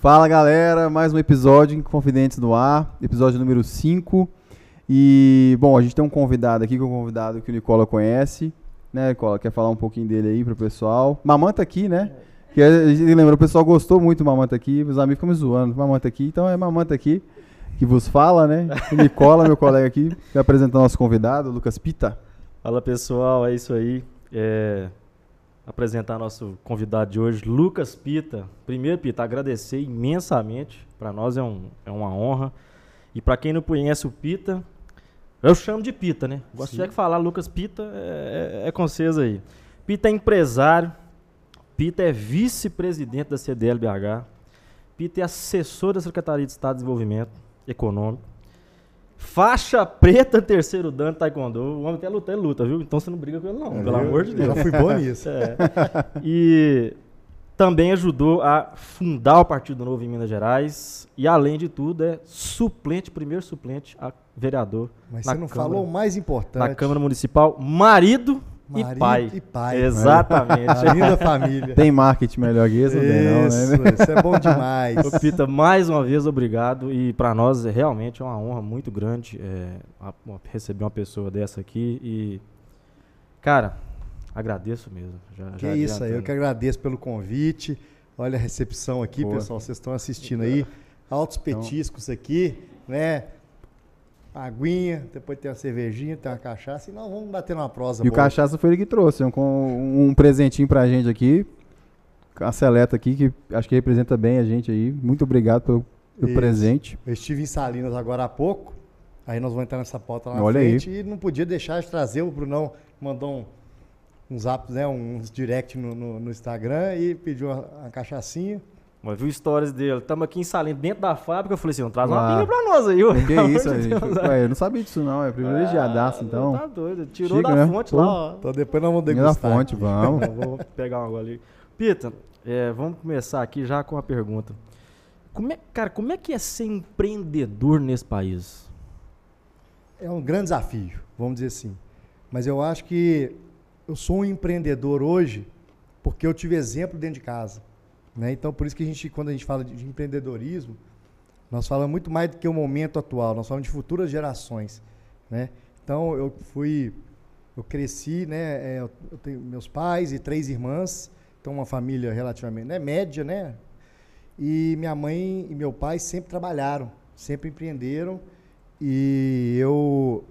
Fala galera, mais um episódio em Confidentes no Ar, episódio número 5. E, bom, a gente tem um convidado aqui, que é um convidado que o Nicola conhece, né, Nicola? Quer falar um pouquinho dele aí pro pessoal? Mamanta aqui, né? Que a gente lembra, o pessoal gostou muito do Mamanta aqui, os amigos ficam me zoando, Mamanta aqui, então é Mamanta aqui que vos fala, né? O Nicola, meu colega aqui, que apresenta o nosso convidado, Lucas Pita. Fala pessoal, é isso aí. É, apresentar nosso convidado de hoje, Lucas Pita. Primeiro, Pita, agradecer imensamente. Para nós é, um, é uma honra. E para quem não conhece o Pita, eu chamo de Pita, né? Gosto de falar Lucas Pita, é, é, é com vocês aí. Pita é empresário, Pita é vice-presidente da CDLBH, Pita é assessor da Secretaria de Estado de Desenvolvimento Econômico, Faixa preta, terceiro dan, taekwondo. O homem até luta, ele luta, viu? Então você não briga com ele, não, é, pelo eu, amor de Deus. Eu já fui bom nisso. é. E também ajudou a fundar o Partido Novo em Minas Gerais. E, além de tudo, é suplente, primeiro suplente a vereador. Mas você não Câmara, falou o mais importante. Na Câmara Municipal, marido Marido e pai. E pai. Exatamente. A linda família. Tem marketing melhor que esse, não tem não, né? Isso é bom demais. Ô, Pita, mais uma vez, obrigado. E para nós é realmente uma honra muito grande é, receber uma pessoa dessa aqui. E, cara, agradeço mesmo. Já, que já isso aí, eu que agradeço pelo convite. Olha a recepção aqui, Boa. pessoal. Vocês estão assistindo aí. Altos então petiscos então, aqui, né? Aguinha, depois tem uma cervejinha, tem uma cachaça, e nós vamos bater numa prosa. E boa. o cachaça foi ele que trouxe, um, com um presentinho pra gente aqui. A seleta aqui, que acho que representa bem a gente aí. Muito obrigado pelo, pelo presente. Eu estive em Salinas agora há pouco. Aí nós vamos entrar nessa pauta lá na Olha frente. Aí. E não podia deixar de trazer. O Brunão mandou um, uns apps, né? Uns direct no, no, no Instagram e pediu uma, uma cachaçinha. Mas viu stories dele. Estamos aqui em Salento, dentro da fábrica. Eu falei assim, traz uma pinga pra nós aí. Que isso, gente. Ué, eu não sabia disso não. É privilegiadaço, ah, então. Tá doido. Tirou Chica, da né? fonte lá, ó. Então depois nós vamos degustar. da fonte, vamos. vou pegar uma ali. Pita, é, vamos começar aqui já com a pergunta. Como é, cara, como é que é ser empreendedor nesse país? É um grande desafio, vamos dizer assim. Mas eu acho que eu sou um empreendedor hoje porque eu tive exemplo dentro de casa. Né? Então, por isso que a gente, quando a gente fala de, de empreendedorismo, nós falamos muito mais do que o momento atual, nós falamos de futuras gerações. Né? Então, eu fui, eu cresci, né? É, eu tenho meus pais e três irmãs, então uma família relativamente né? média, né? E minha mãe e meu pai sempre trabalharam, sempre empreenderam. E eu,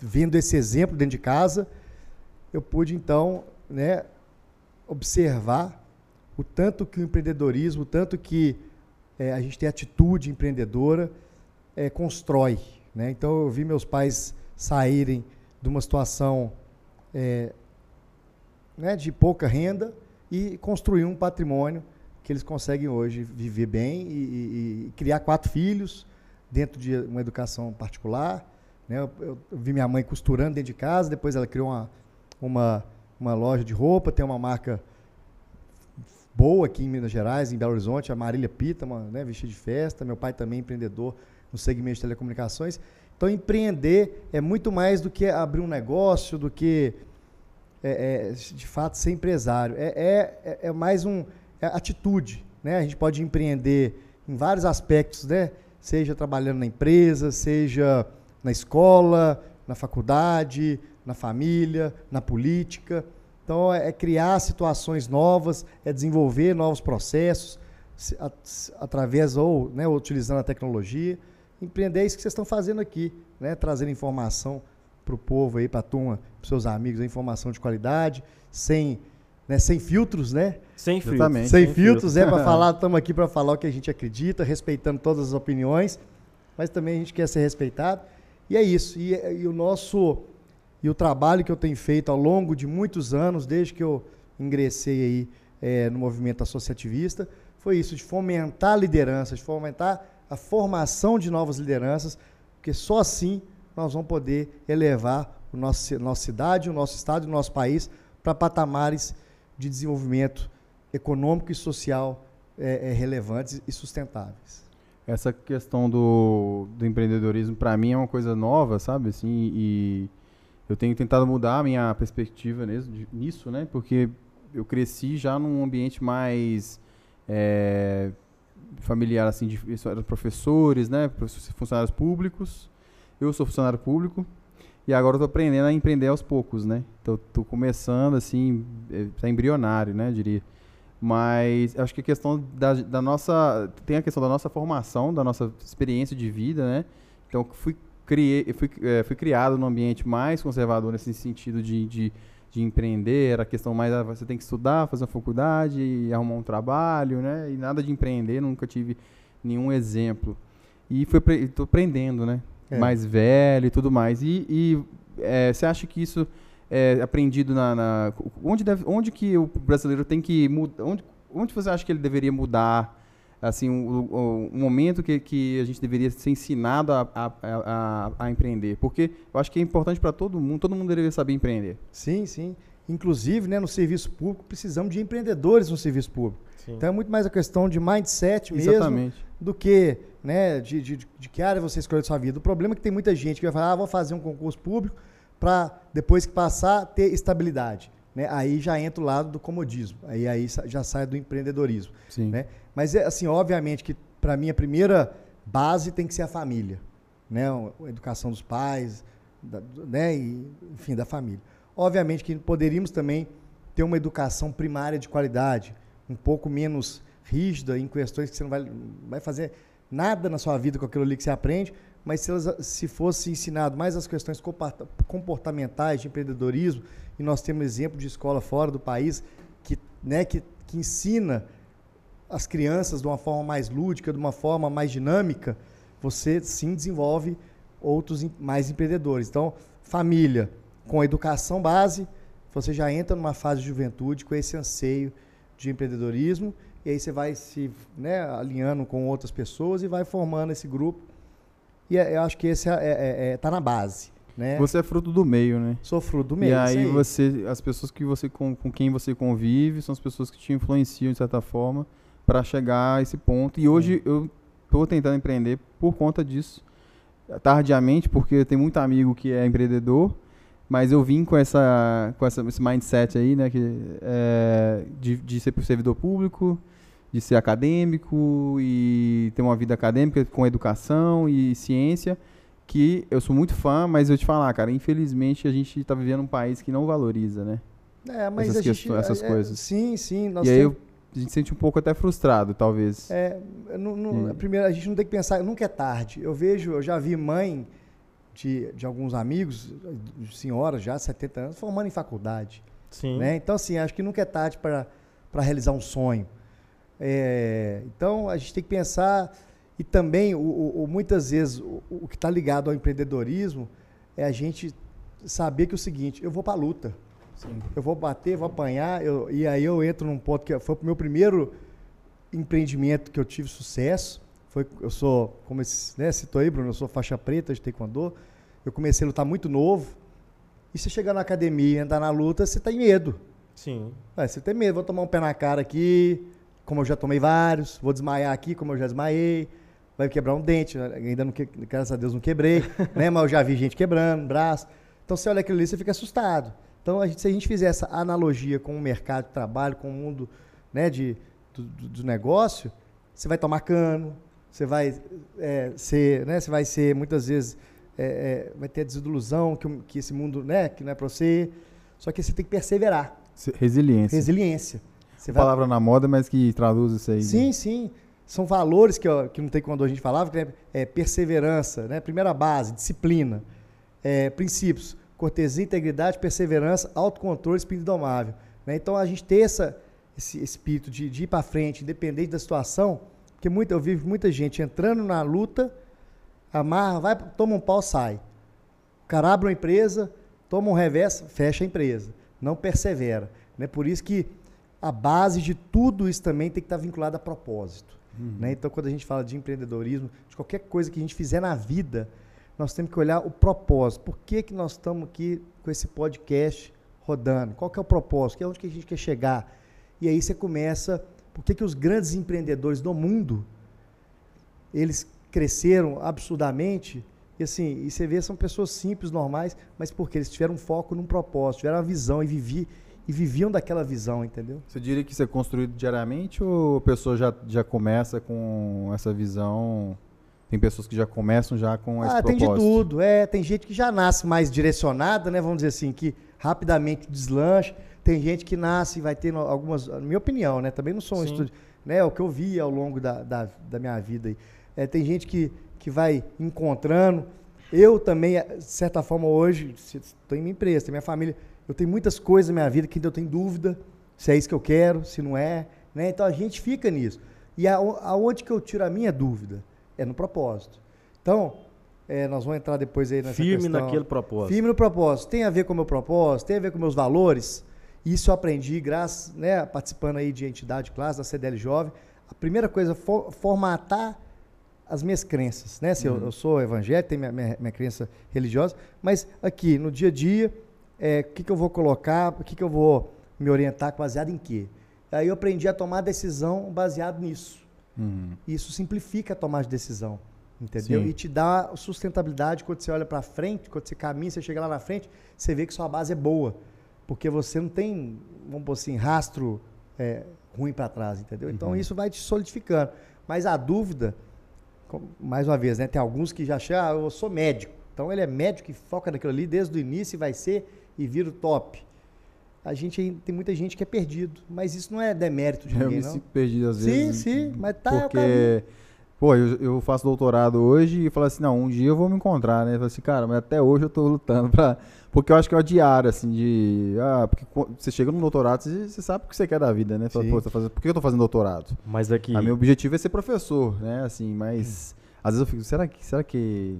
vendo esse exemplo dentro de casa, eu pude então né, observar o tanto que o empreendedorismo, o tanto que é, a gente tem atitude empreendedora, é, constrói. Né? Então, eu vi meus pais saírem de uma situação é, né, de pouca renda e construir um patrimônio que eles conseguem hoje viver bem e, e, e criar quatro filhos dentro de uma educação particular. Né? Eu, eu, vi minha mãe costurando dentro de casa, depois ela criou uma, uma, uma loja de roupa, tem uma marca boa aqui em Minas Gerais, em Belo Horizonte, a Marília Pita, uma, né, vestida de festa, meu pai também é empreendedor no segmento de telecomunicações. Então, empreender é muito mais do que abrir um negócio, do que, é, é, de fato, ser empresário. É, é, é, é mais um é atitude. Né? A gente pode empreender em vários aspectos, né? seja trabalhando na empresa, seja na escola, na faculdade, na família, na política. Então, é, é criar situações novas, é desenvolver novos processos, através ou né, utilizando a tecnologia. Empreender é isso que vocês estão fazendo aqui, né? trazendo informação para o povo, para a turma, para seus amigos, informação de qualidade, sem, né, sem filtros, né? Sem filtros. Sem, sem filtros, é para falar, estamos aqui para falar o que a gente acredita, respeitando todas as opiniões, mas também a gente quer ser respeitado. E é isso. E, e o nosso e o trabalho que eu tenho feito ao longo de muitos anos, desde que eu ingressei aí é, no movimento associativista, foi isso, de fomentar a liderança, de fomentar a formação de novas lideranças, porque só assim nós vamos poder elevar o nosso, nossa cidade, o nosso estado o nosso país para patamares de desenvolvimento econômico e social é, é, relevantes e sustentáveis. Essa questão do, do empreendedorismo, para mim, é uma coisa nova, sabe? Assim, e eu tenho tentado mudar a minha perspectiva nisso, né? Porque eu cresci já num ambiente mais é, familiar assim de professores, né, funcionários públicos. Eu sou funcionário público e agora estou aprendendo a empreender aos poucos, né? Então estou começando assim, está embrionário, né, diria. Mas acho que a questão da, da nossa tem a questão da nossa formação, da nossa experiência de vida, né? Então fui criei, fui, é, fui criado num ambiente mais conservador nesse sentido de, de de empreender, era a questão mais, ah, você tem que estudar, fazer uma faculdade, e arrumar um trabalho, né? E nada de empreender, nunca tive nenhum exemplo. E estou aprendendo, né? É. Mais velho e tudo mais. E, e é, você acha que isso é aprendido na... na onde, deve, onde que o brasileiro tem que mudar? Onde, onde você acha que ele deveria mudar assim um, um, um, momento que, que a gente deveria ser ensinado a, a, a, a empreender porque eu acho que é importante para todo mundo todo mundo deveria saber empreender sim sim inclusive né no serviço público precisamos de empreendedores no serviço público sim. então é muito mais a questão de mindset mesmo Exatamente. do que né de, de, de que área você escolheu sua vida o problema é que tem muita gente que vai falar ah, vou fazer um concurso público para depois que passar ter estabilidade né? Aí já entra o lado do comodismo, aí, aí já sai do empreendedorismo. Sim. Né? Mas, é, assim, obviamente que para mim a primeira base tem que ser a família, né? A educação dos pais, da, né? E, enfim, da família. Obviamente que poderíamos também ter uma educação primária de qualidade, um pouco menos rígida em questões que você não vai, vai fazer nada na sua vida com aquilo ali que você aprende, mas se, elas, se fosse ensinado mais as questões comportamentais de empreendedorismo, e nós temos exemplo de escola fora do país que, né, que, que ensina as crianças de uma forma mais lúdica, de uma forma mais dinâmica, você sim desenvolve outros mais empreendedores. Então, família com a educação base, você já entra numa fase de juventude com esse anseio de empreendedorismo e aí você vai se né, alinhando com outras pessoas e vai formando esse grupo. E é, eu acho que esse está é, é, é, tá na base. Né? Você é fruto do meio, né? Sou fruto do meio. E aí, aí, você, as pessoas que você com, com quem você convive são as pessoas que te influenciam de certa forma para chegar a esse ponto. E hoje eu estou tentando empreender por conta disso, tardiamente, porque tem muito amigo que é empreendedor, mas eu vim com essa com essa, esse mindset aí, né, que é, de, de ser servidor público, de ser acadêmico e ter uma vida acadêmica com educação e ciência que eu sou muito fã, mas eu te falar, cara, infelizmente a gente está vivendo um país que não valoriza, né? É, mas essas, a gente, essas é, coisas. Sim, sim. e aí eu, a gente se sente um pouco até frustrado, talvez. É, não, não, primeiro a gente não tem que pensar, nunca é tarde. Eu vejo, eu já vi mãe de, de alguns amigos, senhoras já, 70 anos, formando em faculdade. Sim. Né? Então, assim, acho que nunca é tarde para realizar um sonho. É, então, a gente tem que pensar e também, o, o, muitas vezes, o, o que está ligado ao empreendedorismo é a gente saber que é o seguinte, eu vou para a luta. Sim. Eu vou bater, vou apanhar, eu, e aí eu entro num ponto que foi o meu primeiro empreendimento que eu tive sucesso. Foi, eu sou, como esse, né, citou aí, Bruno, eu sou faixa preta de taekwondo. Eu comecei a lutar muito novo. E você chegar na academia, andar na luta, você tem medo. Sim. É, você tem medo, vou tomar um pé na cara aqui, como eu já tomei vários, vou desmaiar aqui, como eu já desmaiei vai quebrar um dente, né? ainda não, graças a Deus não quebrei, né? Mas eu já vi gente quebrando braço. Então você olha aquilo ali, você fica assustado. Então a gente, se a gente fizer essa analogia com o mercado de trabalho, com o mundo, né, de do, do negócio, você vai tomar cano, você vai é, ser, né, você vai ser muitas vezes é, é, vai ter a desilusão que, que esse mundo, né, que não é para você. Só que você tem que perseverar. Resiliência. Resiliência. Você Palavra na moda, mas que traduz isso aí. Sim, né? sim são valores que, que não tem quando a gente falava, que é, é perseverança, né? primeira base, disciplina, é, princípios, cortesia, integridade, perseverança, autocontrole, espírito domável. Né? Então a gente ter essa, esse espírito de, de ir para frente, independente da situação, porque muita, eu vi muita gente entrando na luta, amarra, vai, toma um pau, sai. O cara abre uma empresa, toma um revés, fecha a empresa. Não persevera. Né? Por isso que a base de tudo isso também tem que estar vinculada a propósito. Uhum. Né? Então, quando a gente fala de empreendedorismo, de qualquer coisa que a gente fizer na vida, nós temos que olhar o propósito. Por que, que nós estamos aqui com esse podcast rodando? Qual que é o propósito? Que é onde que a gente quer chegar? E aí você começa... Por que, que os grandes empreendedores do mundo, eles cresceram absurdamente? E assim, e você vê, são pessoas simples, normais, mas porque eles tiveram um foco num propósito, tiveram uma visão e, vivi, e viviam daquela visão, entendeu? Você diria que isso é construído diariamente ou a pessoa já, já começa com essa visão? Tem pessoas que já começam já com esse ah, propósito. tem de tudo. É, tem gente que já nasce mais direcionada, né? Vamos dizer assim, que rapidamente deslancha. Tem gente que nasce e vai ter algumas, na minha opinião, né? Também não sou um estúdio, né? O que eu vi ao longo da, da, da minha vida aí. É, tem gente que, que vai encontrando. Eu também, de certa forma, hoje, estou em minha empresa, tem minha família. Eu tenho muitas coisas na minha vida que eu tenho dúvida se é isso que eu quero, se não é. Né? Então a gente fica nisso. E aonde que eu tiro a minha dúvida? É no propósito. Então, é, nós vamos entrar depois aí nessa Firme questão. naquele propósito. Firme no propósito. Tem a ver com o meu propósito, tem a ver com meus valores. Isso eu aprendi graças, né, participando aí de entidade de classe da CDL Jovem. A primeira coisa, for, formatar as minhas crenças, né? Se uhum. eu, eu, sou evangélico, tenho minha, minha, minha, crença religiosa, mas aqui, no dia a dia, o é, que, que eu vou colocar, o que, que eu vou me orientar baseado em quê? Aí eu aprendi a tomar decisão baseado nisso. Uhum. Isso simplifica a tomada de decisão, entendeu? Sim. E te dá sustentabilidade quando você olha para frente, quando você caminha, você chega lá na frente, você vê que sua base é boa, porque você não tem, vamos dizer assim, rastro é, ruim para trás, entendeu? Então uhum. isso vai te solidificando. Mas a dúvida, mais uma vez, né, tem alguns que já acham, ah, eu sou médico. Então ele é médico e foca naquilo ali desde o início e vai ser e vira o top a gente tem muita gente que é perdido, mas isso não é demérito de ninguém, eu me sinto perdido às vezes. Sim, sim, mas tá. Porque, pô, eu, eu, faço doutorado hoje e falo assim, não, um dia eu vou me encontrar, né? Eu falo assim, cara, mas até hoje eu tô lutando pra. Porque eu acho que é o diário, assim, de. Ah, porque você chega no doutorado, você, você sabe o que você quer da vida, né? Fala, pô, tá fazendo, por que eu tô fazendo doutorado? Mas aqui. A meu objetivo é ser professor, né? Assim, mas. Hum. Às vezes eu fico, será que, será que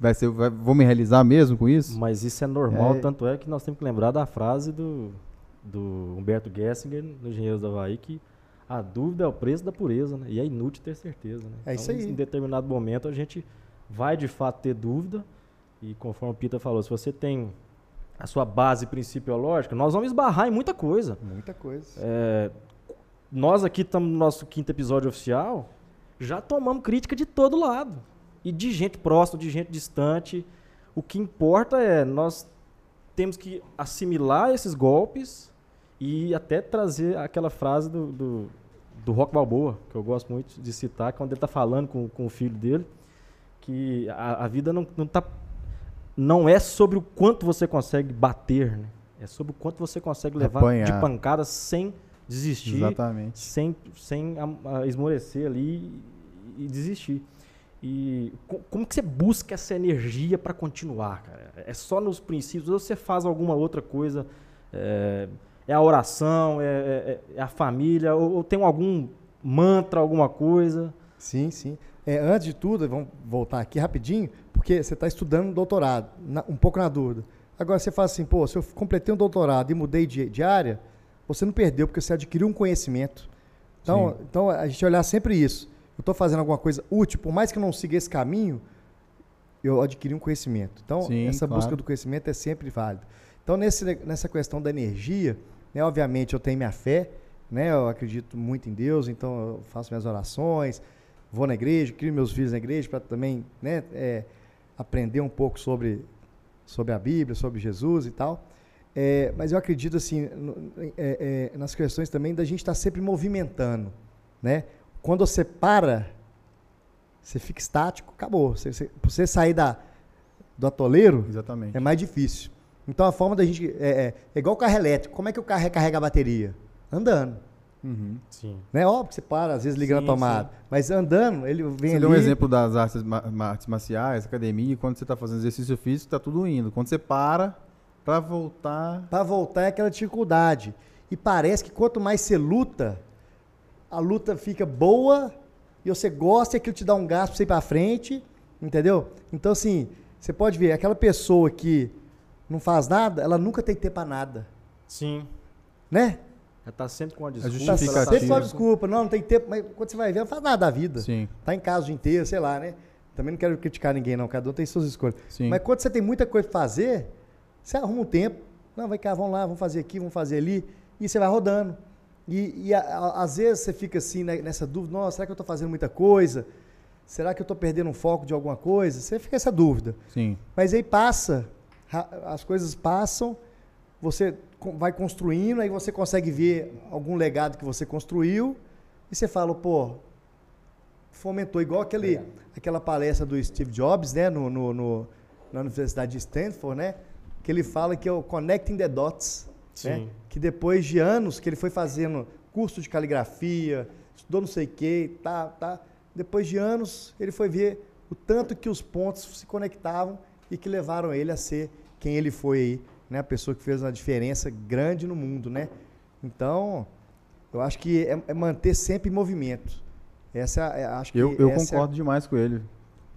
vai ser, vai, vou me realizar mesmo com isso? Mas isso é normal, é. tanto é que nós temos que lembrar da frase do, do Humberto Gessinger, no Engenheiros do Havaí, que a dúvida é o preço da pureza, né? E é inútil ter certeza, né? É isso então, aí. Em determinado momento a gente vai de fato ter dúvida, e conforme o Pita falou, se você tem a sua base principiológica, nós vamos esbarrar em muita coisa. Muita coisa. É, nós aqui estamos no nosso quinto episódio oficial, já tomamos crítica de todo lado e de gente próxima, de gente distante. O que importa é nós temos que assimilar esses golpes e até trazer aquela frase do, do, do Rock Balboa, que eu gosto muito de citar, quando ele está falando com, com o filho dele, que a, a vida não, não, tá, não é sobre o quanto você consegue bater, né? é sobre o quanto você consegue levar Apanhar. de pancada sem desistir, Exatamente. sem, sem a, a esmorecer ali e desistir. E como que você busca essa energia para continuar, cara? É só nos princípios ou você faz alguma outra coisa? É, é a oração, é, é, é, a família, ou, ou, tem algum mantra, alguma coisa? Sim, sim. É, antes de tudo, vamos voltar aqui rapidinho, porque você está estudando doutorado, na, um pouco na dúvida. Agora você fala assim, pô, se eu completei um doutorado e mudei de, de área, você não perdeu, porque você adquiriu um conhecimento. Então, então a gente olhar sempre isso eu estou fazendo alguma coisa útil, por mais que eu não siga esse caminho, eu adquiri um conhecimento. Então, Sim, essa claro. busca do conhecimento é sempre válida. Então, nesse, nessa questão da energia, né, obviamente eu tenho minha fé, né, eu acredito muito em Deus, então eu faço minhas orações, vou na igreja, crio meus filhos na igreja para também né, é, aprender um pouco sobre, sobre a Bíblia, sobre Jesus e tal. É, mas eu acredito assim no, é, é nas questões também da gente estar tá sempre movimentando, né? Quando você para, você fica estático, acabou. Você, você, você sair da, do atoleiro Exatamente. é mais difícil. Então a forma da gente. É, é, é, igual o carro elétrico. Como é que o carro recarrega a bateria? Andando. Uhum. Sim. Né? Óbvio que você para, às vezes liga sim, na tomada. Sim. Mas andando, ele vem você ali. deu um exemplo das artes, artes marciais, academia, quando você está fazendo exercício físico, está tudo indo. Quando você para, para voltar. Para voltar é aquela dificuldade. E parece que quanto mais você luta, a luta fica boa e você gosta e aquilo te dá um gás para você ir para frente, entendeu? Então, assim, você pode ver, aquela pessoa que não faz nada, ela nunca tem tempo para nada. Sim. Né? Ela tá sempre com a desculpa. Tá sempre com a desculpa. Não, não tem tempo, mas quando você vai ver, não faz nada da vida. Sim. Tá em casa o dia inteiro, sei lá, né? Também não quero criticar ninguém, não. Cada um tem suas escolhas. Sim. Mas quando você tem muita coisa para fazer, você arruma um tempo. Não, vai cá, vamos lá, vamos fazer aqui, vamos fazer ali. E você vai rodando. E, e a, a, às vezes você fica assim né, nessa dúvida, nossa, será que eu estou fazendo muita coisa? Será que eu estou perdendo um foco de alguma coisa? Você fica essa dúvida. Sim. Mas aí passa, as coisas passam, você vai construindo, aí você consegue ver algum legado que você construiu e você fala, pô, fomentou igual aquele, aquela palestra do Steve Jobs, né, no, no- no- na Universidade de Stanford, né, que ele fala que é o Connecting the Dots, né, que depois de anos que ele foi fazendo curso de caligrafia, estudou não sei o que, tá, tá, depois de anos ele foi ver o tanto que os pontos se conectavam e que levaram ele a ser quem ele foi aí, né, a pessoa que fez uma diferença grande no mundo, né. Então, eu acho que é, é manter sempre em movimento. Essa é, acho que Eu, eu essa concordo demais com ele.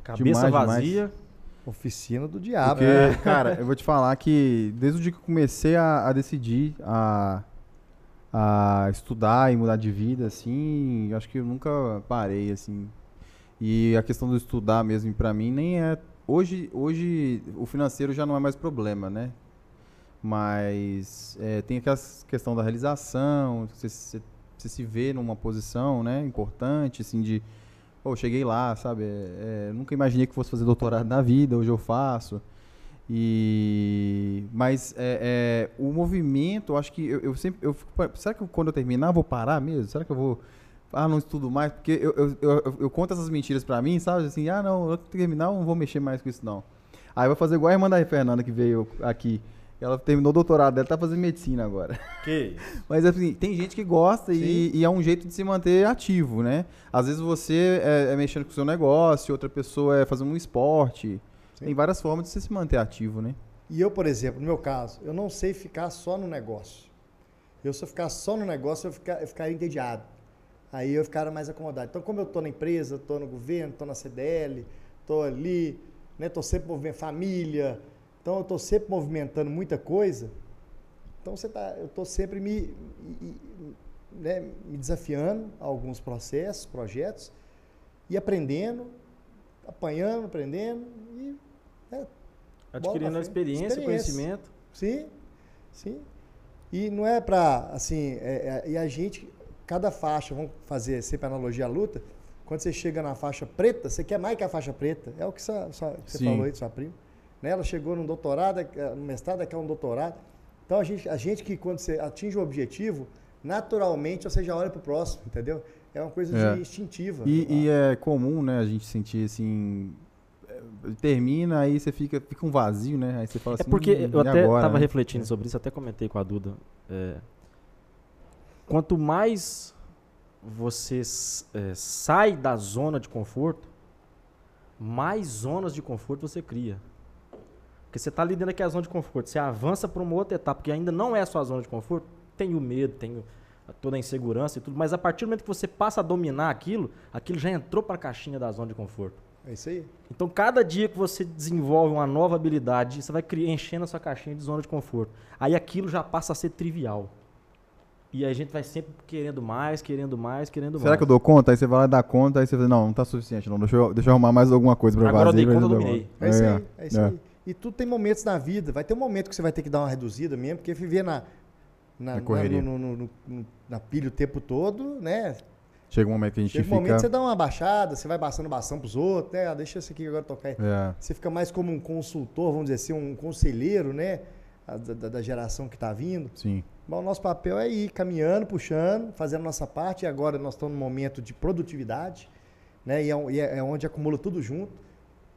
Cabeça Demais, demais. vazia. é a oficina do diabo. Porque, né? cara, eu vou te falar que desde o dia que eu comecei a, a decidir a, a estudar e mudar de vida, assim, acho que eu nunca parei, assim. E a questão do estudar mesmo, pra mim, nem é. Hoje, hoje o financeiro já não é mais problema, né? Mas é, tem aquela questão da realização, você, você, você se vê numa posição, né, importante, assim, de Pô, cheguei lá, sabe? É, é, nunca imaginei que fosse fazer doutorado na vida, hoje eu faço. E mas é, é, o movimento, eu acho que eu, eu sempre eu fico, será que quando eu terminar eu vou parar mesmo? Será que eu vou ah, não estudo mais? Porque eu, eu, eu, eu- conto essas mentiras pra mim, sabe? Assim, ah, não, eu terminar eu não vou mexer mais com isso não. Aí eu vou fazer igual a irmã da Fernanda que veio aqui. Ela terminou o doutorado dela, tá fazendo medicina agora. Que isso? Mas assim, tem gente que gosta e, e é um jeito de se manter ativo, né? Às vezes você é, é mexendo com o seu negócio, outra pessoa é fazendo um esporte. Sim. Tem várias formas de você se manter ativo, né? E eu, por exemplo, no meu caso, eu não sei ficar só no negócio. Eu, se eu ficar só no negócio, eu, ficar, eu ficaria entediado. Aí eu ficaria mais acomodado. Então, como eu estou na empresa, estou no governo, estou na CDL, estou ali, estou sempre movendo família, então eu estou sempre movimentando muita coisa. Então, você tá, eu estou sempre me, né, me desafiando a alguns processos, projetos, e aprendendo, apanhando, aprendendo, e né, Adquirindo experiência, Experiência. conhecimento. Sim, sim. E não é para, assim, é- é- e a gente, cada faixa, vamos fazer sempre analogia à luta, quando você chega na faixa preta, você quer mais que a faixa preta. É o que sua- sua- você falou aí sua prima. Né? Ela chegou no doutorado, eh, no mestrado, quer um doutorado. Então a gente, a gente que quando você atinge o objetivo, naturalmente você já olha para o próximo, entendeu? É uma coisa É. de instintiva. E, e é comum, né, a gente sentir assim. é, Termina, aí você fica, fica um vazio, né? Aí você fala É assim. porque "Hum, eu até estava né?" refletindo sobre isso, até comentei com a Duda. é, quanto mais você é, sai da zona de conforto, mais zonas de conforto você cria. Porque você está ali dentro daquela zona de conforto, você avança para uma outra etapa, que ainda não é a sua zona de conforto, tem o medo, tem toda a insegurança e tudo, mas a partir do momento que você passa a dominar aquilo, aquilo já entrou para a caixinha da zona de conforto. É isso aí. Então, cada dia que você desenvolve uma nova habilidade, você vai enchendo a sua caixinha de zona de conforto. Aí aquilo já passa a ser trivial. E aí a gente vai sempre querendo mais, querendo mais, querendo Será mais. que eu dou conta? Aí você vai lá e dá conta, aí você fala, não, não tá suficiente, não. Deixa eu, deixa eu arrumar mais alguma coisa pra Agora eu fazer. dei mas conta, eu dominei. É isso É, aí, é isso é. aí. E tudo tem momentos na vida. Vai ter um momento que você vai ter que dar uma reduzida mesmo, porque viver na, na, Na correria. no- no- no- no- na pilha o tempo todo, né? Chega um momento que a gente Chega um fica. momento que você dá uma baixada, você vai passando bastão pros outros, né? Ah, deixa esse aqui agora tocar. aí. É. Você fica mais como um consultor, vamos dizer assim, um conselheiro, né? Da, da- da geração que está vindo. Sim. Bom, o nosso papel é ir caminhando, puxando, fazendo a nossa parte. E agora nós estamos num momento de produtividade, né? E é, um- e é- é onde acumula tudo junto,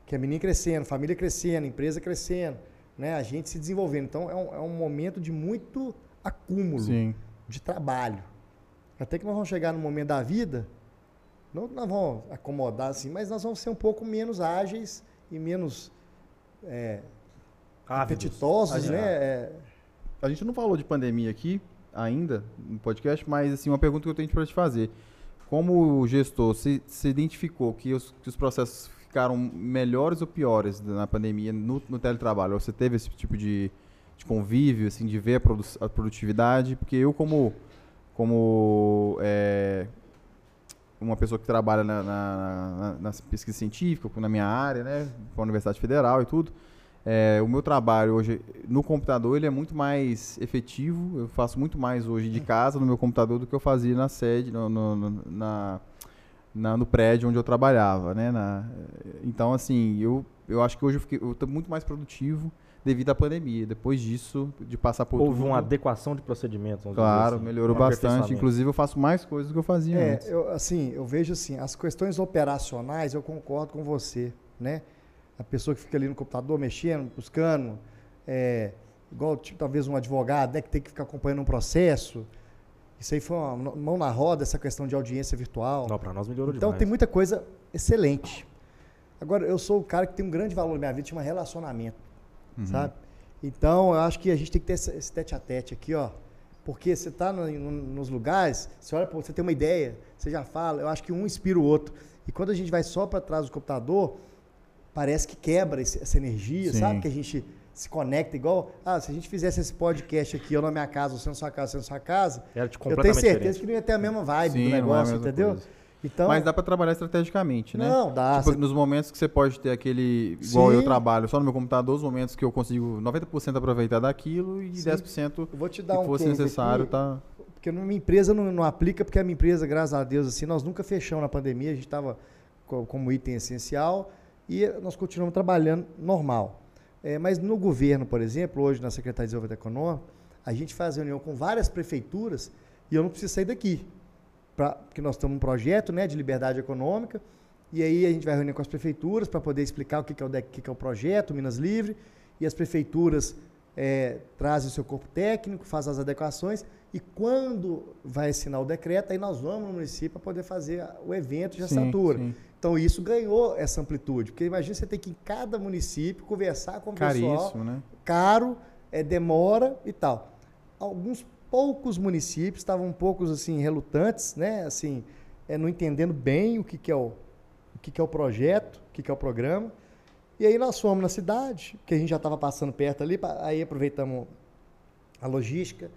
que é menino crescendo, família crescendo, empresa crescendo, né? A gente se desenvolvendo. Então é um, é um momento de muito acúmulo Sim. de trabalho. Até que nós vamos chegar no momento da vida, não nós vamos acomodar assim, mas nós vamos ser um pouco menos ágeis e menos é, apetitosos, Ah, né? já. É, A gente não falou de pandemia aqui ainda no podcast, mas assim, uma pergunta que eu tenho para te fazer. Como gestor, você, você identificou que os, que os processos ficaram melhores ou piores na pandemia no, no teletrabalho? Você teve esse tipo de, de convívio, assim, de ver a, produ a produtividade? Porque eu, como, como é, uma pessoa que trabalha na, na, na, na pesquisa científica, na minha área, né, com a Universidade Federal e tudo, é, o meu trabalho hoje no computador ele é muito mais efetivo. Eu faço muito mais hoje de casa no meu computador do que eu fazia na sede, no, no- na, na- no prédio onde eu trabalhava, né? Na- então, assim, eu, eu acho que hoje eu fiquei- eu estou muito mais produtivo. devido à pandemia. Depois disso, de passar por Houve tudo, uma adequação de procedimentos. vamos Claro, dizer assim, melhorou um bastante. Inclusive, eu faço mais coisas do que eu fazia É, antes. eu, assim, eu vejo assim, as questões operacionais, eu concordo com você, né? A pessoa que fica ali no computador mexendo, buscando, é, igual tipo, talvez um advogado, né, que tem que ficar acompanhando um processo. Isso aí foi uma mão na roda, essa questão de audiência virtual. Não, para nós melhorou Então demais. tem muita coisa excelente. Agora, eu sou o cara que tem um grande valor na minha vida, chama relacionamento, Uhum. sabe? Então, eu acho que a gente tem que ter esse, esse tete a tete aqui, ó. Porque você está nos lugares, você olha, você tem uma ideia, você já fala, eu acho que um inspira o outro. E quando a gente vai só para trás do computador, parece que quebra esse- essa energia, Sim. sabe? Que a gente se conecta igual, ah, se a gente fizesse esse podcast aqui, eu na minha casa, você na sua casa, você na sua casa, Era de eu tenho certeza diferente. que não ia ter a mesma vibe Sim, do é a negócio, mesma entendeu? coisa. Então, Mas dá pra trabalhar estrategicamente, né? Não, dá. Tipo, Cê- nos momentos que você pode ter aquele. Igual Sim. eu trabalho só no meu computador, os momentos que eu consigo 90% aproveitar daquilo e Sim. 10% Eu vou te se dar um fosse necessário, aqui, tá. porque na minha empresa não, não aplica, porque a minha empresa, graças a Deus, assim, nós nunca fechamos na pandemia, a gente estava como item essencial e nós continuamos trabalhando normal. É, mas no governo, por exemplo, hoje na Secretaria de Desenvolvimento Econômico, a gente faz reunião com várias prefeituras e eu não preciso sair daqui. Pra, porque nós estamos num projeto né, de liberdade econômica, e aí a gente vai reunir com as prefeituras para poder explicar o que, que, é o, que, que é o projeto Minas Livre, e as prefeituras é, trazem o seu corpo técnico, fazem as adequações, e quando vai assinar o decreto, aí nós vamos no município para poder fazer o evento de Sim, assinatura. sim. Então isso ganhou essa amplitude, porque imagina você ter que ir em cada município conversar com o pessoal, Caríssimo, né? caro, é, demora e tal. Alguns poucos municípios estavam um pouco assim relutantes, né, assim, é, não entendendo bem o que, que é o, o que, que é o projeto, o que, que é o programa. E aí nós fomos na cidade, que a gente já estava passando perto ali, aí aproveitamos a logística.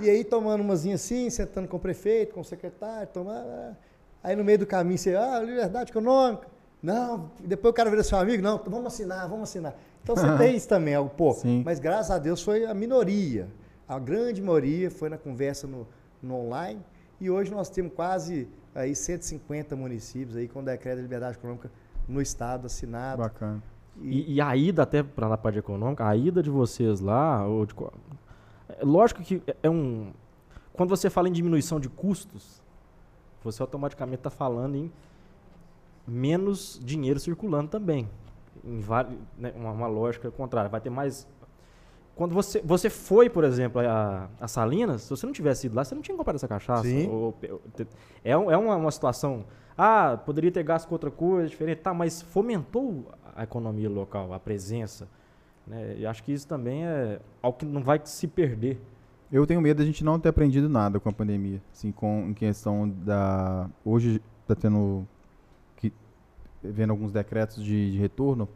E aí tomando umazinha assim, sentando com o prefeito, com o secretário, tomando. Aí no meio do caminho você, ah, liberdade econômica. Não, depois o cara vira seu amigo, não, vamos assinar, vamos assinar. Então você tem isso também, algo pouco. Sim. Mas graças a Deus foi a minoria. A grande maioria foi na conversa no, no online. E hoje nós temos quase aí 150 municípios aí com decreto de liberdade econômica no estado assinado. Bacana. E, e a ida até para a parte econômica, a ida de vocês lá, ou de é lógico que é- é um quando você fala em diminuição de custos, você automaticamente está falando em menos dinheiro circulando também. Em né, uma, uma lógica contrária, vai ter mais quando você, você foi, por exemplo, a, a Salinas, se você não tivesse ido lá, você não tinha comprado essa cachaça. Sim. Ou- é é uma, uma situação. Ah, poderia ter gasto com outra coisa diferente, tá, mas fomentou a economia local, a presença. Né? E acho que isso também é algo que não vai se perder. Eu tenho medo da gente não ter aprendido nada com a pandemia. Assim, com, em questão da. Hoje está tendo. Que, vendo alguns decretos de, de retorno.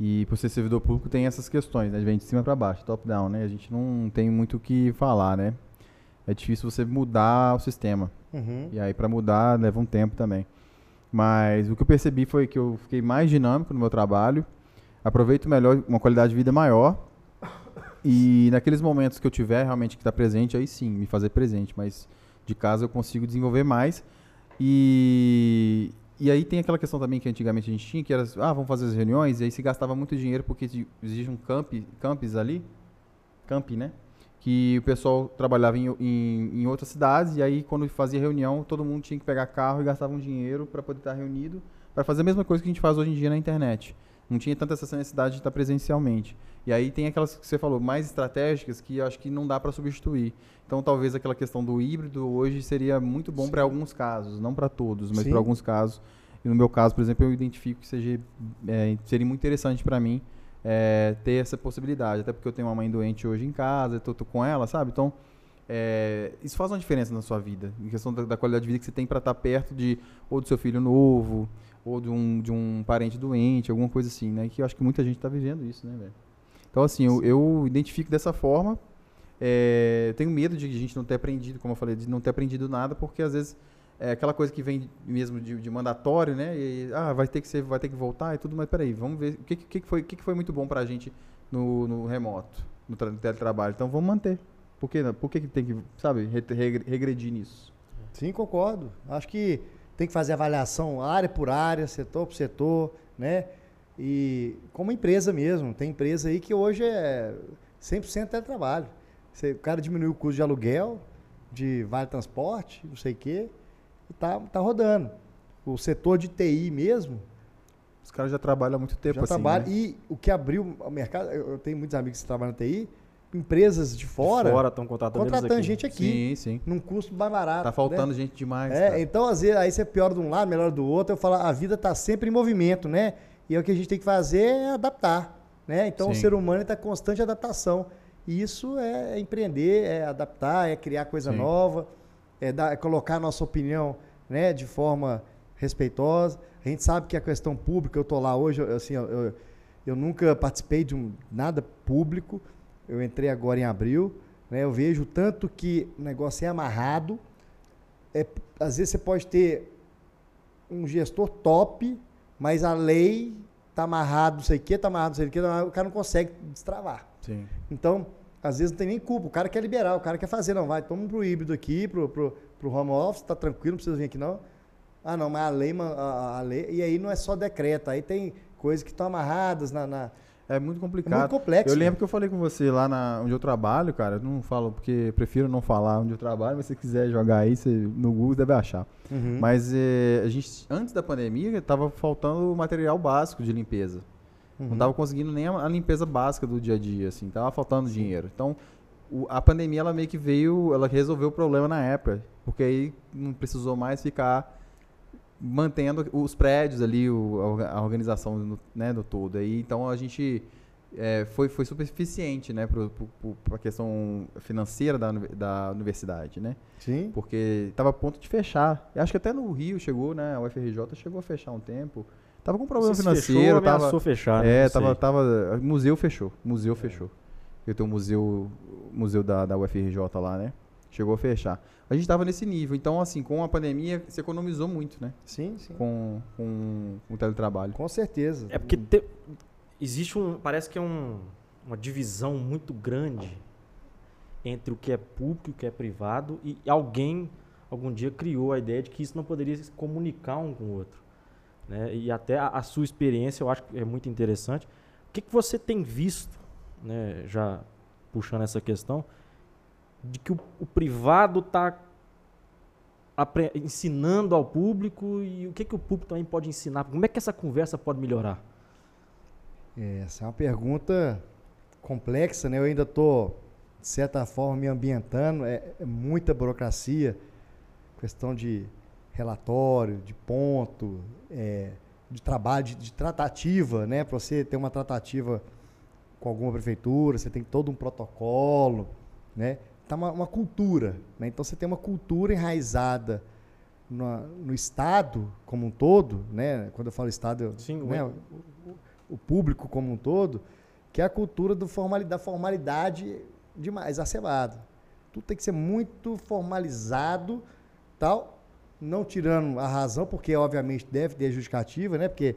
E por ser servidor público tem essas questões, né? Vem de cima para baixo, top-down, né? A gente não tem muito o que falar, né? É difícil você mudar o sistema. Uhum. E aí para mudar leva um tempo também. Mas o que eu percebi foi que eu fiquei mais dinâmico no meu trabalho, aproveito melhor, uma qualidade de vida maior. E naqueles momentos que eu tiver realmente que estar presente, aí sim, me fazer presente. Mas de casa eu consigo desenvolver mais. E, e aí tem aquela questão também que antigamente a gente tinha, que era, ah, vamos fazer as reuniões, e aí se gastava muito dinheiro porque existe um camp, campus ali, camp, né? Que o pessoal trabalhava em, em, em outras cidades, e aí quando fazia reunião, todo mundo tinha que pegar carro e gastava um dinheiro para poder estar reunido, para fazer a mesma coisa que a gente faz hoje em dia na internet. Não tinha tanta essa necessidade de estar presencialmente. E aí tem aquelas que você falou, mais estratégicas, que eu acho que não dá para substituir. Então talvez aquela questão do híbrido hoje seria muito bom para alguns casos, não para todos, mas para alguns casos. E no meu caso, por exemplo, eu identifico que seja, é, seria muito interessante para mim é, ter essa possibilidade. Até porque eu tenho uma mãe doente hoje em casa, tô com ela, sabe? Então, é, isso faz uma diferença na sua vida, em questão da, da qualidade de vida que você tem para estar perto de ou do seu filho novo, ou de um, de um parente doente, alguma coisa assim, né? Que eu acho que muita gente está vivendo isso, né, velho? Então, assim, eu, eu identifico dessa forma. É, tenho medo de a gente não ter aprendido, como eu falei, de não ter aprendido nada, porque às vezes é aquela coisa que vem mesmo de, de mandatório, né? E, ah, vai ter que ser, vai ter que voltar e tudo, mas peraí, vamos ver o que, que, foi, o que, foi muito bom pra gente no, no remoto, no, tra- no teletrabalho. Então vamos manter. Por que, não? Por que, que tem que, sabe, re- regre- regredir nisso? Sim, concordo. Acho que tem que fazer avaliação área por área, setor por setor, né? E como empresa mesmo, tem empresa aí que hoje é 100% teletrabalho. Você, o cara diminuiu o custo de aluguel, de vale transporte, não sei o quê, e tá, tá rodando. O setor de TI mesmo, Os caras já trabalham há muito tempo já assim. né? E o que abriu o mercado, eu tenho muitos amigos que trabalham na TI, empresas de fora, Fora estão contratando contratando gente aqui, Sim, sim. num custo mais barato. Tá né? faltando gente demais. É, cara. então às vezes aí você piora de um lado, melhor do outro. Eu falo, a vida está sempre em movimento, né? E é o que a gente tem que fazer é adaptar, né? Então o Sim. ser humano está em constante adaptação. E isso é empreender, é adaptar, é criar coisa Sim. nova, é, dar, é colocar a nossa opinião, né, de forma respeitosa. A gente sabe que a questão pública, eu tô lá hoje, assim, eu, eu, eu nunca participei de um, nada público. Eu entrei agora em abril, né? Eu vejo tanto que o negócio é amarrado, é, às vezes você pode ter um gestor top, mas a lei tá amarrado, não sei o que, tá amarrado, não sei o que, tá o cara não consegue destravar. Sim. Então, às vezes não tem nem culpa, o cara quer liberar, o cara quer fazer, não, vai, toma pro híbrido aqui, pro, pro, pro home office, tá tranquilo, não precisa vir aqui não. Ah, não, mas a lei, a, a lei, e aí não é só decreto, aí tem coisas que estão amarradas na, na- É muito é complicado. muito complexo. Eu né? lembro que eu falei com você lá na, onde eu trabalho, cara. Eu não falo porque prefiro não falar onde eu trabalho, mas se você quiser jogar aí, você, no Google deve achar. Uhum. Mas eh, a gente, antes da pandemia, tava faltando material básico de limpeza. Não Uhum. tava conseguindo nem a, a limpeza básica do dia a dia, assim. Tava faltando dinheiro. Então, o- a pandemia, ela meio que veio, ela resolveu o problema na época. Porque aí não precisou mais ficar mantendo os prédios ali, o- a orga- a organização no- né, do todo. Aí, então, a gente eh, foi, foi super eficiente, né, para a questão financeira da, da universidade, né? Sim. Porque estava a ponto de fechar. Eu acho que até no Rio chegou, né? A UFRJ chegou a fechar um tempo. Tava com problema financeiro, fechou, tava, fechar, né? é, tava, tava, museu fechou, museu fechou. Eu tenho o museu, museu da, da UFRJ lá, né? Chegou a fechar. A gente tava nesse nível, então assim, com a pandemia, se economizou muito, né? Sim, sim. Com, com, com o teletrabalho. Com certeza. É porque te- existe um. Parece que é um- uma divisão muito grande entre o que é público e o que é privado, e alguém algum dia criou a ideia de que isso não poderia se comunicar um com o outro. Né? E até a, a sua experiência eu acho que é muito interessante. O que, que você tem visto, né, já puxando essa questão, de que o, o privado está ensinando ao público e o que, que o público também pode ensinar? Como é que essa conversa pode melhorar? É, Essa é uma pergunta complexa, né? Eu ainda estou, de certa forma, me ambientando. É, é muita burocracia, questão de relatório, de ponto, é, de trabalho, de, de tratativa, né? Para você ter uma tratativa com alguma prefeitura, você tem todo um protocolo, né? Tá uma, uma cultura, né? Então você tem uma cultura enraizada no, no Estado como um todo, né? Quando eu falo Estado, eu- Sim, o- né? o, o- público como um todo, que é a cultura do formali- da formalidade demais, exacerbada. Tudo tem que ser muito formalizado, tal, não tirando a razão, porque obviamente deve ter justificativa, né? Porque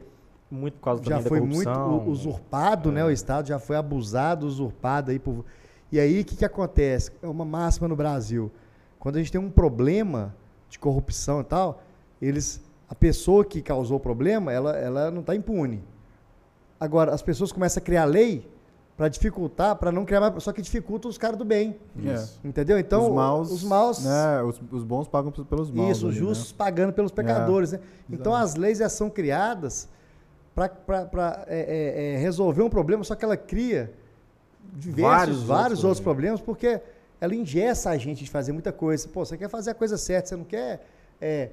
Muito por causa já foi muito corrupção. u- usurpado, né? O Estado já foi abusado, usurpado aí por. E aí o que, que acontece? É uma máxima no Brasil. Quando a gente tem um problema de corrupção e tal, eles, a pessoa que causou o problema, ela, ela não está impune. Agora, as pessoas começam a criar lei para dificultar, para não criar mais, só que dificulta os caras do bem. Isso. Entendeu? Então, os maus, os maus né, os, os bons pagam pelos maus. isso, os né? justos pagando pelos pecadores. né? Então as leis já são criadas para é, é, é, resolver um problema, só que ela cria diversos, Vários vários, outros outros problemas, porque ela ingessa a gente de fazer muita coisa. Pô, você quer fazer a coisa certa, você não quer é,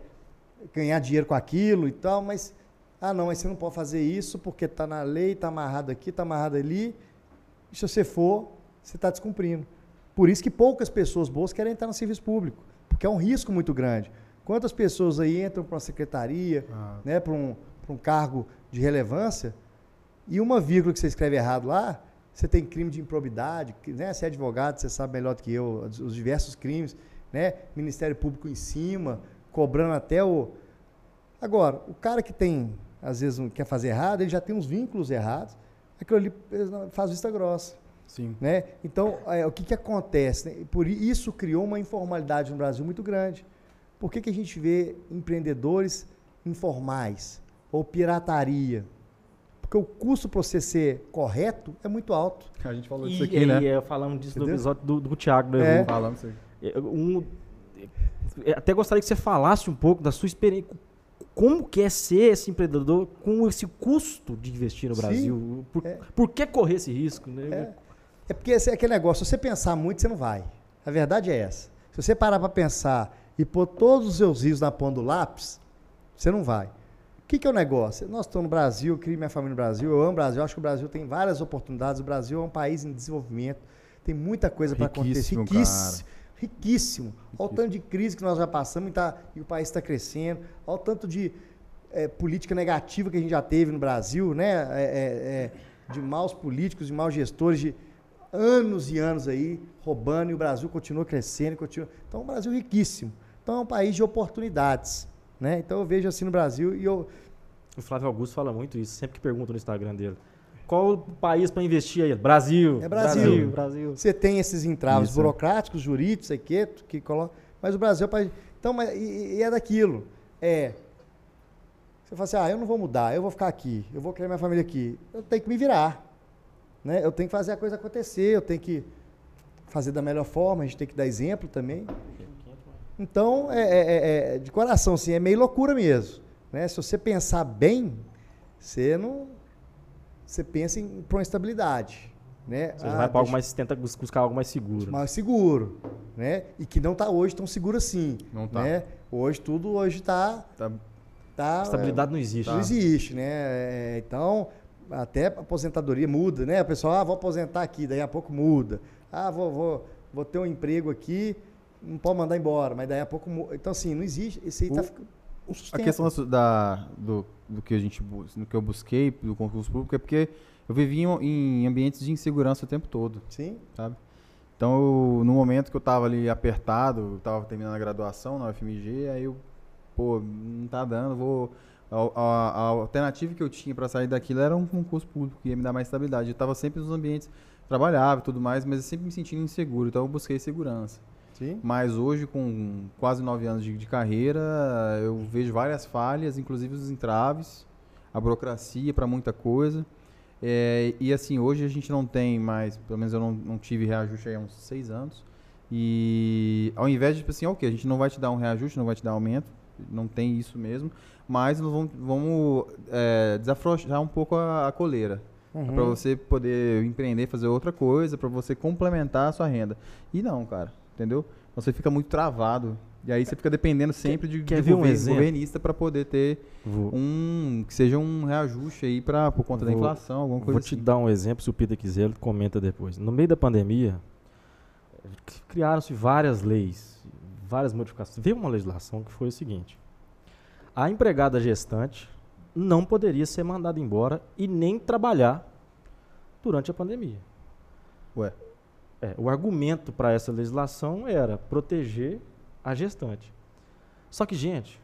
ganhar dinheiro com aquilo e tal, mas. Ah, não, mas você não pode fazer isso porque está na lei, está amarrado aqui, está amarrado ali. E se você for, você está descumprindo. Por isso que poucas pessoas boas querem entrar no serviço público, porque é um risco muito grande. Quantas pessoas aí entram para uma secretaria, Ah, né, para um, pra um cargo de relevância, e uma vírgula que você escreve errado lá, você tem crime de improbidade, né, você é advogado, você sabe melhor do que eu, os os diversos crimes, né, Ministério Público em cima, cobrando até o... Agora, o cara que tem, às vezes, não quer fazer errado, ele já tem uns vínculos errados, aquilo ali faz vista grossa. sim. Né? Então, é, o que, que acontece? né? Por isso criou uma informalidade no Brasil muito grande. Por que, que a gente vê empreendedores informais ou pirataria? Porque o custo para você ser correto é muito alto. A gente falou E, disso aqui, e, né? é, falando disso no Entendeu? episódio do, do Thiago do É. Falamos isso. É, um- é, até gostaria que você falasse um pouco da sua experiência. Como que é ser esse empreendedor com esse custo de investir no Sim, Brasil? Por, é. por que correr esse risco? Né? É, é porque esse é aquele negócio, se você pensar muito, você não vai. A verdade é essa. Se você parar para pensar e pôr todos os seus rios na ponta do lápis, você não vai. O que, que é o negócio? Nós estamos no Brasil, eu criei minha família no Brasil, eu amo o Brasil, acho que o Brasil tem várias oportunidades, o Brasil é um país em desenvolvimento, tem muita coisa para acontecer. Riquíssimo, Riquíssimo. Riquíssimo. Olha o tanto de crise que nós já passamos e, tá- e o país está crescendo. Olha o tanto de eh, política negativa que a gente já teve no Brasil, né? É, é, é, de maus políticos, de maus gestores, de anos e anos aí roubando e o Brasil continua crescendo. Continua... Então, é um Brasil riquíssimo. Então, é um país de oportunidades. Né? Então, eu vejo assim no Brasil e eu, O Flávio Augusto fala muito isso, sempre que pergunta no Instagram dele. Qual o país para investir aí? Brasil. É Brasil. Brasil. Brasil. Você tem esses entraves Isso. burocráticos, jurídicos, sei que, que coloca. Mas o Brasil é o país. Então, mas, e, e é daquilo. É. Você fala assim, ah, eu não vou mudar, eu vou ficar aqui, eu vou criar minha família aqui. Eu tenho que me virar. Né? Eu tenho que fazer a coisa acontecer, eu tenho que fazer da melhor forma, a gente tem que dar exemplo também. Então, é, é- é- é de coração, assim, é meio loucura mesmo. Né? Se você pensar bem, você não. Você pensa em para uma estabilidade. Né? Você Ah, vai para algo mais, tenta bus- buscar algo mais seguro. mais seguro, né? E que não está hoje tão seguro assim, Não tá. né? Hoje tudo hoje está Tá- tá Estabilidade não existe. não existe, né? É, então até a aposentadoria muda, né? O pessoal, ah, vou aposentar aqui, daí a pouco muda. Ah, vou, vou, vou ter um emprego aqui, não pode mandar embora, mas daí a pouco. Então assim, não existe, isso aí tá ficando A questão da, do, do que a gente do que eu busquei do concurso público é porque eu vivi em, em ambientes de insegurança o tempo todo, Sim, sabe? Então, eu- no momento que eu tava ali apertado, eu tava terminando a graduação na UFMG, aí eu, pô, não tá dando, vou a, a- a alternativa que eu tinha para sair daquilo era um concurso público que ia me dar mais estabilidade. Eu tava sempre nos ambientes trabalhava e tudo mais, mas eu sempre me sentindo inseguro, então eu busquei segurança. Sim. Mas hoje, com quase nove anos de, de carreira, eu vejo várias falhas, inclusive os entraves, a burocracia para muita coisa. É, e assim, hoje a gente não tem mais, pelo menos eu não, não tive reajuste aí há uns seis anos. E ao invés de, tipo assim, ok, a gente não vai te dar um reajuste, não vai te dar aumento, não tem isso mesmo, mas nós vamos, vamos é, desafrouxar um pouco a, a coleira. Uhum. Pra você poder empreender, fazer outra coisa, pra você complementar a sua renda. E não, cara, entendeu? Então você fica muito travado. E aí você fica dependendo sempre de, quer de um exemplo? governista pra poder ter Vou, um que seja um reajuste aí para por conta da Vou- inflação, alguma coisa vou te assim. dar um exemplo, se o Peter quiser, ele comenta depois. No meio da pandemia, criaram-se várias leis, várias modificações. Veio uma legislação que foi o seguinte: a empregada gestante não poderia ser mandada embora e nem trabalhar durante a pandemia. Ué. É, o argumento para essa legislação era proteger a gestante. Só que, gente,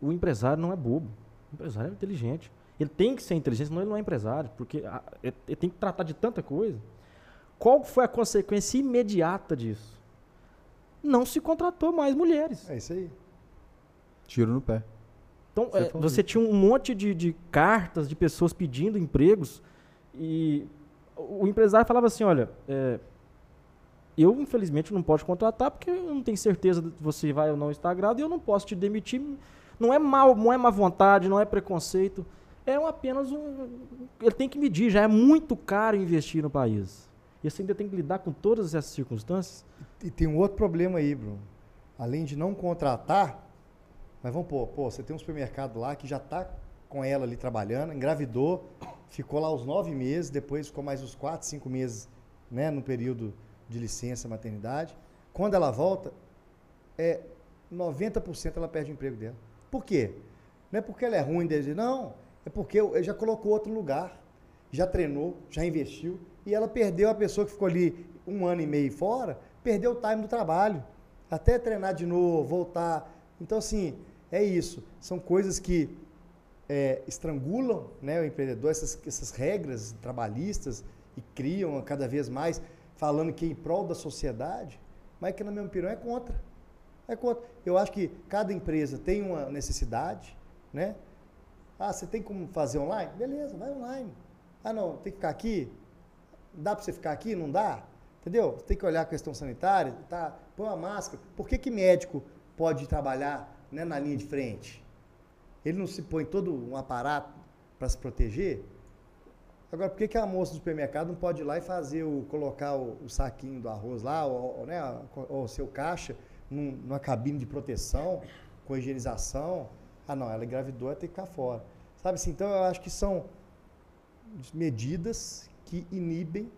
o empresário não é bobo. O empresário é inteligente. Ele tem que ser inteligente, senão ele não é empresário, porque a- ele tem que tratar de tanta coisa. Qual foi a consequência imediata disso? Não se contratou mais mulheres. É isso aí. Tiro no pé. Então, Você é, falou você tinha um monte de, de cartas de pessoas pedindo empregos e o empresário falava assim, olha, é, eu infelizmente não posso contratar porque eu não tenho certeza de você vai ou não estar grado e eu não posso te demitir. Não é mal, não é má vontade, não é preconceito. É apenas um. Ele tem que medir, já é muito caro investir no país. E você ainda tem que lidar com todas essas circunstâncias. E tem um outro problema aí, Bruno. Além de não contratar, mas vamos pôr, pô, você tem um supermercado lá que já está com ela ali trabalhando, engravidou, ficou lá os nove meses, depois ficou mais uns quatro, cinco meses né, no período de licença maternidade. Quando ela volta, é 90% ela perde o emprego dela. Por quê? Não é porque ela é ruim, desde não, é porque já colocou outro lugar, já treinou, já investiu, e ela perdeu a pessoa que ficou ali um ano e meio fora, perdeu o time do trabalho, até treinar de novo, voltar. Então, assim, é isso. São coisas que é, estrangulam né, o empreendedor, essas, essas regras trabalhistas, e criam cada vez mais, falando que é em prol da sociedade, mas que, na minha opinião, é contra. É contra. Eu acho que cada empresa tem uma necessidade, né? Ah, você tem como fazer online? Beleza, vai online. Ah, não, tem que ficar aqui? Dá para você ficar aqui? Não dá? Entendeu? Tem que olhar a questão sanitária, tá? Põe uma máscara. Por que, que médico pode trabalhar né, na linha de frente? Ele não se põe todo um aparato para se proteger? Agora, por que, que a moça do supermercado não pode ir lá e fazer o, colocar o, o saquinho do arroz lá, ou, né, o seu caixa, num, numa cabine de proteção, com higienização? Ah, não, ela engravidou, ela tem que ficar fora. Sabe assim? Então, eu acho que são medidas que inibem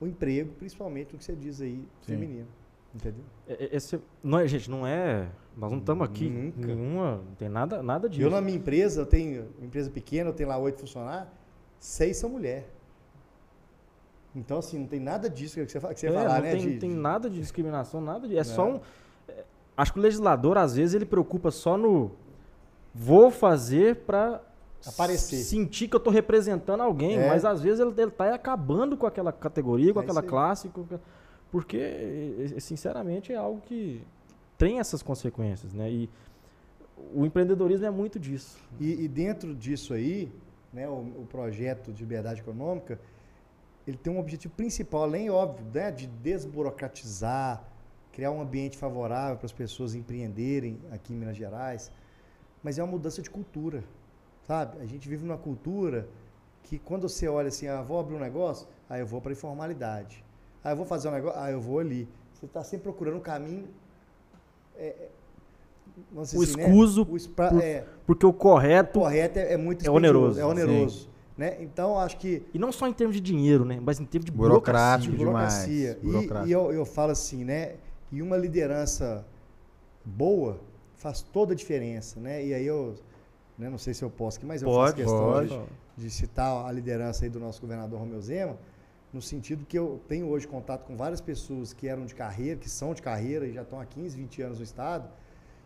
o emprego, principalmente o que você diz aí, Sim. feminino. Entendeu? É, é, esse, não, gente, não é. Nós não estamos aqui. Nunca. Nenhuma, não tem nada, nada disso. Eu, na minha empresa, eu tenho uma empresa pequena, eu tenho lá oito funcionários, seis são mulheres. Então, assim, não tem nada disso que você, que você é, falar, não né? Tem, de, tem nada de discriminação, nada disso. É, é só um. É, acho que o legislador, às vezes, ele preocupa só no. Vou fazer para aparecer. Sentir que eu estou representando alguém, é. mas às vezes ele está acabando com aquela categoria, com é aquela classe, com, porque, sinceramente, é algo que tem essas consequências, né? E o empreendedorismo é muito disso. E, e dentro disso aí, né, o, o, projeto de liberdade econômica, ele tem um objetivo principal, além, óbvio, né, de desburocratizar, criar um ambiente favorável para as pessoas empreenderem aqui em Minas Gerais, mas é uma mudança de cultura. Sabe? A gente vive numa cultura que quando você olha assim, ah, vou abrir um negócio, aí eu vou para a informalidade. Ah, eu vou fazer um negócio, ah, eu vou ali. Você está sempre procurando um caminho. É, é o assim, né? escuso, né? o espra, por, é, porque o correto, o correto é, é muito é oneroso. É oneroso. Né? Então, acho que. E não só em termos de dinheiro, né? mas em termos de burocracia. burocracia. Demais. E, e eu, eu falo assim, né? E uma liderança boa faz toda a diferença. Né? E aí eu né? não sei se eu posso aqui, mas eu pode, faço questão pode. De, de, citar a liderança aí do nosso governador Romeu Zema, no sentido que eu tenho hoje contato com várias pessoas que eram de carreira, que são de carreira e já estão há 15, 20 anos no Estado,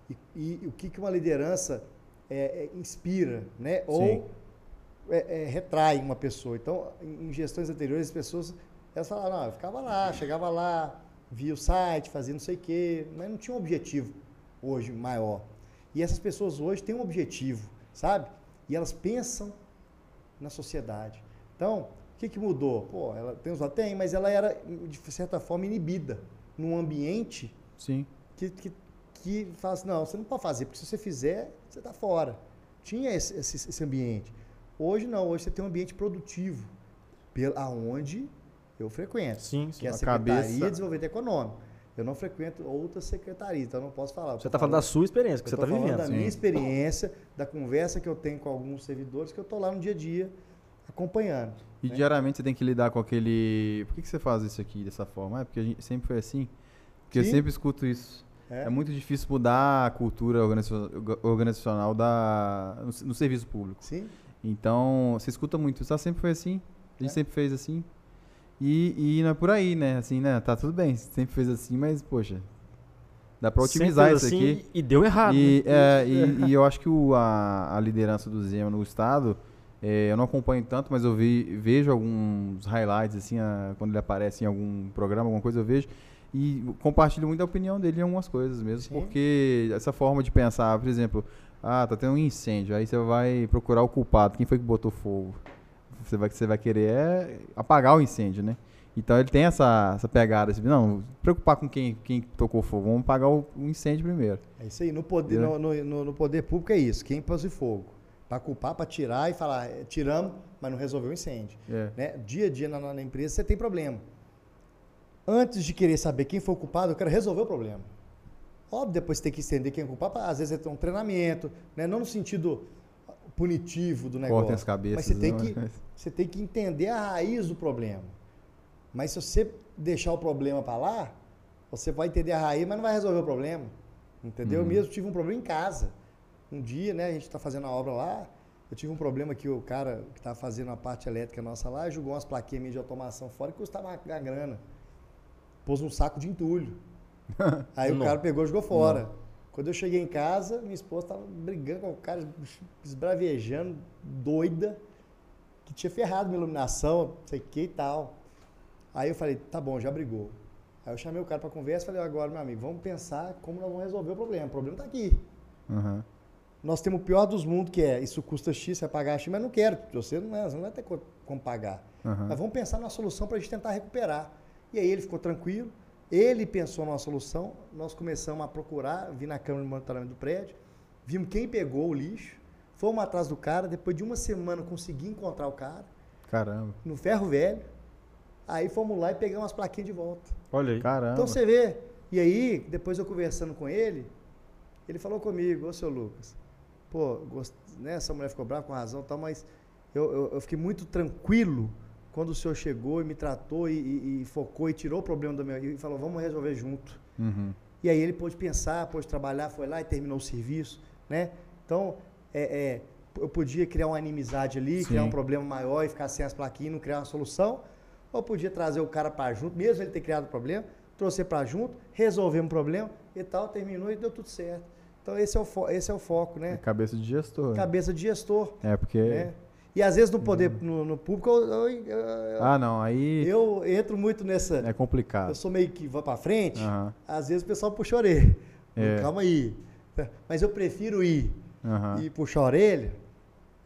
e, e o que, que uma liderança é, é, inspira, né? ou é, é, retrai uma pessoa. Então, em, gestões anteriores, as pessoas elas falavam, não, eu ficava lá, chegava lá, via o site, fazia não sei o quê, mas não tinha um objetivo hoje maior. E essas pessoas hoje têm um objetivo sabe? E elas pensam na sociedade. Então, que, que mudou? Pô, ela tem tem, mas ela era, de certa forma, inibida num ambiente Sim. que, que, que fala assim, não, você não pode fazer, porque se você fizer, você está fora. Tinha esse, esse, esse, ambiente. Hoje não, hoje você tem um ambiente produtivo, pela, aonde eu frequento. Sim, sim. Que é a Secretaria cabeça... de Desenvolvimento Econômico. Eu não frequento outras secretarias, então eu não posso falar. Você está falando da sua experiência, que você está vivendo. da minha experiência, da conversa que eu tenho com alguns servidores, que eu estou lá no dia a dia acompanhando. E né? diariamente você tem que lidar com aquele. Por que, que você faz isso aqui dessa forma? É porque a gente sempre foi assim. Porque Sim. eu sempre escuto isso. É. é. muito difícil mudar a cultura organizacional da, no, no serviço público. Sim. Então, você escuta muito. Isso sempre foi assim. A gente é. sempre fez assim. E, e não é por aí, né? Assim, né? Tá tudo bem, sempre fez assim, mas, poxa, dá pra otimizar isso assim, aqui. E deu errado. E, né? é, e, e, eu acho que o, a, a liderança do Zema no Estado, é, eu não acompanho tanto, mas eu vi, vejo alguns highlights, assim, a, quando ele aparece em algum programa, alguma coisa, eu vejo. E compartilho muito a opinião dele em algumas coisas mesmo, Sim. porque essa forma de pensar, por exemplo, ah, tá tendo um incêndio, aí você vai procurar o culpado, quem foi que botou fogo? você vai, você vai querer é apagar o incêndio, né? Então ele tem essa, essa pegada, assim, não, preocupar com quem, quem tocou fogo, vamos apagar o, o incêndio primeiro. É isso aí, no poder, no, no, no, poder público é isso, quem pôs fogo. Para culpar, para tirar e falar, é, tiramos, mas não resolveu o incêndio. É. Né? Dia a dia na, na empresa você tem problema. Antes de querer saber quem foi o culpado, eu quero resolver o problema. Óbvio, depois você tem que entender quem é o culpado, às vezes é ter um treinamento, né? não no sentido punitivo do negócio. Cortem as cabeças. Mas você tem, que, você tem que entender a raiz do problema. Mas se você deixar o problema para lá, você vai entender a raiz, mas não vai resolver o problema. Entendeu? Uhum. Eu mesmo tive um problema em casa. Um dia, né, a gente está fazendo a obra lá, eu tive um problema que o cara que estava fazendo a parte elétrica nossa lá jogou umas plaquinhas de automação fora e custava uma, uma grana. Pôs um saco de entulho. Aí o cara pegou e jogou fora. Não. Quando eu cheguei em casa, minha esposa estava brigando com o cara, esbravejando, doida, que tinha ferrado minha iluminação, não sei o que e tal. Aí eu falei, tá bom, já brigou. Aí eu chamei o cara para conversa e falei, agora, meu amigo, vamos pensar como nós vamos resolver o problema. O problema está aqui. Uhum. Nós temos o pior dos mundos, que é isso custa X, você vai pagar X, mas não quero. Você não, é, você não vai ter como pagar. Aham. Mas vamos pensar numa solução para a gente tentar recuperar. E aí ele ficou tranquilo, ele pensou numa solução, nós começamos a procurar, vi na câmera de monitoramento do prédio, vimos quem pegou o lixo, fomos atrás do cara, depois de uma semana consegui encontrar o cara, Caramba. no ferro velho, aí fomos lá e pegamos as plaquinhas de volta. Olha aí. Caramba. Então você vê, e aí, depois eu conversando com ele, ele falou comigo, ô seu Lucas, pô, gost... né, essa mulher ficou brava com razão e tal, mas eu, eu, eu fiquei muito tranquilo quando o senhor chegou e me tratou e, e- e focou e tirou o problema do meu. E falou, vamos resolver junto. Uhum. E aí ele pôde pensar, pôde trabalhar, foi lá e terminou o serviço, né? Então, é, é, eu podia criar uma inimizade ali, Sim. criar um problema maior e ficar sem as plaquinhas e não criar uma solução, ou podia trazer o cara para junto, mesmo ele ter criado o problema, trouxe para junto, resolvemos o problema e tal, terminou e deu tudo certo. Então esse é o, esse é o foco, É né? cabeça de gestor. Cabeça de gestor, É, porque. né? E às vezes no poder, no, no público, eu, eu- eu- Ah, não, aí eu entro muito nessa... é complicado. Eu sou meio que vou para frente, Aham. às vezes o pessoal puxa a orelha. É. Calma aí. Mas eu prefiro ir Aham. e puxar a orelha,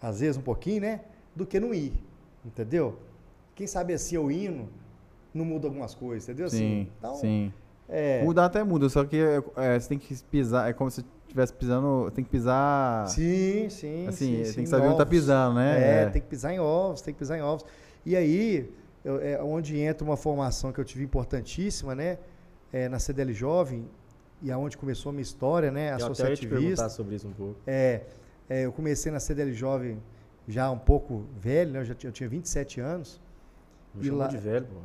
às vezes um pouquinho, né? Do que não ir. Entendeu? Quem sabe assim eu indo, não muda algumas coisas, entendeu? Sim, Assim, então, sim. É, Mudar até muda, só que é, você tem que pisar, é como se estivesse pisando, tem que pisar. sim, sim. assim, sim, tem sim, que saber onde tá pisando, né? É, tem que pisar em ovos, tem que pisar em ovos. E aí, eu- é onde entra uma formação que eu tive importantíssima, né? É, na CDL Jovem, e aonde começou a minha história, né? Eu até Associativista. perguntar sobre isso um pouco. É, é, eu comecei na CDL Jovem já um pouco velho, né? Eu, já tinha, eu tinha 27 anos. Me E lá- de velho, pô.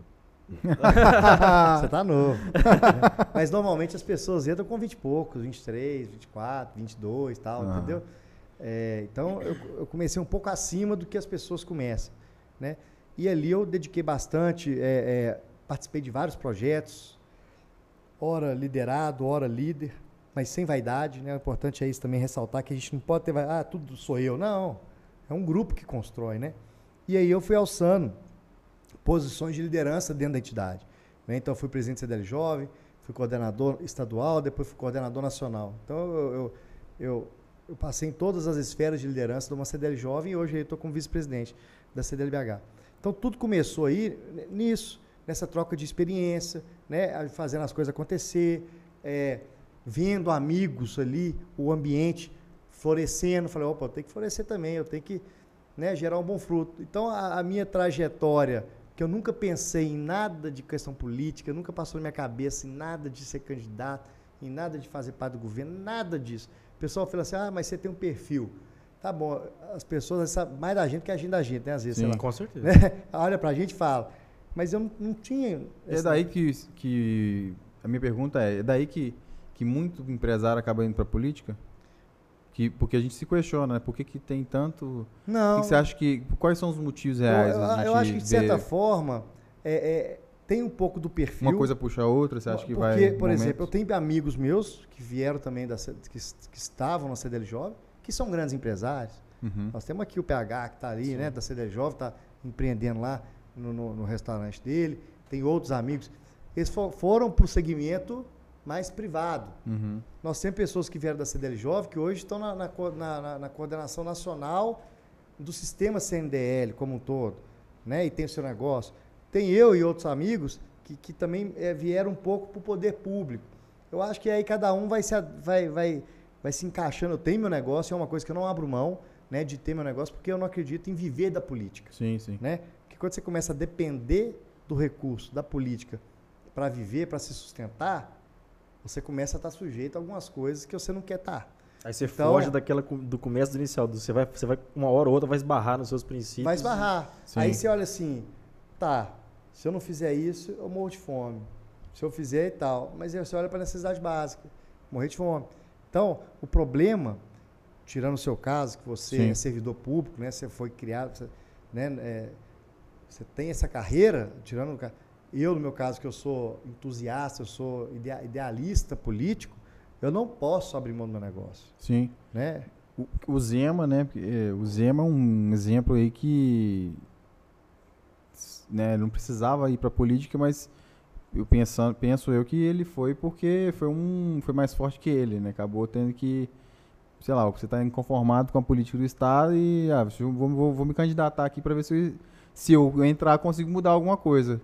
Você tá novo. Mas normalmente as pessoas entram com 20 e poucos, 23, 24, 22 e tal, Aham. entendeu? É, então eu, eu comecei um pouco acima do que as pessoas começam, né? E ali eu dediquei bastante, é, é, participei de vários projetos, hora liderado, hora líder, mas sem vaidade, né? O importante é isso também ressaltar que a gente não pode ter, ah, tudo sou eu, não. É um grupo que constrói, né? E aí eu fui alçando posições de liderança dentro da entidade. né? Então, fui presidente do CDL Jovem, fui coordenador estadual, depois fui coordenador nacional. Então, eu, eu, eu, eu passei em todas as esferas de liderança de uma CDL Jovem e hoje estou como vice-presidente da CDLBH. Então, tudo começou aí nisso, nessa troca de experiência, né? fazendo as coisas acontecer, é, vendo amigos ali, o ambiente florescendo. Falei, opa, eu tenho que florescer também, eu tenho que né, gerar um bom fruto. Então, a, a minha trajetória, que eu nunca pensei em nada de questão política, nunca passou na minha cabeça em nada de ser candidato, em nada de fazer parte do governo, nada disso. O pessoal fala assim, ah, mas você tem um perfil. Tá bom, as pessoas sabem mais da gente que a gente da gente, né? Às vezes, sei Sim. lá. Com certeza. Né? Olha pra gente e fala. Mas eu não, não tinha... É daí que, que. A minha pergunta é: é daí que, que muito empresário acaba indo pra política? Que, porque a gente se questiona, né? Por que, que tem tanto. Não, que, que você acha que. Quais são os motivos eu, reais? eu- gente eu acho que, de certa ver forma, é, é, tem um pouco do perfil... Uma coisa puxa a outra, você acha que Porque, vai. por exemplo, eu tenho amigos meus que vieram também, da, que, que estavam na CDL Jovem, que são grandes empresários. Uhum. Nós temos aqui o PH que está ali, né, da CDL Jovem, está empreendendo lá no, no- no restaurante dele. Tem outros amigos. Eles fo- foram para o segmento mais privado. Uhum. Nós temos pessoas que vieram da CDL Jovem que hoje estão na, na na- na- na coordenação nacional do sistema CNDL como um todo, né? E tem o seu negócio. Tem eu e outros amigos que, que também eh, vieram um pouco para o poder público. Eu acho que aí cada um vai se, vai, vai, vai se encaixando. Eu tenho meu negócio, é uma coisa que eu não abro mão né, de ter meu negócio, porque eu não acredito em viver da política Sim, sim. né? Porque quando você começa a depender do recurso, da política, para viver, para se sustentar, você começa a estar sujeito a algumas coisas que você não quer estar. Aí você Então- foge daquela do começo do inicial. do- Você vai, você vai uma hora ou outra vai esbarrar nos seus princípios. Vai esbarrar. Sim. Aí você olha assim, tá, se eu não fizer isso, eu morro de fome. Se eu fizer e tal. Mas aí você olha para a necessidade básica, morrer de fome. Então, o problema, tirando o seu caso, que você Sim. é servidor público, né? Você foi criado, você, né? é, você tem essa carreira, tirando o eu, no meu caso, que eu sou entusiasta, eu sou idea- idealista político, eu não posso abrir mão do meu negócio, Sim. né? O, o Zema, né? é, O Zema é um exemplo aí que né, não precisava ir para política, mas eu pensando, penso eu que ele foi porque foi um foi mais forte que ele, né? Acabou tendo que sei lá, você está inconformado com a política do Estado e ah, vou, vou, vou me candidatar aqui para ver se eu, se eu entrar consigo mudar alguma coisa.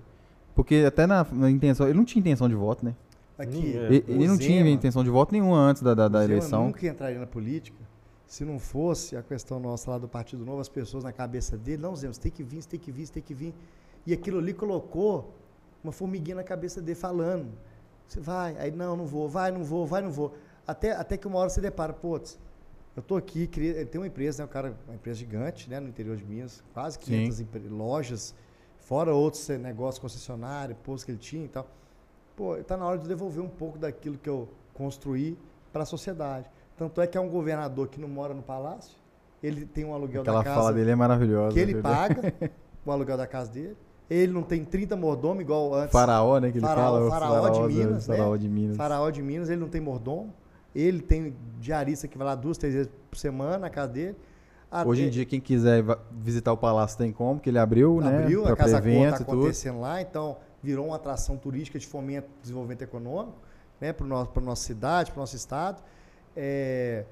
Porque até na, na, intenção, ele não tinha intenção de voto, né? Aqui, ele, ele não Zema, tinha intenção de voto nenhuma antes da, da, da eleição. nunca entraria na política se não fosse a questão nossa lá do Partido Novo, as pessoas na cabeça dele, não, Zema, você tem que vir, você tem que vir, você tem que vir. E aquilo ali colocou uma formiguinha na cabeça dele falando. Você vai, aí não, não vou, vai, não vou, vai, não vou. Até, até que uma hora você depara, putz, eu tô aqui, tem uma empresa, né, um cara, uma empresa gigante, né, no interior de Minas, quase 500 lojas, fora outros negócios concessionários, postos que ele tinha e tal. Pô, está na hora de devolver um pouco daquilo que eu construí para a sociedade. Tanto é que é um governador que não mora no palácio, ele tem um aluguel Aquela da casa. Aquela fala dele é maravilhosa. Que ele paga o aluguel da casa dele. Ele não tem 30 mordomos igual antes. Faraó, né? Que ele faraó, fala. Faraó, faraó de Minas. Faraó né? de Minas. Faraó de Minas, ele não tem mordomo. Ele tem diarista que vai lá duas, três vezes por semana na casa dele. Até Hoje em dia, quem quiser visitar o palácio tem como, que ele abriu, abriu né? Abriu, a Casa Cor está acontecendo lá, então virou uma atração turística de fomento do desenvolvimento econômico, né? Para nosso, a nossa cidade, para o nosso estado. É,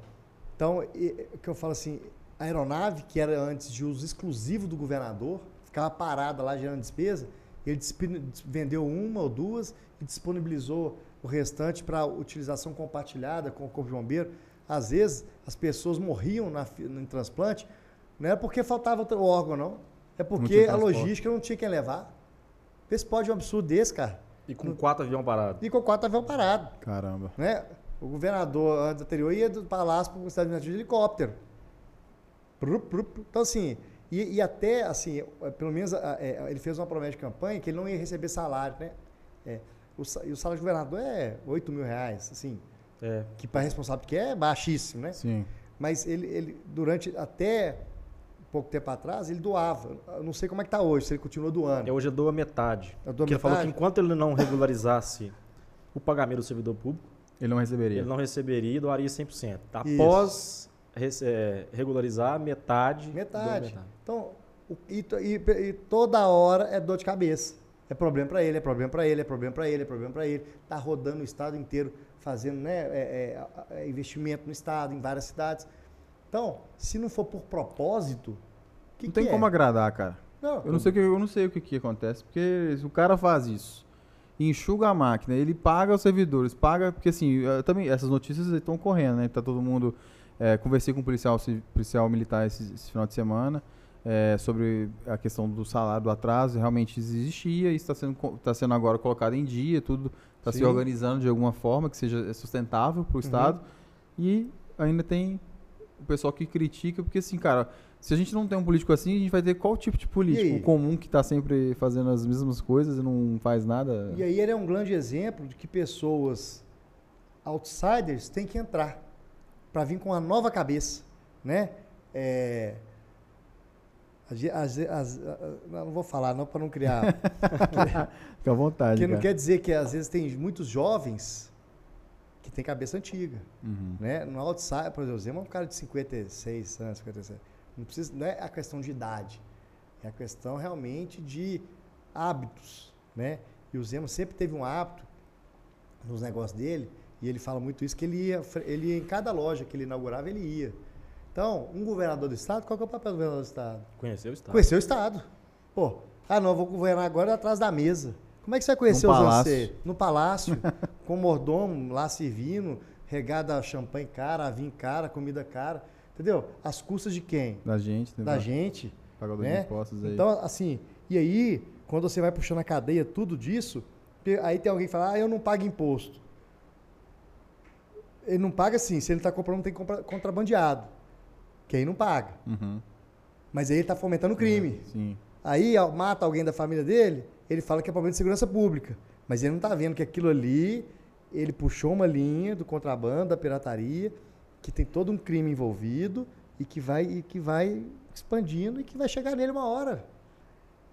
então, o que eu falo assim, a aeronave, que era antes de uso exclusivo do governador, ficava parada lá gerando despesa, ele vendeu uma ou duas e disponibilizou o restante para utilização compartilhada com o Corpo de Bombeiro. Às vezes, as pessoas morriam na, no transplante, não é porque faltava o órgão, não. É porque a logística não tinha quem levar. Vê se pode um absurdo desse, cara. E com quatro aviões parados. E com quatro aviões parados. Caramba. Né? O governador antes anterior ia do palácio para o estado de helicóptero. Então, assim, e, e até, assim, pelo menos é, ele fez uma promessa de campanha que ele não ia receber salário, né? É, o, e o salário do governador é 8 mil reais, assim. É. Que para responsável que é baixíssimo, né? Sim. Mas ele, ele, durante até pouco tempo atrás, ele doava. Eu não sei como é que está hoje, se ele continua doando. É, hoje ele doa metade. Eu dou Porque metade? ele falou que enquanto ele não regularizasse o pagamento do servidor público, ele não receberia. Ele não receberia e doaria 100%. Após é, regularizar, metade. Metade. metade. Então, o, e, e, e toda hora é dor de cabeça. É problema para ele, é problema para ele, é problema para ele, é problema para ele. Está rodando o estado inteiro, fazendo né, é, é, é, investimento no estado, em várias cidades. Então, se não for por propósito, que não tem que como é? agradar, cara. Não, eu não sei o que eu não sei o que, que acontece, porque o cara faz isso, enxuga a máquina, ele paga os servidores, paga porque assim também essas notícias estão correndo, né? Tá todo mundo é, conversei com um policial, policial militar esse, esse final de semana é, sobre a questão do salário, do atraso, realmente existia e está sendo, está sendo agora colocado em dia, tudo está se organizando de alguma forma que seja sustentável para o uhum. Estado. E ainda tem o pessoal que critica, porque assim, cara, se a gente não tem um político assim, a gente vai ter qual tipo de político? O comum que está sempre fazendo as mesmas coisas e não faz nada? E aí ele é um grande exemplo de que pessoas outsiders têm que entrar para vir com uma nova cabeça, né? É, as, as, não vou falar não para não criar. Fica à vontade. Porque não quer dizer que às vezes tem muitos jovens que têm cabeça antiga. Uhum. Né? No outside, por exemplo, o Zema é um cara de 56 anos, 57. Não, precisa, não é a questão de idade. É a questão realmente de hábitos. Né? E o Zema sempre teve um hábito nos negócios dele, e ele fala muito isso, que ele ia, ele ia em cada loja que ele inaugurava, ele ia. Então, um governador do Estado, qual que é o papel do governador do Estado? Conhecer o Estado. Conhecer o Estado. Pô, ah não, vou governar agora atrás da mesa. Como é que você vai conhecer no os palácio. No palácio, com o mordomo lá servindo, regada a champanhe cara, a vinho cara, comida cara. Entendeu? As custas de quem? Da gente. Entendeu? Da gente. Pagador né? de impostos aí. Então, assim, e aí, quando você vai puxando a cadeia tudo disso, aí tem alguém que fala, ah, eu não pago imposto. Ele não paga assim, se ele está comprando, tem contrabandeado que aí não paga. Uhum. Mas aí ele está fomentando o crime. Sim. Aí mata alguém da família dele, ele fala que é problema de segurança pública. Mas ele não está vendo que aquilo ali, ele puxou uma linha do contrabando, da pirataria, que tem todo um crime envolvido e que vai, e que vai expandindo e que vai chegar nele uma hora.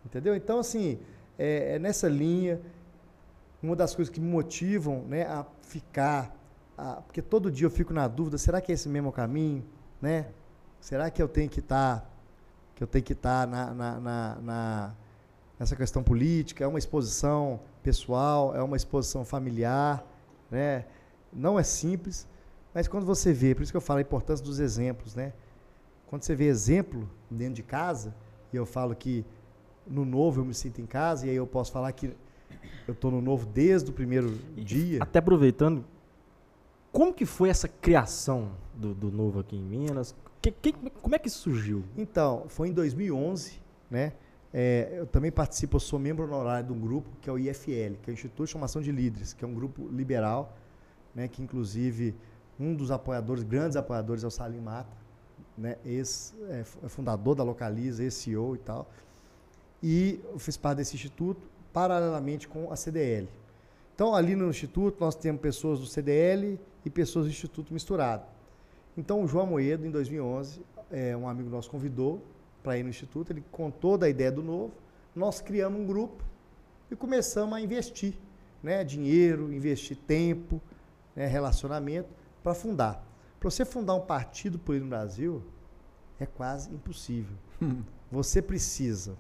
Entendeu? Então, assim, é, é nessa linha, uma das coisas que me motivam né, a ficar, a, porque todo dia eu fico na dúvida, será que é esse mesmo caminho? Né? Será que eu tenho que estar tá, que eu tenho que estar tá na, na, na, na, nessa questão política? É uma exposição pessoal, é uma exposição familiar, né? Não é simples, Mas quando você vê, por isso que eu falo a importância dos exemplos, né? Quando você vê exemplo dentro de casa, e eu falo que no novo eu me sinto em casa, e aí eu posso falar que eu estou no novo desde o primeiro dia. Até aproveitando, como que foi essa criação do, do novo aqui em Minas? Que, que, como é que isso surgiu? Então, foi em 2011, né? É, eu também participo, eu sou membro honorário de um grupo que é o IFL, que é o Instituto de Formação de Líderes, que é um grupo liberal, né, que inclusive um dos apoiadores, grandes apoiadores é o Salim Mata, né, ex, é, é fundador da Localiza, ex-CEO e tal. E eu fiz parte desse instituto paralelamente com a CDL. Então, ali no instituto, nós temos pessoas do CDL e pessoas do instituto misturado. Então, o João Moedo, em 2011, é, um amigo nosso convidou para ir no instituto, ele contou da ideia do novo, nós criamos um grupo e começamos a investir, né, dinheiro, investir tempo, né, relacionamento para fundar. Para você fundar um partido político no Brasil é quase impossível. você precisa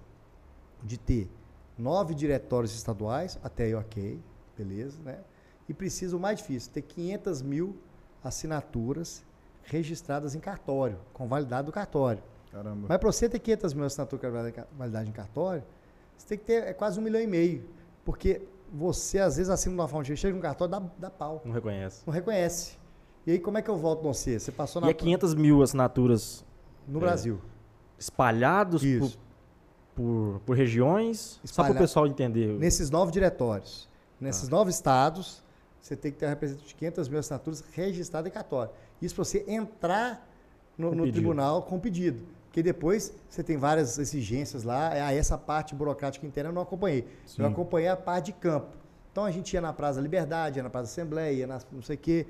de ter nove diretórios estaduais, até aí ok, beleza, né? E precisa, o mais difícil, ter 500 mil assinaturas registradas em cartório, com validade do cartório. Caramba. Mas para você ter 500 mil assinaturas com validade em cartório, você tem que ter é quase um milhão e meio. Porque você, às vezes, assina uma fonte, chega no cartório, dá, dá pau. Não reconhece. Não reconhece. E aí, como é que eu volto no você? Você passou na. E é 500 mil assinaturas No É. Brasil. espalhados por, Isso. por, por regiões, só para o pessoal entender. Nesses nove diretórios. Nesses Tá. nove estados, você tem que ter representante de 500 mil assinaturas registrado em cartório. Isso para você entrar no, no tribunal com pedido. Porque depois você tem várias exigências lá. Ah, essa parte burocrática interna eu não acompanhei. Eu Sim. acompanhei a parte de campo. Então a gente ia na Praça da Liberdade, ia na Praça da Assembleia, ia na não sei o quê,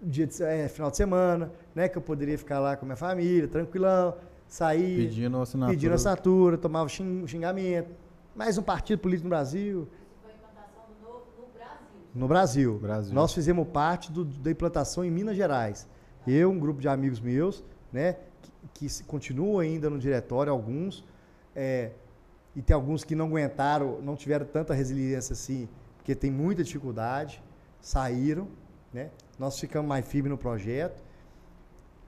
dia de, é, final de semana, né? Que eu poderia ficar lá com a minha família, tranquilão, sair, Pedindo assinatura. pedindo assinatura, tomava xing- xingamento. Mais um partido político no Brasil. Foi a implantação do novo no Brasil. No Brasil. Brasil. Nós fizemos parte do- da implantação em Minas Gerais. Eu, um grupo de amigos meus, né, que, que continuam ainda no diretório, alguns, é, e tem alguns que não aguentaram, não tiveram tanta resiliência assim, porque tem muita dificuldade, saíram, né? Nós ficamos mais firmes no projeto.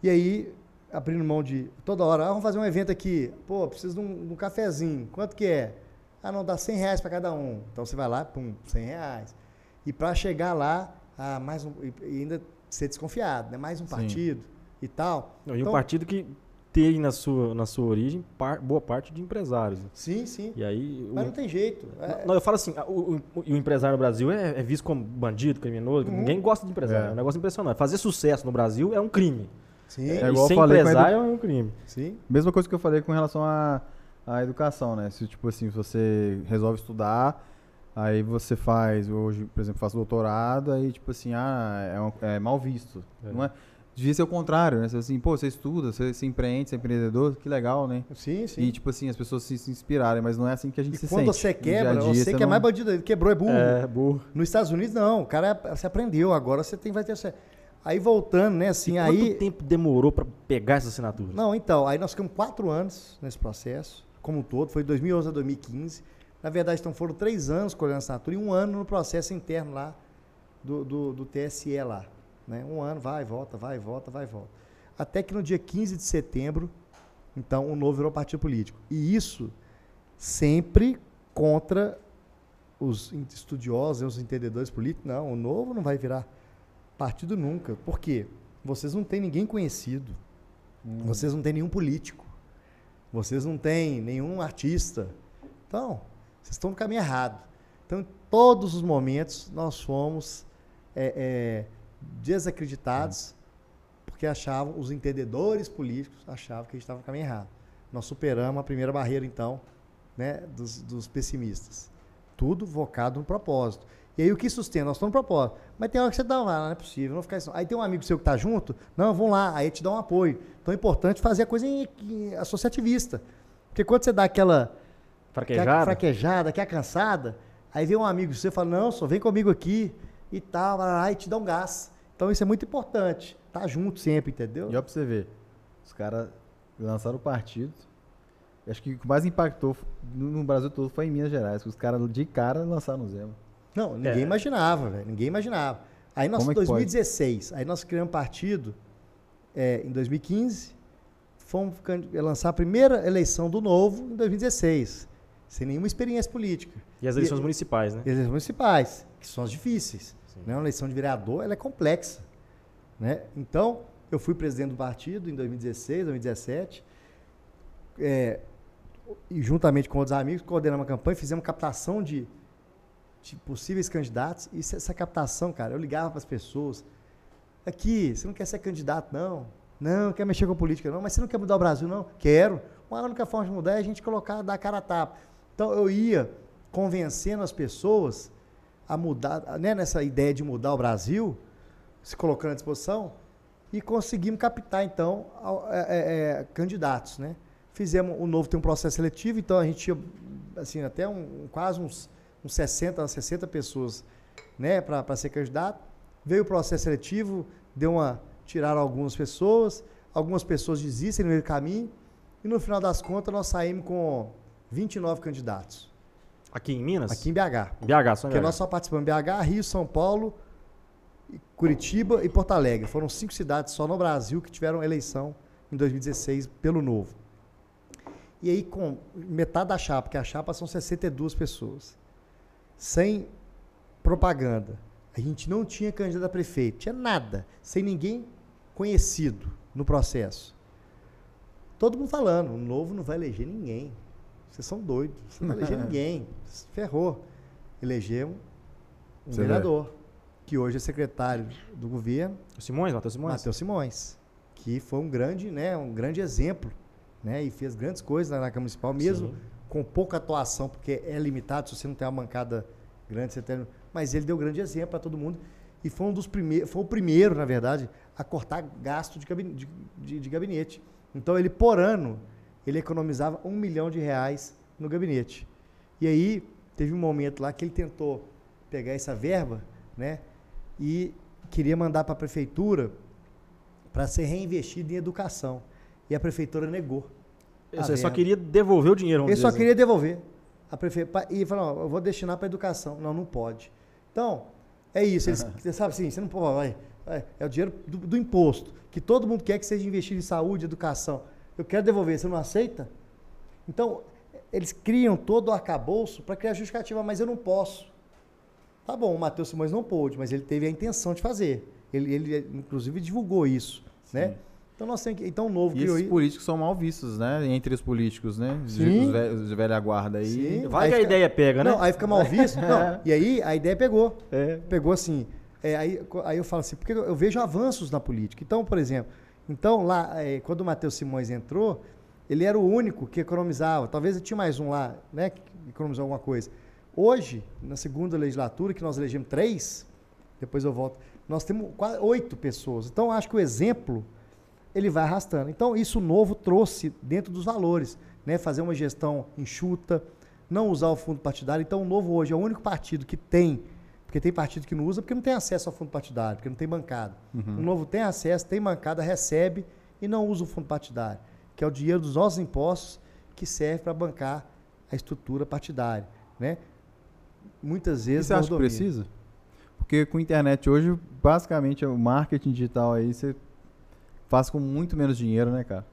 E aí, abrindo mão de toda hora, ah, vamos fazer um evento aqui, pô, preciso de um, de um cafezinho, quanto que é? Ah, não, dá 100 reais para cada um. Então você vai lá, pum, 100 reais. E para chegar lá, ah, mais um, e ainda ser desconfiado, né? Mais um Sim. partido e tal. Não, e Então- um partido que tem na sua, na sua origem par- boa parte de empresários. né? Sim, sim. E aí. Mas o- não tem jeito. É, Não, eu falo assim, a- o, o- o empresário no Brasil é, é visto como bandido, criminoso. Uhum. Ninguém gosta de empresário. É. É um negócio impressionante. Fazer sucesso no Brasil é um crime. sim, É e igual eu ser falei a empresário é um crime. sim. Mesma coisa que eu falei com relação à à educação, né? Se, tipo assim, se você resolve estudar, aí você faz, hoje, por exemplo, faço doutorado, aí, tipo assim, ah, é, um- é mal visto, É. não é? Devia ser o contrário, né? Você, assim, pô, você estuda, você, se empreende, você é empreendedor, que legal, né? Sim, sim. E, tipo assim, as pessoas se, se inspirarem, mas não é assim que a gente E se quando sente. você No dia quebra, dia, você que é não- mais bandido, ele quebrou, é burro. É, burro. Nos Estados Unidos, não. O cara você aprendeu, agora você tem, vai ter. Aí voltando, né, assim, E aí. Quanto tempo demorou para pegar essa assinatura? Não, então, aí nós ficamos quatro anos nesse processo, como um todo, foi de 2011 a 2015. Na verdade, então foram três anos colhendo assinatura e um ano no processo interno lá do, do, do TSE lá. Né? Um ano, vai, volta, vai, volta, vai, volta. Até que no dia 15 de setembro, então, o novo virou partido político. E isso sempre contra os estudiosos, os entendedores políticos. Não, o novo não vai virar partido nunca. Por quê? Vocês não têm ninguém conhecido. Vocês não têm nenhum político. Vocês não têm nenhum artista. Então, vocês estão no caminho errado. Então, em todos os momentos, nós fomos é, é, desacreditados porque achavam, os entendedores políticos achavam que a gente estava no caminho errado. Nós superamos a primeira barreira, então, né, dos, dos pessimistas. Tudo focado no propósito. E aí o que sustenta? Nós estamos no propósito. Mas tem hora que você dá, lá, não é possível, não ficar assim. Aí tem um amigo seu que está junto, não, vamos lá, aí te dá um apoio. Então é importante fazer a coisa em, em associativista. Porque quando você dá aquela quer Fraquejado? fraquejada, quer cansada, aí vem um amigo seu e fala, não, só vem comigo aqui e tal, aí te dá um gás. Então isso é muito importante. Tá junto sempre, entendeu? E ó pra você ver, os caras lançaram o partido. Acho que o que mais impactou no, Brasil todo foi em Minas Gerais, que os caras de cara lançaram o Zema. Não, ninguém É. imaginava, velho. Ninguém imaginava. Aí nós, Como é que pode? 2016, aí nós criamos partido é, em 2015, fomos lançar a primeira eleição do Novo em 2016, sem nenhuma experiência política. E as eleições municipais, né? Eleições municipais, que são as difíceis. Sim. Né? Uma eleição de vereador ela é complexa. Né? Então, eu fui presidente do partido em 2016, 2017, é, e juntamente com outros amigos, coordenamos uma campanha, fizemos captação de, de possíveis candidatos. E essa, captação, cara, eu ligava para as pessoas. Aqui, você não quer ser candidato, não. Não, não quer mexer com política, não. Mas você não quer mudar o Brasil, não? Quero. A única forma de mudar é a gente colocar, dar cara a tapa. Então, eu ia convencendo as pessoas a mudar, né, nessa ideia de mudar o Brasil, se colocando à disposição, e conseguimos captar, então, é, é, é, candidatos, né? Fizemos, o novo tem um processo seletivo, então a gente tinha, assim, até um, quase uns, uns 60, 60 pessoas, né, para ser candidato. Veio o processo seletivo, deu uma, tiraram algumas pessoas, algumas pessoas desistem no meio do caminho, e no final das contas nós saímos com 29 candidatos, Aqui em Minas? aqui em BH. BH, só em Porque BH. nós só participamos em BH, Rio, São Paulo, Curitiba e Porto Alegre. Foram cinco cidades só no Brasil que tiveram eleição em 2016 pelo Novo. E aí, com metade da chapa, porque a chapa são 62 pessoas, sem propaganda. A gente não tinha candidato a prefeito, tinha nada, sem ninguém conhecido no processo. Todo mundo falando, o Novo não vai eleger ninguém. Vocês são doidos, você não vai eleger ninguém. Ferrou. Elegemos um Você vê. vereador, que hoje é secretário do governo, O Simões, Matheus Simões? Matheus Simões, que foi um grande, né, um grande exemplo, né, e fez grandes coisas na, na Câmara Municipal, mesmo Sim. com pouca atuação, porque é limitado, se você não tem uma bancada grande, você tem, mas ele deu grande exemplo para todo mundo e foi um dos primeiros, foi o primeiro, na verdade, a cortar gasto de gabinete, de, de- de gabinete. Então ele por ano ele economizava um milhão de reais no gabinete. E aí teve um momento lá que ele tentou pegar essa verba, né, e queria mandar para a prefeitura para ser reinvestido em educação. E a prefeitura negou. A só queria devolver o dinheiro, Ele só queria devolver. A prefe... E falou, "Ó, eu vou destinar para educação. Não, não pode. Então, é isso. Eles, você sabe assim, você não pode. vai, vai, é o dinheiro do, do imposto, que todo mundo quer que seja investido em saúde, educação. Eu quero devolver, você não aceita? Então, eles criam todo o arcabouço para criar justificativa, mas eu não posso. Tá bom, o Matheus Simões não pôde, mas ele teve a intenção de fazer. Ele, ele inclusive, divulgou isso. Né? Então, nós temos que, então o novo E criou esses políticos são mal vistos, né? Entre os políticos, né? Os- Sim. Os, ve- os velha guarda aí. Sim. Vai Aí que a fica- ideia pega, né? Não, aí fica mal visto. Não, e aí a ideia pegou. É. Pegou assim. é, aí, aí eu falo assim, porque eu vejo avanços na política. Então, por exemplo, então lá, é, quando o Matheus Simões entrou, ele era o único que economizava. Talvez tinha mais um lá, né? Que economizou alguma coisa. Hoje, na segunda legislatura, que nós elegemos três, depois eu volto, nós temos quase oito pessoas. Então, acho que o exemplo ele vai arrastando. Então, isso novo trouxe dentro dos valores, né? Fazer uma gestão enxuta, não usar o fundo partidário. Então, o novo hoje é o único partido que tem, porque tem partido que não usa, porque não tem acesso ao fundo partidário, porque não tem bancada. O novo tem acesso, tem bancada, recebe e não usa o fundo partidário, que é o dinheiro dos nossos impostos que serve para bancar a estrutura partidária, né? Muitas E vezes você acha que precisa? Porque com a internet hoje, basicamente, o marketing digital aí, você faz com muito menos dinheiro, né, cara?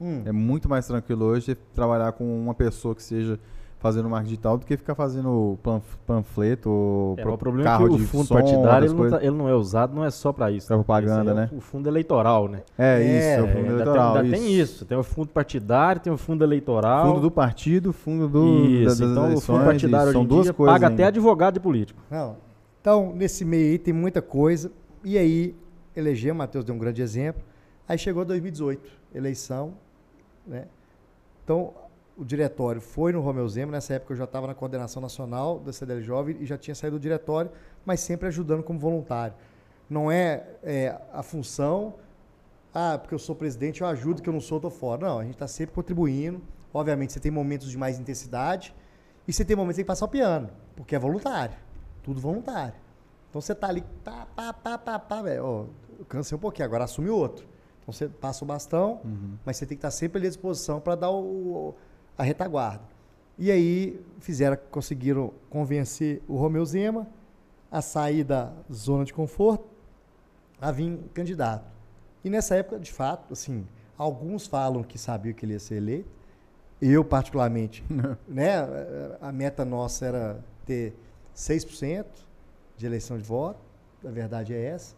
Hum. É muito mais tranquilo hoje trabalhar com uma pessoa que seja fazendo marketing digital do que ficar fazendo panf- panfleto ou É, pro- o problema é carro que o de fundo som, partidário ele não, tá- ele não é usado, não é só para isso. Pra propaganda, Esse aí é né? O, o fundo eleitoral, né? É, É, isso, é o É, fundo ainda eleitoral. tem, ainda isso. tem isso. Tem o fundo partidário, tem o fundo eleitoral. Fundo do partido, fundo do, da- Isso, das então o eleições. fundo partidário isso, hoje são em duas dia coisas paga até ainda. advogado de político. Não. Então, nesse meio aí tem muita coisa. E aí, elegemos, Matheus deu um grande exemplo. Aí chegou 2018, eleição, né? Então, o diretório foi no Romeu Zema, nessa época eu já estava na coordenação nacional da CDL Jovem e já tinha saído do diretório, mas sempre ajudando como voluntário. Não é, é, a função, ah, porque eu sou presidente, eu ajudo, que eu não sou, eu tô fora. Não, a gente está sempre contribuindo. Obviamente, você tem momentos de mais intensidade e você tem momentos que tem que passar o piano, porque é voluntário. Tudo voluntário. Então você tá ali, pá, pá, pá, pá, pá, velho. Ó, eu cansei um pouquinho, agora assume outro. Então você passa o bastão, mas você tem que estar sempre ali à disposição para dar o, a retaguarda. E aí fizeram, conseguiram convencer o Romeu Zema a sair da zona de conforto, a vir candidato. E nessa época, de fato, assim, alguns falam que sabiam que ele ia ser eleito. Eu, particularmente, né, a meta nossa era ter 6% de eleição de voto, a verdade é essa.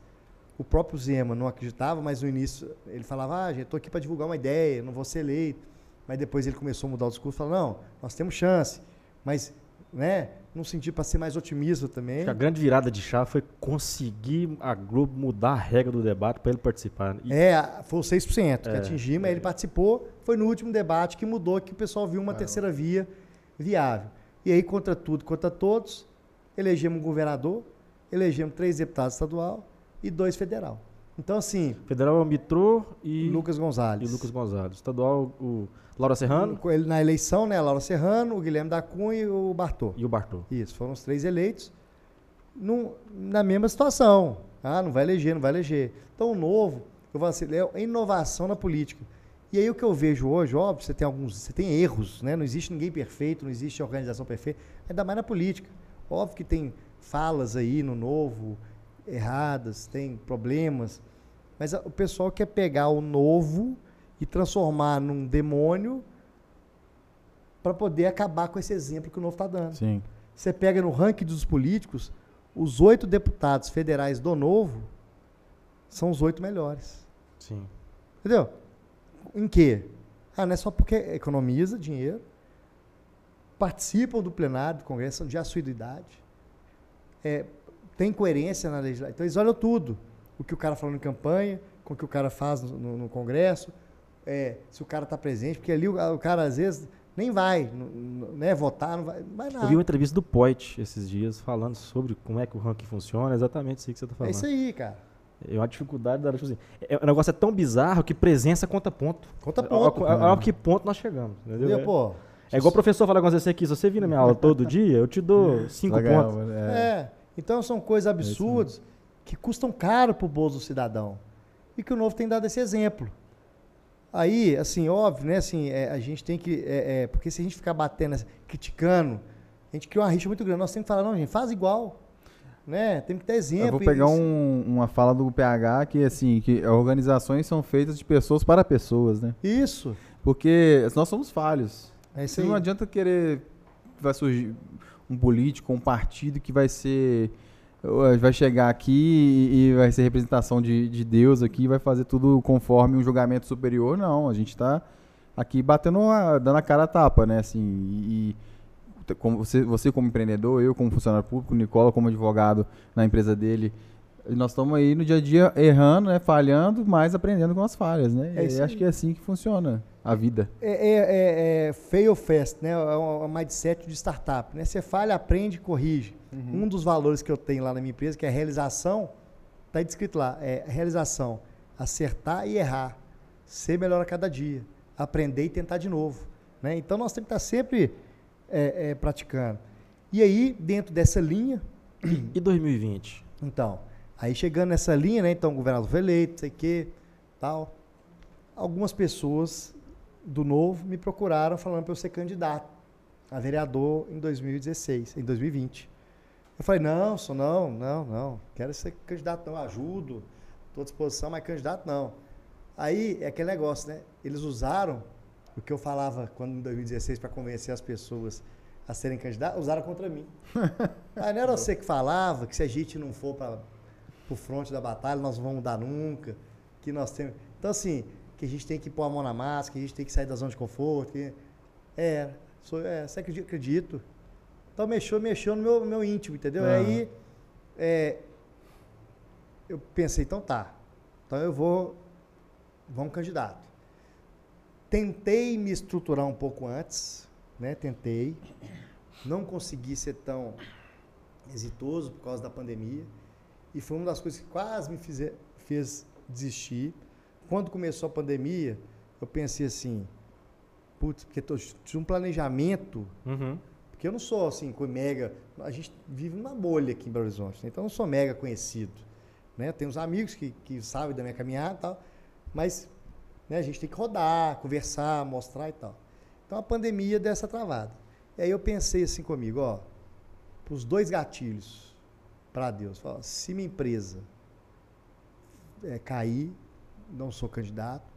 O próprio Zema não acreditava, mas no início ele falava, ah, gente, estou aqui para divulgar uma ideia, não vou ser eleito. Mas depois ele começou a mudar o discurso, falou, não, nós temos chance. Mas, né, num sentido para ser mais otimista também. A grande virada de chave foi conseguir a Globo mudar a regra do debate para ele participar. E é, foi os 6% que É, atingimos, aí ele participou. Foi no último debate que mudou, que o pessoal viu uma terceira via viável. E aí, contra tudo, contra todos, elegemos um governador, elegemos três deputados estadual e dois federal. Então, assim, Federal é o Mitrô e, Lucas Gonzalez. e Lucas Gonzalez. Estadual, o Laura Serrano ele na eleição, né? Laura Serrano, o Guilherme da Cunha e o Bartô. e o Bartô. Isso, foram os três eleitos num- na mesma situação. Ah, não vai eleger, não vai eleger. Então, o novo, eu falo assim, é inovação na política. E aí o que eu vejo hoje, óbvio, você tem alguns, você tem erros, né? Não existe ninguém perfeito, não existe organização perfeita, ainda mais na política. Óbvio que tem falas aí no novo, erradas, tem problemas, mas o pessoal quer pegar o novo e transformar num demônio para poder acabar com esse exemplo que o novo está dando. Sim. Você pega no ranking dos políticos, os oito deputados federais do Novo são os oito melhores. Sim. Entendeu? Em quê? Ah, não é só porque economiza dinheiro, participam do plenário do Congresso, são de assiduidade, é, tem coerência na legislação. Então eles olham tudo. O que o cara falou em campanha, com o que o cara faz no, no- no Congresso, é, se o cara está presente, porque ali o, o cara às vezes nem vai né, votar, não vai, não vai nada. Eu vi uma entrevista do Poit esses dias falando sobre como é que o ranking funciona, exatamente isso aí que você está É falando. isso aí, cara. É uma dificuldade da tipo assim, é, o negócio é tão bizarro que presença conta ponto. Conta É- ponto. É, é, é, que ponto nós chegamos. Entendeu? Entendeu, É- pô? É igual o professor falar com você aqui, se você vir na minha aula todo dia, eu te dou cinco Legal, pontos. é. É. Então são coisas absurdas que custam caro pro bolso do cidadão. E que o novo tem dado esse exemplo. Aí, assim, óbvio, né? Assim, é, a gente tem que. é, é, porque se a gente ficar batendo, criticando, a gente cria uma rixa muito grande. Nós temos que falar, não, gente, faz igual. Né? Tem que ter exemplo. Eu vou pegar um- uma fala do PH que assim, que organizações são feitas de pessoas para pessoas, né? Isso. Porque nós somos falhos. É isso não adianta querer vai surgir um político, um partido que vai ser vai chegar aqui e, vai ser representação de, de Deus aqui, vai fazer tudo conforme um julgamento superior. Não, a gente está aqui batendo, a, dando a cara a tapa, né? Assim, e, como você, você como empreendedor, eu como funcionário público, Nicola como advogado na empresa dele, nós estamos aí no dia a dia errando, né? Falhando, mas aprendendo com as falhas, né? É E acho que é assim que funciona a vida. É, é, é, é fail fast, né? É um, mindset de startup, né? Você falha, aprende, corrige. Um dos valores que eu tenho lá na minha empresa, que é a realização, está descrito lá, é realização, acertar e errar, ser melhor a cada dia, aprender e tentar de novo, né? Então nós temos que estar sempre é, é, praticando. E aí, dentro dessa linha, E 2020? então, aí chegando nessa linha, né? Então, o governador foi eleito, não sei o quê, tal. Algumas pessoas do Novo me procuraram falando para eu ser candidato a vereador em 2016, em 2020. Eu falei, não, sou não, não, não, quero ser candidato não, ajudo, estou à disposição, mas candidato não. Aí, é aquele negócio, né? Eles usaram o que eu falava quando em 2016 para convencer as pessoas a serem candidatos, usaram contra mim. Aí não era você que falava que se a gente não for para o fronte da batalha, nós não vamos mudar nunca, que nós temos... Então, assim, que a gente tem que pôr a mão na massa, que a gente tem que sair da zona de conforto. Que... É, sou, é, você acredita? Acredito. Então, mexeu, mexeu no meu, meu íntimo, entendeu? Aham. Aí, é, eu pensei, então tá. Então, eu vou... Vamos candidato. Tentei me estruturar um pouco antes, né? Tentei. Não consegui ser tão exitoso por causa da pandemia. E foi uma das coisas que quase me fize- fez desistir. Quando começou a pandemia, eu pensei assim, putz, porque tô, tinha um planejamento, Uhum. porque eu não sou assim, com mega, a gente vive numa bolha aqui em Belo Horizonte, né? então eu não sou mega conhecido. Né? Tem uns amigos que, que sabem da minha caminhada e tal, mas né, a gente tem que rodar, conversar, mostrar e tal. Então a pandemia deu essa travada. E aí eu pensei assim comigo, ó, os dois gatilhos, para Deus. Fala, se minha empresa é, cair, não sou candidato.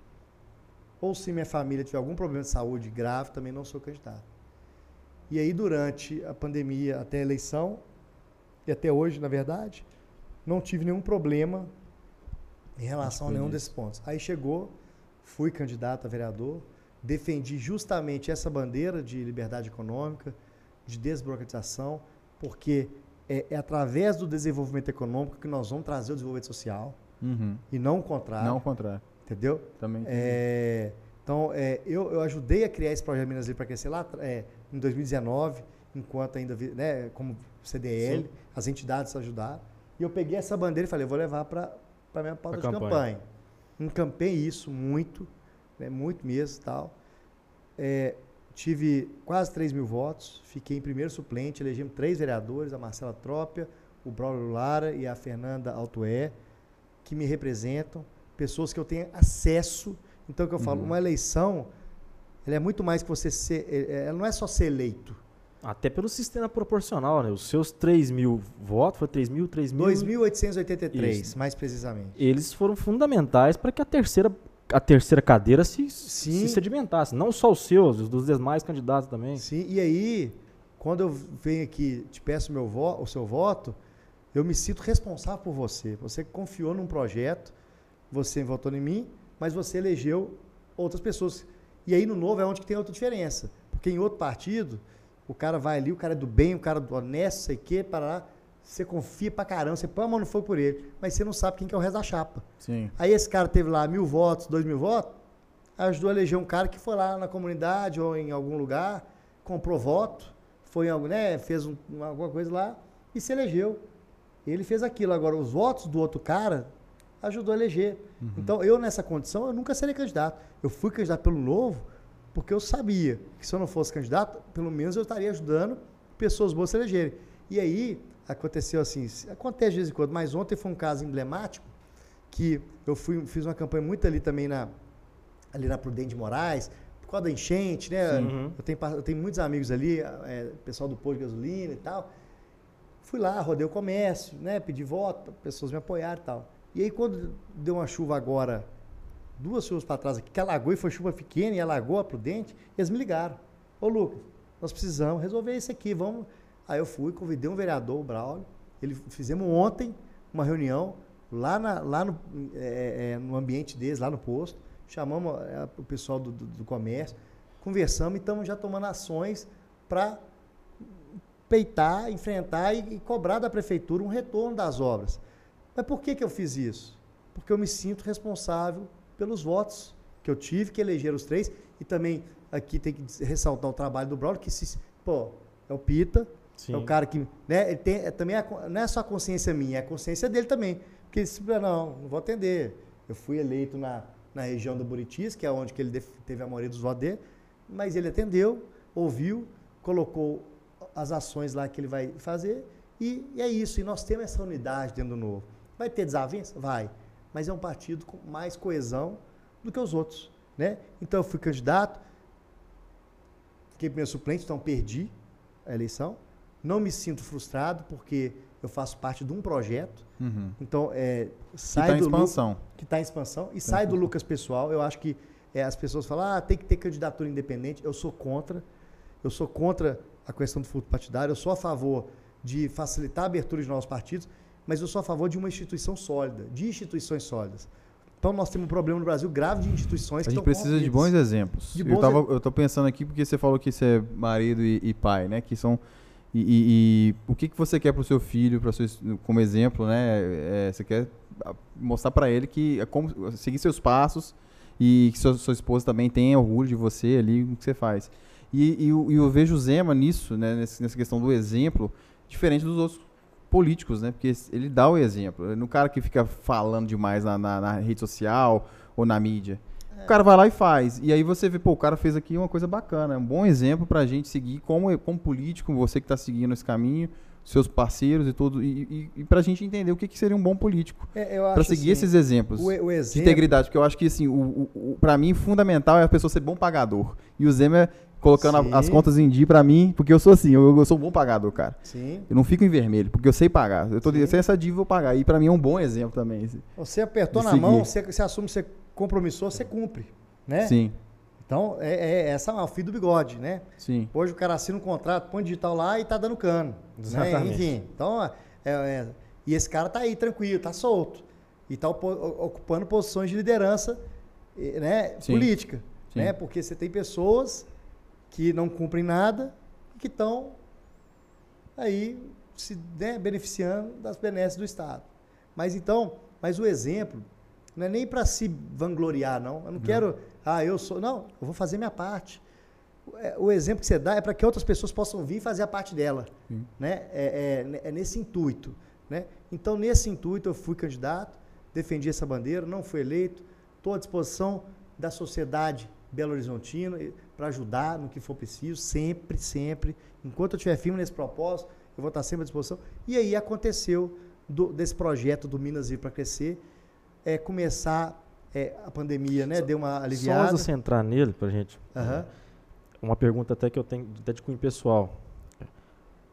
Ou se minha família tiver algum problema de saúde grave, também não sou candidato. E aí, durante a pandemia, até a eleição, e até hoje, na verdade, não tive nenhum problema em relação a nenhum desses pontos. Aí chegou, fui candidato a vereador, defendi justamente essa bandeira de liberdade econômica, de desburocratização, porque é, é através do desenvolvimento econômico que nós vamos trazer o desenvolvimento social Uhum. e não o contrário. Não o contrário. Entendeu? Também. É, então, é, eu, eu ajudei a criar esse projeto Minas Livre para crescer lá é, em 2019, enquanto ainda, né, como CDL, Sim. as entidades ajudaram. E eu peguei essa bandeira e falei, eu vou levar para a minha pauta de campanha. campanha. Encampei isso muito, né, muito mesmo e tal. É, tive quase 3 mil votos, fiquei em primeiro suplente, elegemos três vereadores, a Marcela Trópia, o Braulio Lara e a Fernanda Altoé, que me representam, pessoas que eu tenho acesso. Então, que eu falo, Uhum. uma eleição, ela é muito mais que você ser, é- é- ela não é só ser eleito. Até pelo sistema proporcional, né? Os seus 3 mil votos, foi 3 mil, 3 mil. 2.883, Isso. mais precisamente. Eles foram fundamentais para que a terceira, a terceira cadeira se, se sedimentasse. Não só os seus, os dos demais candidatos também. Sim, e aí, quando eu venho aqui, te peço meu o seu voto, eu me sinto responsável por você. Você confiou num projeto, você votou em mim, mas você elegeu outras pessoas. E aí no novo é onde que tem outra diferença. Porque em outro partido, o cara vai ali, o cara é do bem, o cara do honesto, sei o quê, para lá, você confia pra caramba, você põe a mão no fogo por ele, mas você não sabe quem que é o resto da chapa. Sim. Aí esse cara teve lá mil votos, dois mil votos, ajudou a eleger um cara que foi lá na comunidade ou em algum lugar, comprou voto, foi algum, né, fez um- uma- alguma coisa lá e se elegeu. Ele fez aquilo. Agora, os votos do outro cara ajudou a eleger. Então, eu nessa condição, eu nunca seria candidato. Eu fui candidato pelo Novo porque eu sabia que se eu não fosse candidato, pelo menos eu estaria ajudando pessoas boas a se elegerem. E aí, aconteceu assim, acontece de vez em quando, mas ontem foi um caso emblemático que eu fui, fiz uma campanha muito ali também na, ali na Prudente de Moraes, por causa da enchente, né? Uhum. Eu, tenho, eu tenho muitos amigos ali, é, pessoal do posto de gasolina e tal. Fui lá, rodei o comércio, né? Pedi voto, pessoas me apoiaram e tal. E aí quando deu uma chuva agora, duas chuvas para trás aqui, que alagou e foi chuva pequena e alagou a Prudente, eles me ligaram. Ô Lucas, nós precisamos resolver isso aqui, vamos. Aí eu fui, convidei um vereador, o Braulio, ele fizemos ontem uma reunião lá, na- lá no, é, é, no ambiente deles, lá no posto, chamamos é, o pessoal do, do- do comércio, conversamos e estamos já tomando ações para peitar, enfrentar e, e cobrar da prefeitura um retorno das obras. Mas por que, que eu fiz isso? Porque eu me sinto responsável pelos votos que eu tive, que elegeram os três, e também aqui tem que ressaltar o trabalho do Braulio, que se, pô, é o Pita, Sim. é o cara que, né, ele tem, é, também é não é só a consciência minha, é a consciência dele também. Porque ele disse, não, não vou atender. Eu fui eleito na, na região do Buritis, que é onde que ele teve a maioria dos votos dele, mas ele atendeu, ouviu, colocou as ações lá que ele vai fazer, e, e é isso. E nós temos essa unidade dentro do novo. Vai ter desavença? Vai. Mas é um partido com mais coesão do que os outros. Né? Então eu fui candidato, fiquei primeiro suplente, então perdi a eleição. Não me sinto frustrado, porque eu faço parte de um projeto. Uhum. Então, é, Que sai tá em do Lu- expansão. que está em expansão e sai do Lucas pessoal. Eu acho que é, as pessoas falam, ah, tem que ter candidatura independente. Eu sou contra. Eu sou contra a questão do furto partidário. Eu sou a favor de facilitar a abertura de novos partidos, mas eu sou a favor de uma instituição sólida, de instituições sólidas. Então nós temos um problema no Brasil grave de instituições A que gente precisa de bons exemplos. De eu, bons eu tô pensando aqui porque você falou que você é marido e, e pai, né? Que são. E, e- e o que, que você quer pro seu filho, para como exemplo, né? É, você quer ah, mostrar para ele que é como seguir seus passos e que sua, sua esposa também tenha orgulho de você ali, no que você faz. E, e eu, eu vejo o Zema nisso, né? nessa questão do exemplo, diferente dos outros políticos, né? Porque ele dá o exemplo. No cara que fica falando demais na, na- na rede social ou na mídia. O cara vai lá e faz. E aí você vê, pô, o cara fez aqui uma coisa bacana. É um bom exemplo pra gente seguir como, como político, você que tá seguindo esse caminho, seus parceiros e tudo, e, e, e pra gente entender o que, que seria um bom político. É, acho seguir assim, esses exemplos o, o de exemplo, integridade, porque eu acho que assim, o, o, o, pra mim, fundamental é a pessoa ser bom pagador. E o Zema colocando a- as contas em dia pra mim, porque eu sou assim, eu, eu sou um bom pagador, cara. Sim. Eu não fico em vermelho, porque eu sei pagar. Eu tô sem essa dívida, eu vou pagar. E pra mim é um bom exemplo também. esse. Você apertou na mão, você, você assume que você compromissou, você cumpre. Né? Sim, Então, é, é, essa é o fio do bigode, né? sim. Hoje o cara assina um contrato, põe digital lá e tá dando cano. Né? Exatamente. Enfim, então, é, é- e esse cara tá aí tranquilo, tá solto. E tá ocupando posições de liderança né, Sim. política. Sim. Né? Porque você tem pessoas que não cumprem nada e que estão aí se né, beneficiando das benesses do Estado. Mas então, mas o exemplo não é nem para se vangloriar, não. Eu não, quero, ah, eu sou. Não, eu vou fazer minha parte. O- é, O exemplo que você dá é para que outras pessoas possam vir fazer a parte dela. Sim. Né? É, é- é nesse intuito. Né? Então, nesse intuito, eu fui candidato, defendi essa bandeira, não fui eleito, estou à disposição da sociedade belo-horizontina para ajudar no que for preciso, sempre, sempre. Enquanto eu estiver firme nesse propósito, eu vou estar sempre à disposição. E aí aconteceu do- desse projeto do Minas Vir para Crescer, é, começar é, a pandemia, né? Deu uma Só aliviada. antes de você entrar nele, pra gente. Aham. Uma pergunta até que eu tenho até de cunho pessoal.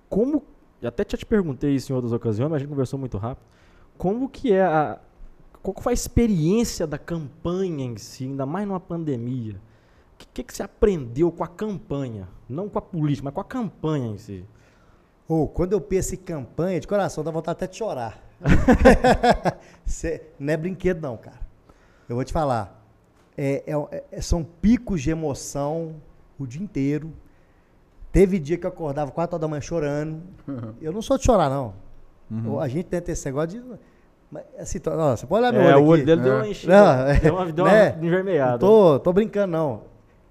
Como, até já te perguntei isso em outras ocasiões, mas a gente conversou muito rápido. Como que é a qual que foi a experiência da campanha em si, ainda mais numa pandemia? O que, que, que você aprendeu com a campanha? Não com a política, mas com a campanha em si. Ou quando eu penso em campanha, de coração, dá vontade até de chorar. Cê- não é brinquedo, não, cara. Eu vou te falar. É- é- é- são picos de emoção o dia inteiro. Teve dia que eu acordava 4 horas da manhã chorando. Eu não sou de chorar, não. Uhum. A gente tenta esse negócio de. Mas, assim, tô- ó, você pode olhar meu É, olho o olho aqui. dele deu É. uma enchida, Não, é, deu uma, deu uma né? envermelhada. Não tô, tô brincando, não.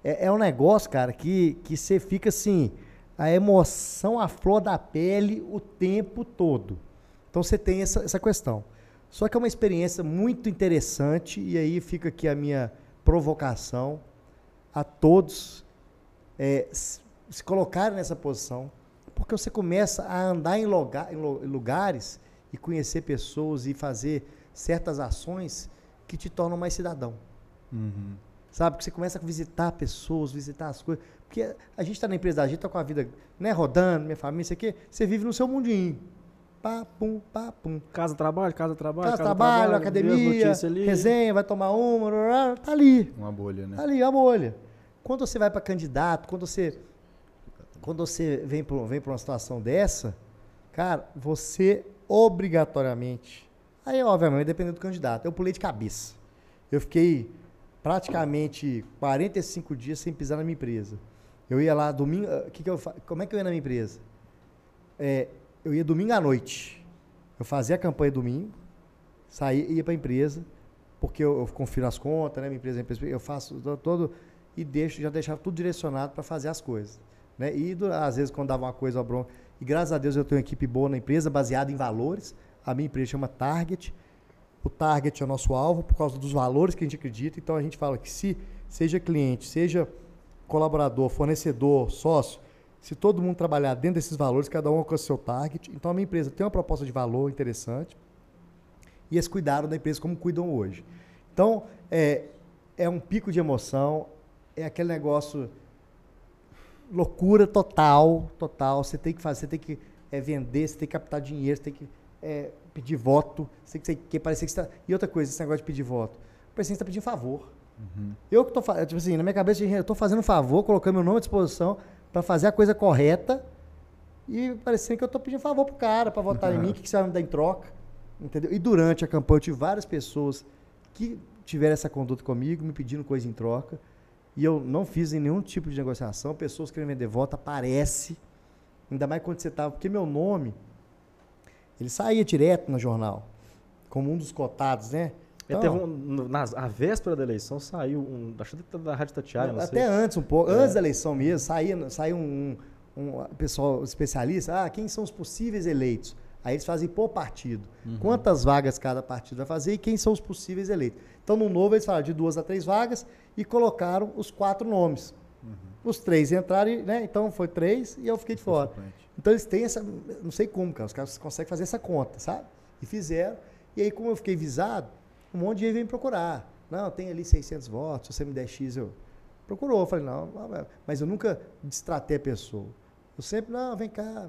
É, é um negócio, cara, que, que você fica assim, a emoção à flor da pele o tempo todo. Então você tem essa, essa questão. Só que é uma experiência muito interessante, e aí fica aqui a minha provocação a todos é, se, colocarem nessa posição, porque você começa a andar em, lo- em lugares e conhecer pessoas e fazer certas ações que te tornam mais cidadão. Uhum. Sabe? Que você começa a visitar pessoas, visitar as coisas. Porque a gente está na empresa, a gente está com a vida né, rodando, minha família, isso aqui. Você vive no seu mundinho. Pá, pum, pá, pum. Casa, trabalho, casa, trabalho, Casa, trabalho, vê as academia, resenha, vai tomar uma, tá ali. Uma bolha, né? Tá ali, a bolha. Quando você vai para candidato, quando você quando você vem para vem pra uma situação dessa, cara, você obrigatoriamente, aí obviamente dependendo do candidato, eu pulei de cabeça. Eu fiquei praticamente 45 dias sem pisar na minha empresa. Eu ia lá domingo, ah, que que eu, como é que eu ia na minha empresa? É, eu ia domingo à noite. Eu fazia a campanha domingo, saía, ia para a empresa, porque eu, eu confiro as contas, né? Minha empresa, é empresa, eu faço to- todo e deixo, já deixava tudo direcionado para fazer as coisas, né? E às vezes quando dava uma coisa, bronca, e graças a Deus eu tenho uma equipe boa na empresa, baseada em valores. A minha empresa chama Target. O Target é o nosso alvo por causa dos valores que a gente acredita. Então a gente fala que se seja cliente, seja colaborador, fornecedor, sócio, se todo mundo trabalhar dentro desses valores, cada um alcança o seu target. Então a minha empresa tem uma proposta de valor interessante e eles cuidaram da empresa como cuidam hoje. Então, é, é um pico de emoção, é aquele negócio loucura total, total. Você tem que fazer, você tem que é, vender, você tem que captar dinheiro, você tem que é, pedir voto, você tem que, que parecer que você tá... E outra coisa, esse negócio de pedir voto. Parece que você está pedindo favor. Eu que tô fazendo, tipo assim, na minha cabeça, eu tô fazendo um favor, colocando meu nome à disposição para fazer a coisa correta e parecendo que eu tô pedindo favor pro cara para votar em mim, o que, que você vai me dar em troca, entendeu? E durante a campanha eu tive várias pessoas que tiveram essa conduta comigo, me pedindo coisa em troca, e eu não fiz em nenhum tipo de negociação, pessoas querendo vender voto, aparece, ainda mais quando você tava, porque meu nome, ele saía direto no jornal, como um dos cotados, né? É, teve um, nas- a véspera da eleição saiu um. Acho que da Rádio Tatiaia, não Até sei. antes, um pouco, É. antes da eleição mesmo, saía, saía um, um, um pessoal especialista, ah, quem são os possíveis eleitos? Aí eles fazem por partido. Quantas vagas cada partido vai fazer e quem são os possíveis eleitos? Então, no novo, eles falaram de duas a três vagas e colocaram os quatro nomes. Os três entraram, e, né? Então foi três e eu fiquei de fora. Então eles têm essa. Não sei como, cara. Os caras conseguem fazer essa conta, sabe? E fizeram. E aí, como eu fiquei visado, um monte de gente veio me procurar. Não, tem ali 600 votos, se você me der X, eu. Procurou. Eu falei, não, mas eu nunca destratei a pessoa. Eu sempre, não, vem cá,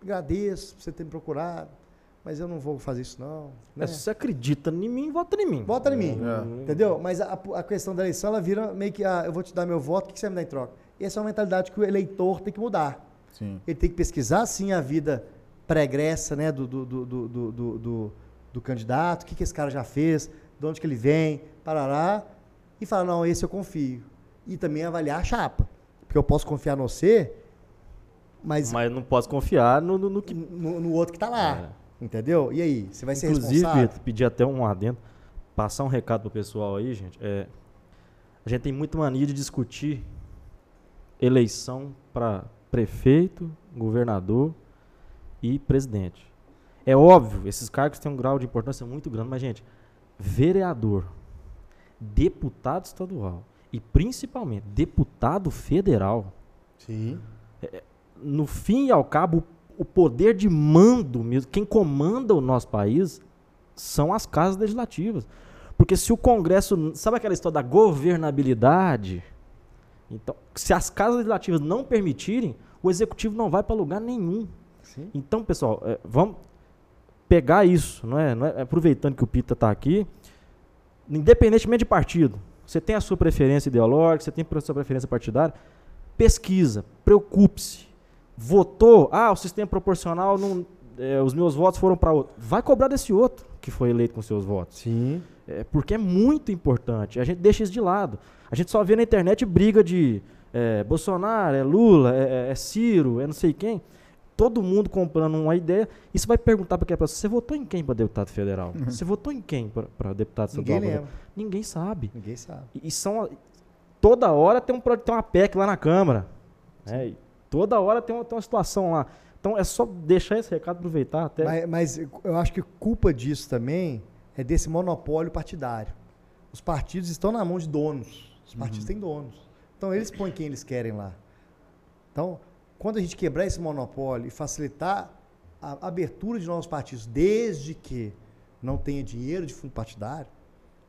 agradeço por você ter me procurado, mas eu não vou fazer isso, não. né? É, se você acredita em mim, vota em mim. Vota em mim. É. Entendeu? Mas a, a questão da eleição, ela vira meio que, ah, eu vou te dar meu voto, o que você vai me dá em troca? E essa é uma mentalidade que o eleitor tem que mudar. Sim. Ele tem que pesquisar, sim, a vida pregressa né, do, do, do, do, do, do- do- do candidato, o que, que esse cara já fez, de onde que ele vem, parará, e falar, não, esse eu confio. E também avaliar a chapa. Porque eu posso confiar no você, mas Mas não posso confiar no, no, no que. no, no outro que tá lá. Entendeu? E aí? Você vai ser Inclusive, responsável? Vitor, pedir até um adendo, passar um recado pro pessoal aí, gente. É, a gente tem muita mania de discutir eleição para prefeito, governador e presidente. É óbvio, esses cargos têm um grau de importância muito grande, mas, gente, vereador, deputado estadual e principalmente deputado federal, Sim. no fim e ao cabo, o poder de mando mesmo, quem comanda o nosso país são as casas legislativas. Porque se o Congresso, sabe aquela história da governabilidade? Então, se as casas legislativas não permitirem, o executivo não vai para lugar nenhum. Sim. Então, pessoal, é, vamos pegar isso, não é? Não é- Aproveitando que o Pita está aqui, independentemente de partido, você tem a sua preferência ideológica, você tem a sua preferência partidária, pesquisa, preocupe-se. Votou, ah, o sistema proporcional, não, é, os meus votos foram para outro. Vai cobrar desse outro que foi eleito com seus votos. Sim. É, porque é muito importante. A gente deixa isso de lado. A gente só vê na internet briga de é, Bolsonaro, é Lula, é, é- é Ciro, é não sei quem. Todo mundo comprando uma ideia. E você vai perguntar para aquela pessoa: você votou em quem para deputado federal? Você votou em quem para deputado Ninguém estadual? lembra. Ninguém sabe. Ninguém sabe. E, e são. Toda hora tem, um, tem uma PEC lá na Câmara. né? Toda hora tem uma, tem uma situação lá. Então é só deixar esse recado, aproveitar até. Mas, mas eu acho que culpa disso também é desse monopólio partidário. Os partidos estão na mão de donos. Os partidos têm donos. Então eles põem quem eles querem lá. Então, quando a gente quebrar esse monopólio e facilitar a abertura de novos partidos, desde que não tenha dinheiro de fundo partidário,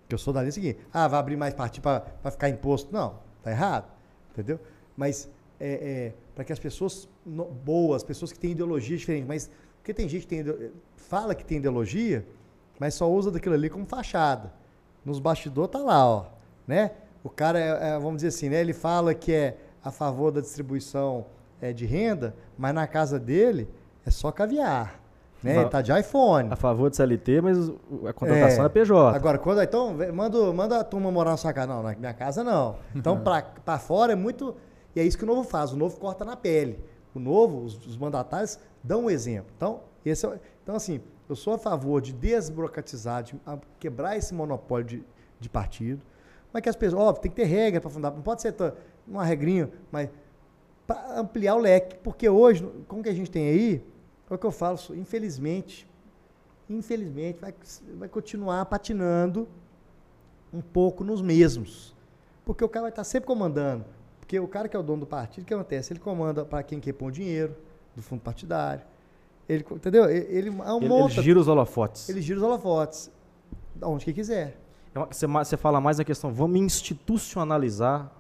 que eu sou da linha seguinte, ah, vai abrir mais partido para ficar imposto. Não, tá errado. Entendeu? Mas é, para que as pessoas no- boas, pessoas que têm ideologia diferente, mas porque tem gente que tem, fala que tem ideologia, mas só usa daquilo ali como fachada. Nos bastidores tá lá, ó, né? O cara é, é, vamos dizer assim, né? Ele fala que é a favor da distribuição é, de renda, mas na casa dele é só caviar, né? Ele tá de iPhone. A favor de CLT, mas a contratação é, PJ. Agora, quando então, manda, manda a turma morar na sua casa. Não, na minha casa não. Então, pra fora é muito. E é isso que o novo faz. O novo corta na pele. O novo, os, os mandatários dão um exemplo. Então, esse é, então, assim, eu sou a favor de desburocratizar, de a- quebrar esse monopólio de, de partido. Mas que as pessoas, óbvio, tem que ter regra para fundar. Não pode ser uma regrinha, mas para ampliar o leque. Porque hoje, como que a gente tem aí, é o que eu falo, infelizmente, infelizmente, vai, vai continuar patinando um pouco nos mesmos. Porque o cara vai estar sempre comandando. Porque o cara que é o dono do partido, o que acontece? Ele comanda para quem quer pôr dinheiro do fundo partidário. Ele, entendeu? Ele, ele Ele, monta, ele gira os holofotes. ele gira os holofotes. Da onde que quiser. É Você, você fala mais a questão, vamos institucionalizar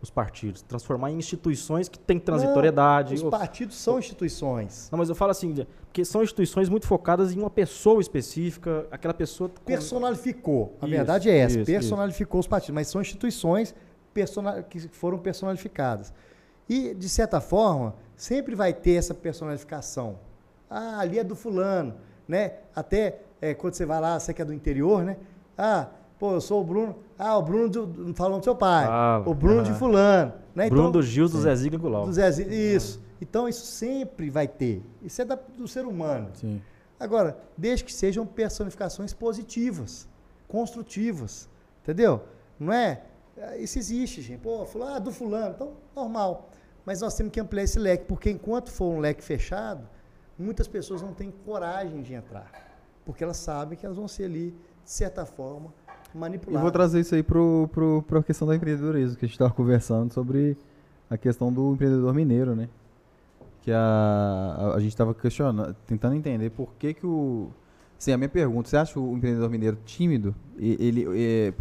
os partidos, transformar em instituições que têm transitoriedade. Os Ou- partidos são instituições. Não, mas eu falo assim, porque são instituições muito focadas em uma pessoa específica, aquela pessoa... Personalificou. A Isso, verdade é essa. isso, personalificou os partidos. Mas são instituições persona- que foram personalificadas. E, de certa forma, sempre vai ter essa personalificação. Ah, ali é do fulano. Né? Até eh, quando você vai lá, você que é do interior, né? Ah, pô, eu sou o Bruno. Ah, o Bruno do, do, falando do seu pai. Fala. O Bruno de Aham. fulano. Né? Bruno Então, do Gil do Zezinho Gulau. do Zezinho. Isso. Então, isso sempre vai ter. Isso é da- do ser humano. Sim. Agora, desde que sejam personificações positivas, construtivas, entendeu? Não é? É, Isso existe, gente. Pô, fulano, ah, do fulano, então, normal. Mas nós temos que ampliar esse leque, porque enquanto for um leque fechado, muitas pessoas não têm coragem de entrar. Porque elas sabem que elas vão ser ali, de certa forma, E manipulado. vou trazer isso aí pro, pro, pra questão do empreendedorismo, que a gente estava conversando sobre a questão do empreendedor mineiro, né? Que a, a, a gente estava questionando, tentando entender por que que o... Sim, a minha pergunta, você acha o empreendedor mineiro tímido? E- Ele, é,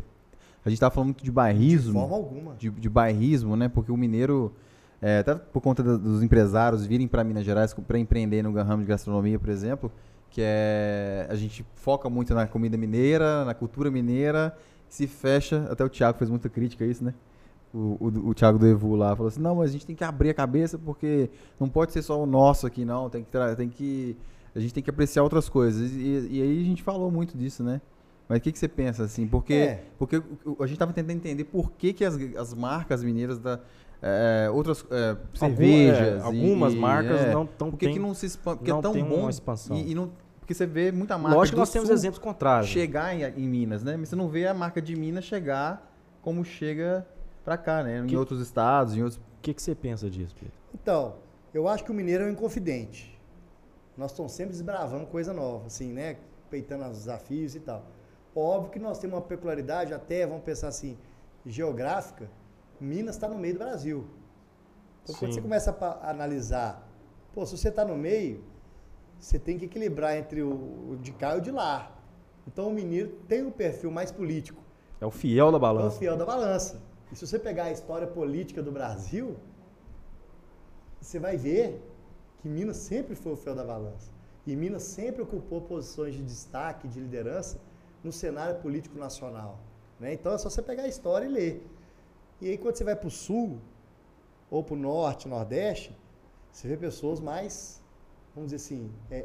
a gente estava falando muito de De bairrismo, forma alguma. de, de bairrismo, né? Porque o mineiro, é, até por conta dos empresários virem para Minas Gerais para empreender no ramo de gastronomia, por exemplo, que é a gente foca muito na comida mineira, na cultura mineira, se fecha. Até o Thiago fez muita crítica a isso, né? O, o, o Thiago do Evu lá falou assim: não, mas a gente tem que abrir a cabeça porque não pode ser só o nosso aqui, não. Tem que, tem que a gente tem que apreciar outras coisas. E, e aí a gente falou muito disso, né? Mas o que, que você pensa assim? Porque É. porque a gente estava tentando entender por que, que as, as marcas mineiras da é, outras é, Algum- cervejas, é, e- algumas e, marcas é, não tão por que, tem- que não se expande? Porque não é tão bom uma expansão. E, e não, porque você vê muita marca Lógico que nós temos exemplos contrários. chegar em, em Minas, né? Mas você não vê a marca de Minas chegar como chega pra cá, né? Em Que- outros estados, em outros. O que, que você pensa disso, Pedro? Então, eu acho que o mineiro é um inconfidente. Nós estamos sempre desbravando coisa nova, assim, né? Peitando os desafios e tal. Óbvio que nós temos uma peculiaridade, até, vamos pensar assim, geográfica. Minas está no meio do Brasil. Então, quando Sim. você começa a analisar, pô, se você está no meio, você tem que equilibrar entre o, de cá e o de lá. Então, o mineiro tem um perfil mais político. É o fiel da É o balança. fiel da balança. E se você pegar a história política do Brasil, você vai ver que Minas sempre foi o fiel da balança. E Minas sempre ocupou posições de destaque, de liderança no cenário político nacional. né? Então é só você pegar a história e ler. E aí quando você vai para o sul, ou para o norte, nordeste, você vê pessoas mais, vamos dizer assim, é, é,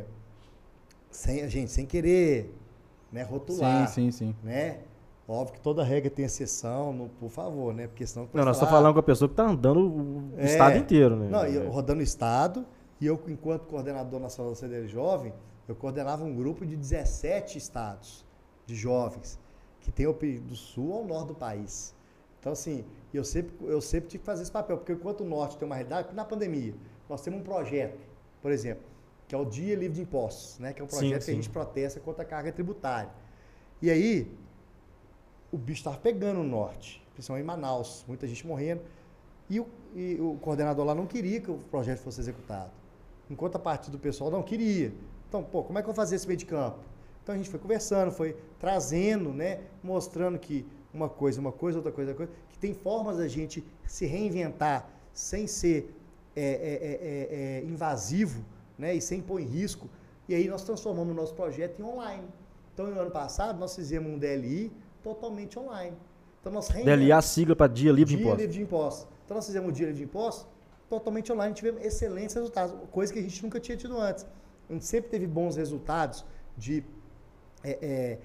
é, sem, gente, sem querer né, rotular Sim, sim, sim. né? Óbvio que toda regra tem exceção, não- por favor, né? Porque senão Não, nós estamos falando com a pessoa que está andando o É. estado inteiro, né? Não, eu rodando o estado, e eu, enquanto coordenador nacional da CDL Jovem, eu coordenava um grupo de 17 estados de jovens, que tem o do sul ao norte do país. Então, assim, eu sempre, eu sempre tive que fazer esse papel, porque enquanto o norte tem uma realidade, na pandemia, nós temos um projeto, por exemplo, que é o Dia Livre de Impostos, né? Que é um Sim, projeto que sim. a gente protesta contra a carga tributária. E aí, o bicho estava pegando no norte, principalmente em Manaus, muita gente morrendo. E o, e o coordenador lá não queria que o projeto fosse executado. Enquanto a parte do pessoal não queria. Então, pô, como é que eu vou fazer esse meio de campo? Então a gente foi conversando, foi trazendo, né? Mostrando que uma coisa, uma coisa, outra coisa, outra coisa, que tem formas da gente se reinventar sem ser é, é, é, é, é, invasivo, né? E sem pôr em risco. E aí nós transformamos o nosso projeto em online. Então, no ano passado, nós fizemos um DLI totalmente online. Então, nós DLA, a sigla para Dia Livre de Dia Impostos. livre de impostos. Então nós fizemos o dia livre de impostos totalmente online, tivemos excelentes resultados, coisa que a gente nunca tinha tido antes. A gente sempre teve bons resultados de, é, é,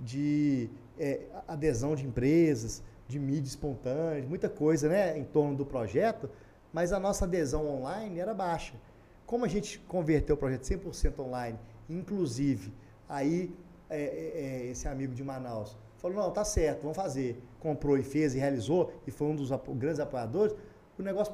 de é, adesão de empresas, de mídia espontânea, muita coisa né, em torno do projeto, mas a nossa adesão online era baixa. Como a gente converteu o projeto 100% online, inclusive, aí é, é, é, esse amigo de Manaus falou, não, tá certo, vamos fazer. Comprou e fez e realizou, e foi um dos apo- grandes apoiadores, o negócio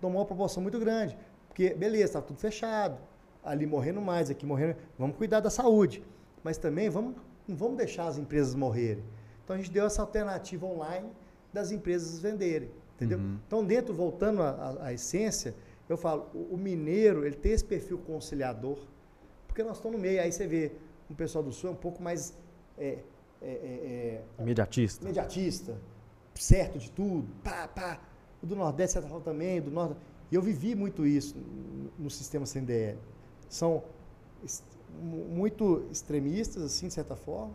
tomou uma proporção muito grande. Porque, beleza, está tudo fechado, ali morrendo mais, aqui morrendo, vamos cuidar da saúde. Mas também vamos, não vamos deixar as empresas morrerem. Então a gente deu essa alternativa online das empresas venderem, entendeu? Uhum. Então dentro, voltando à, essência, eu falo, o, o mineiro, ele tem esse perfil conciliador, porque nós estamos no meio, aí você vê um pessoal do sul é um pouco mais é, é, é, é, Imediatista. imediatista, certo de tudo, pá, pá. O do Nordeste, também, do Norte. E eu vivi muito isso no, no sistema CNDL. São muito extremistas, assim, de certa forma.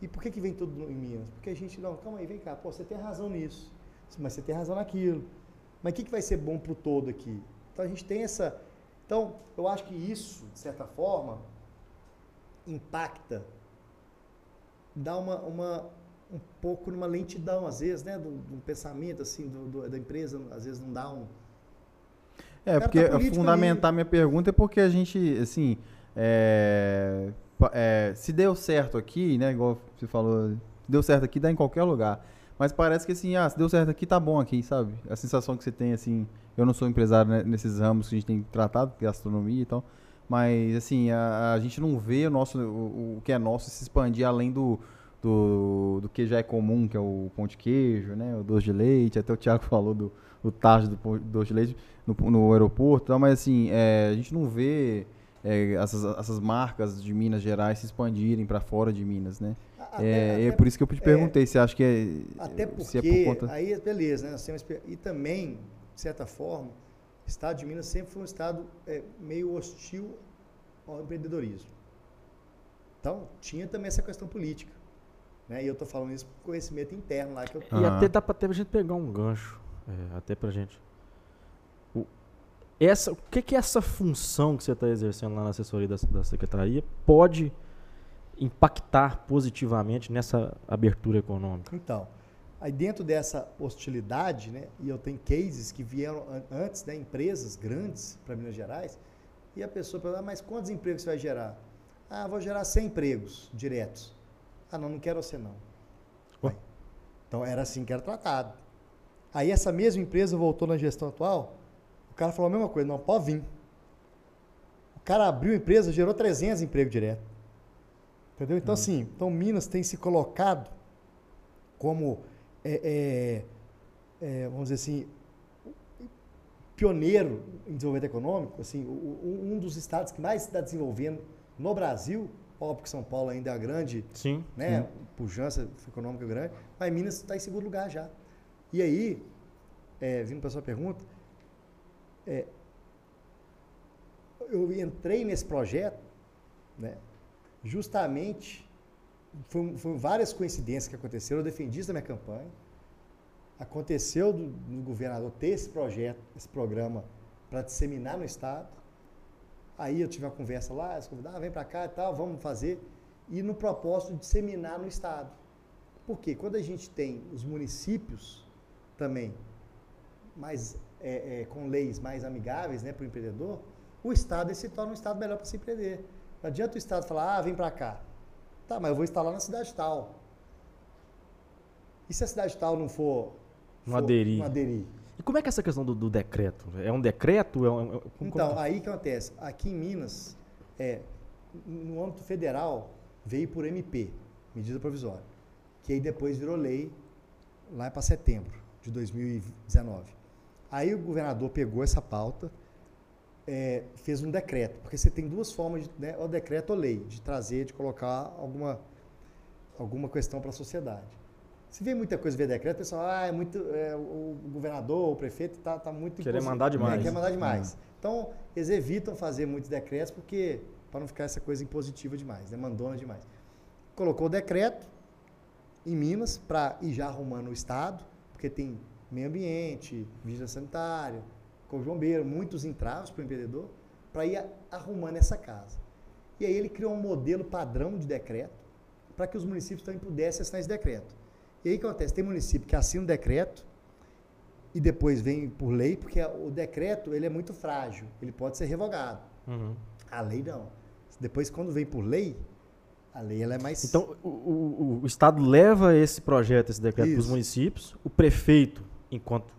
E por que, que vem tudo em Minas? Porque a gente, não, calma aí, vem cá, pô, você tem razão nisso, mas você tem razão naquilo. Mas o que, que vai ser bom para o todo aqui? Então a gente tem essa. Então, eu acho que isso, de certa forma, impacta dá uma, uma um pouco numa lentidão às vezes, né, do pensamento assim do, do- da empresa, às vezes não dá um É, porque tá político fundamentar minha pergunta é porque a gente, assim, é, é, se deu certo aqui, né, igual você falou, se deu certo aqui, dá em qualquer lugar. Mas parece que assim, ah, se deu certo aqui, tá bom aqui, sabe? A sensação que você tem, assim, eu não sou empresário né, nesses ramos que a gente tem tratado, gastronomia e tal, mas assim, a, a gente não vê o nosso, o, o que é nosso se expandir além do, do, do que já é comum, que é o pão de queijo, né? O doce de leite. Até o Thiago falou do, do tarde do doce de leite no, no aeroporto. e tal, Mas assim, é, a gente não vê é, essas, essas marcas de Minas Gerais se expandirem para fora de Minas, né? A- é, até- é por isso que eu te é, perguntei se acha que é. Até se é porque, por conta. aí beleza, né? espe- e também, de certa forma, o estado de Minas sempre foi um estado é, meio hostil ao empreendedorismo. Então, tinha também essa questão política. Né? E eu estou falando isso por conhecimento interno lá que eu E até dá pra até a gente pegar um gancho, é, até pra gente. O, essa, o que que essa função que você está exercendo lá na assessoria da, da secretaria pode impactar positivamente nessa abertura econômica? Então, aí dentro dessa hostilidade, né, e eu tenho cases que vieram an- antes, né, empresas grandes para Minas Gerais, e a pessoa pergunta, "Ah, mas quantos empregos você vai gerar? Ah, vou gerar 100 empregos diretos. Ah, não, não quero você não. Ué. Então era assim que era tratado. Aí essa mesma empresa voltou na gestão atual, o cara falou a mesma coisa, não, pode vir. O cara abriu a empresa, gerou 300 empregos direto. Entendeu? Então, assim, então Minas tem se colocado como, é, é, é, vamos dizer assim, pioneiro em desenvolvimento econômico, assim, o- um dos estados que mais está desenvolvendo no Brasil, óbvio que São Paulo ainda é a grande, Sim. né, pujança econômica grande, mas Minas está em segundo lugar já. E aí, é, vindo para a sua pergunta, é, eu entrei nesse projeto, né, justamente, foram, várias coincidências que aconteceram, eu defendi isso na minha campanha, aconteceu do, do governador ter esse projeto, esse programa para disseminar no estado, aí eu tive uma conversa lá, eles convidaram, ah, vem para cá e tal, vamos fazer, e no propósito de disseminar no estado. Porque quando a gente tem os municípios também mais é, é, com leis mais amigáveis né, para o empreendedor, o estado se torna um estado melhor para se empreender. Não adianta o estado falar, ah, vem para cá. Tá, mas eu vou instalar na cidade tal. E se a cidade tal não for... Não for- aderir. Não aderir? E como é que é essa questão do, do decreto? É um decreto? É um, é- Então, como- aí que acontece? Aqui em Minas, é, no âmbito federal, veio por MP, medida provisória, que aí depois virou lei lá para setembro de 2019. Aí o governador pegou essa pauta, é, fez um decreto, porque você tem duas formas, de, né, ou decreto ou lei, de trazer, de colocar alguma, alguma questão para a sociedade. Se vê muita coisa ver decreto, o pessoal, ah, é muito, é, o governador, o prefeito está tá muito... Querer mandar demais. É, quer mandar demais. Então, eles evitam fazer muitos decretos porque para não ficar essa coisa impositiva demais, né? mandona demais. Colocou o decreto em Minas para ir já arrumando o Estado, porque tem meio ambiente, vigilância sanitária, de bombeiro, muitos entraves para o empreendedor, para ir arrumando essa casa. E aí ele criou um modelo padrão de decreto para que os municípios também pudessem assinar esse decreto. E aí o que acontece? Tem município que assina o decreto e depois vem por lei, porque o decreto ele é muito frágil, ele pode ser revogado. Uhum. A lei não. Depois, quando vem por lei, a lei ela é mais... Então, o, o- o Estado leva esse projeto, esse decreto para os municípios, o prefeito, enquanto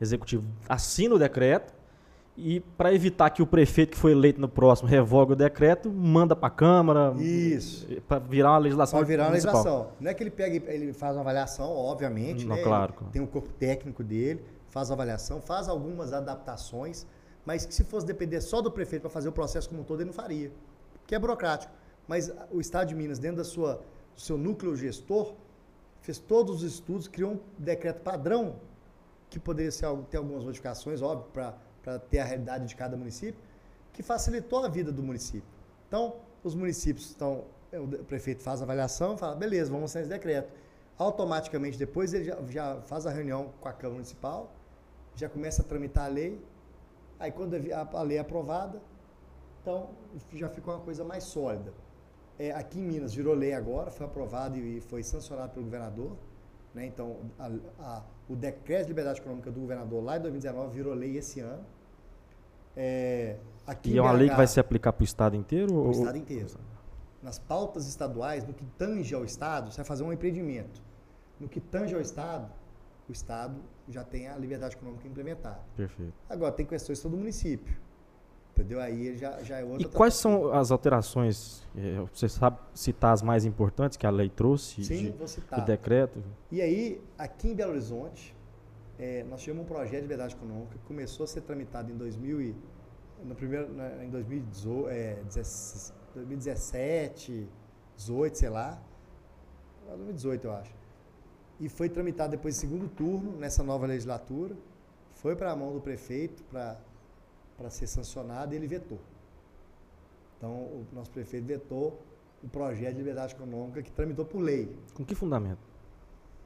executivo, assina o decreto e, para evitar que o prefeito que foi eleito no próximo revogue o decreto, manda para a Câmara Isso. para virar uma legislação Pode virar uma municipal. legislação. Não é que ele pega ele faz uma avaliação, obviamente, Não, né? claro, Ele. Tem um corpo técnico dele, faz a avaliação, faz algumas adaptações, mas que se fosse depender só do prefeito para fazer o processo como um todo, ele não faria. Porque é burocrático. Mas o Estado de Minas, dentro da sua, do seu núcleo gestor, fez todos os estudos, criou um decreto padrão, que poderia ser, ter algumas modificações, óbvio, para ter a realidade de cada município, que facilitou a vida do município. Então, os municípios estão, o prefeito faz a avaliação fala, beleza, vamos assinar esse decreto. Automaticamente, depois ele já, já faz a reunião com a Câmara Municipal, já começa a tramitar a lei, aí quando a a, lei é aprovada, então já ficou uma coisa mais sólida. É, aqui em Minas virou lei agora, foi aprovado e foi sancionado pelo governador. Né? Então, a- a- o decreto de liberdade econômica do governador lá em 2019 virou lei esse ano. É, aqui E é uma lei que BH, vai se aplicar para o Estado inteiro? o ou- estado inteiro. Nas pautas estaduais, no que tange ao Estado, você vai fazer um empreendimento. No que tange ao Estado, o Estado já tem a liberdade econômica implementada. Perfeito. Agora, tem questões todo município. Entendeu? Aí já, já é outra. E quais são as alterações? eh, Você sabe citar as mais importantes que a lei trouxe? Sim, de- vou do citar. decreto? E aí, aqui em Belo Horizonte, eh, nós tivemos um projeto de liberdade econômica que começou a ser tramitado em 2000 e, no primeiro, na- em 2018, eh, 16 2017, 18, sei lá. 2018, eu acho. E foi tramitado depois em segundo turno, nessa nova legislatura. Foi para a mão do prefeito para ser sancionado e ele vetou. Então, o nosso prefeito vetou o projeto de liberdade econômica que tramitou por lei. Com que fundamento?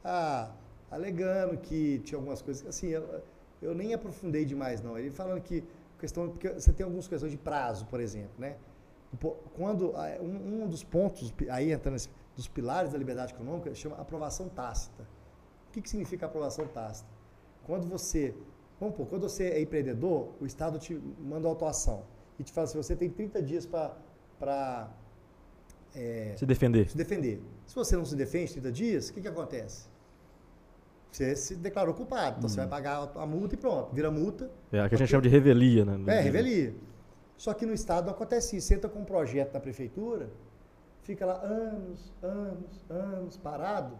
Ah, alegando que tinha algumas coisas. Assim, eu, eu nem aprofundei demais, não. Ele falando que questão. Porque você tem algumas questões de prazo, por exemplo, né? Quando ah, um, um dos pontos, aí entrando nesse, dos pilares da liberdade econômica, chama aprovação tácita. O que, que significa aprovação tácita? Quando você. Vamos pôr, quando você é empreendedor, o Estado te manda autuação e te fala assim: você tem 30 dias para. Se defender. se defender. Se você não se defende 30 dias, o que, que acontece? Você se declarou culpado, então você vai pagar a multa e pronto, vira multa. É a que a gente chama de revelia, né? É, revelia. Só que no Estado não acontece isso. Você entra com um projeto na prefeitura, fica lá anos, anos, anos parado,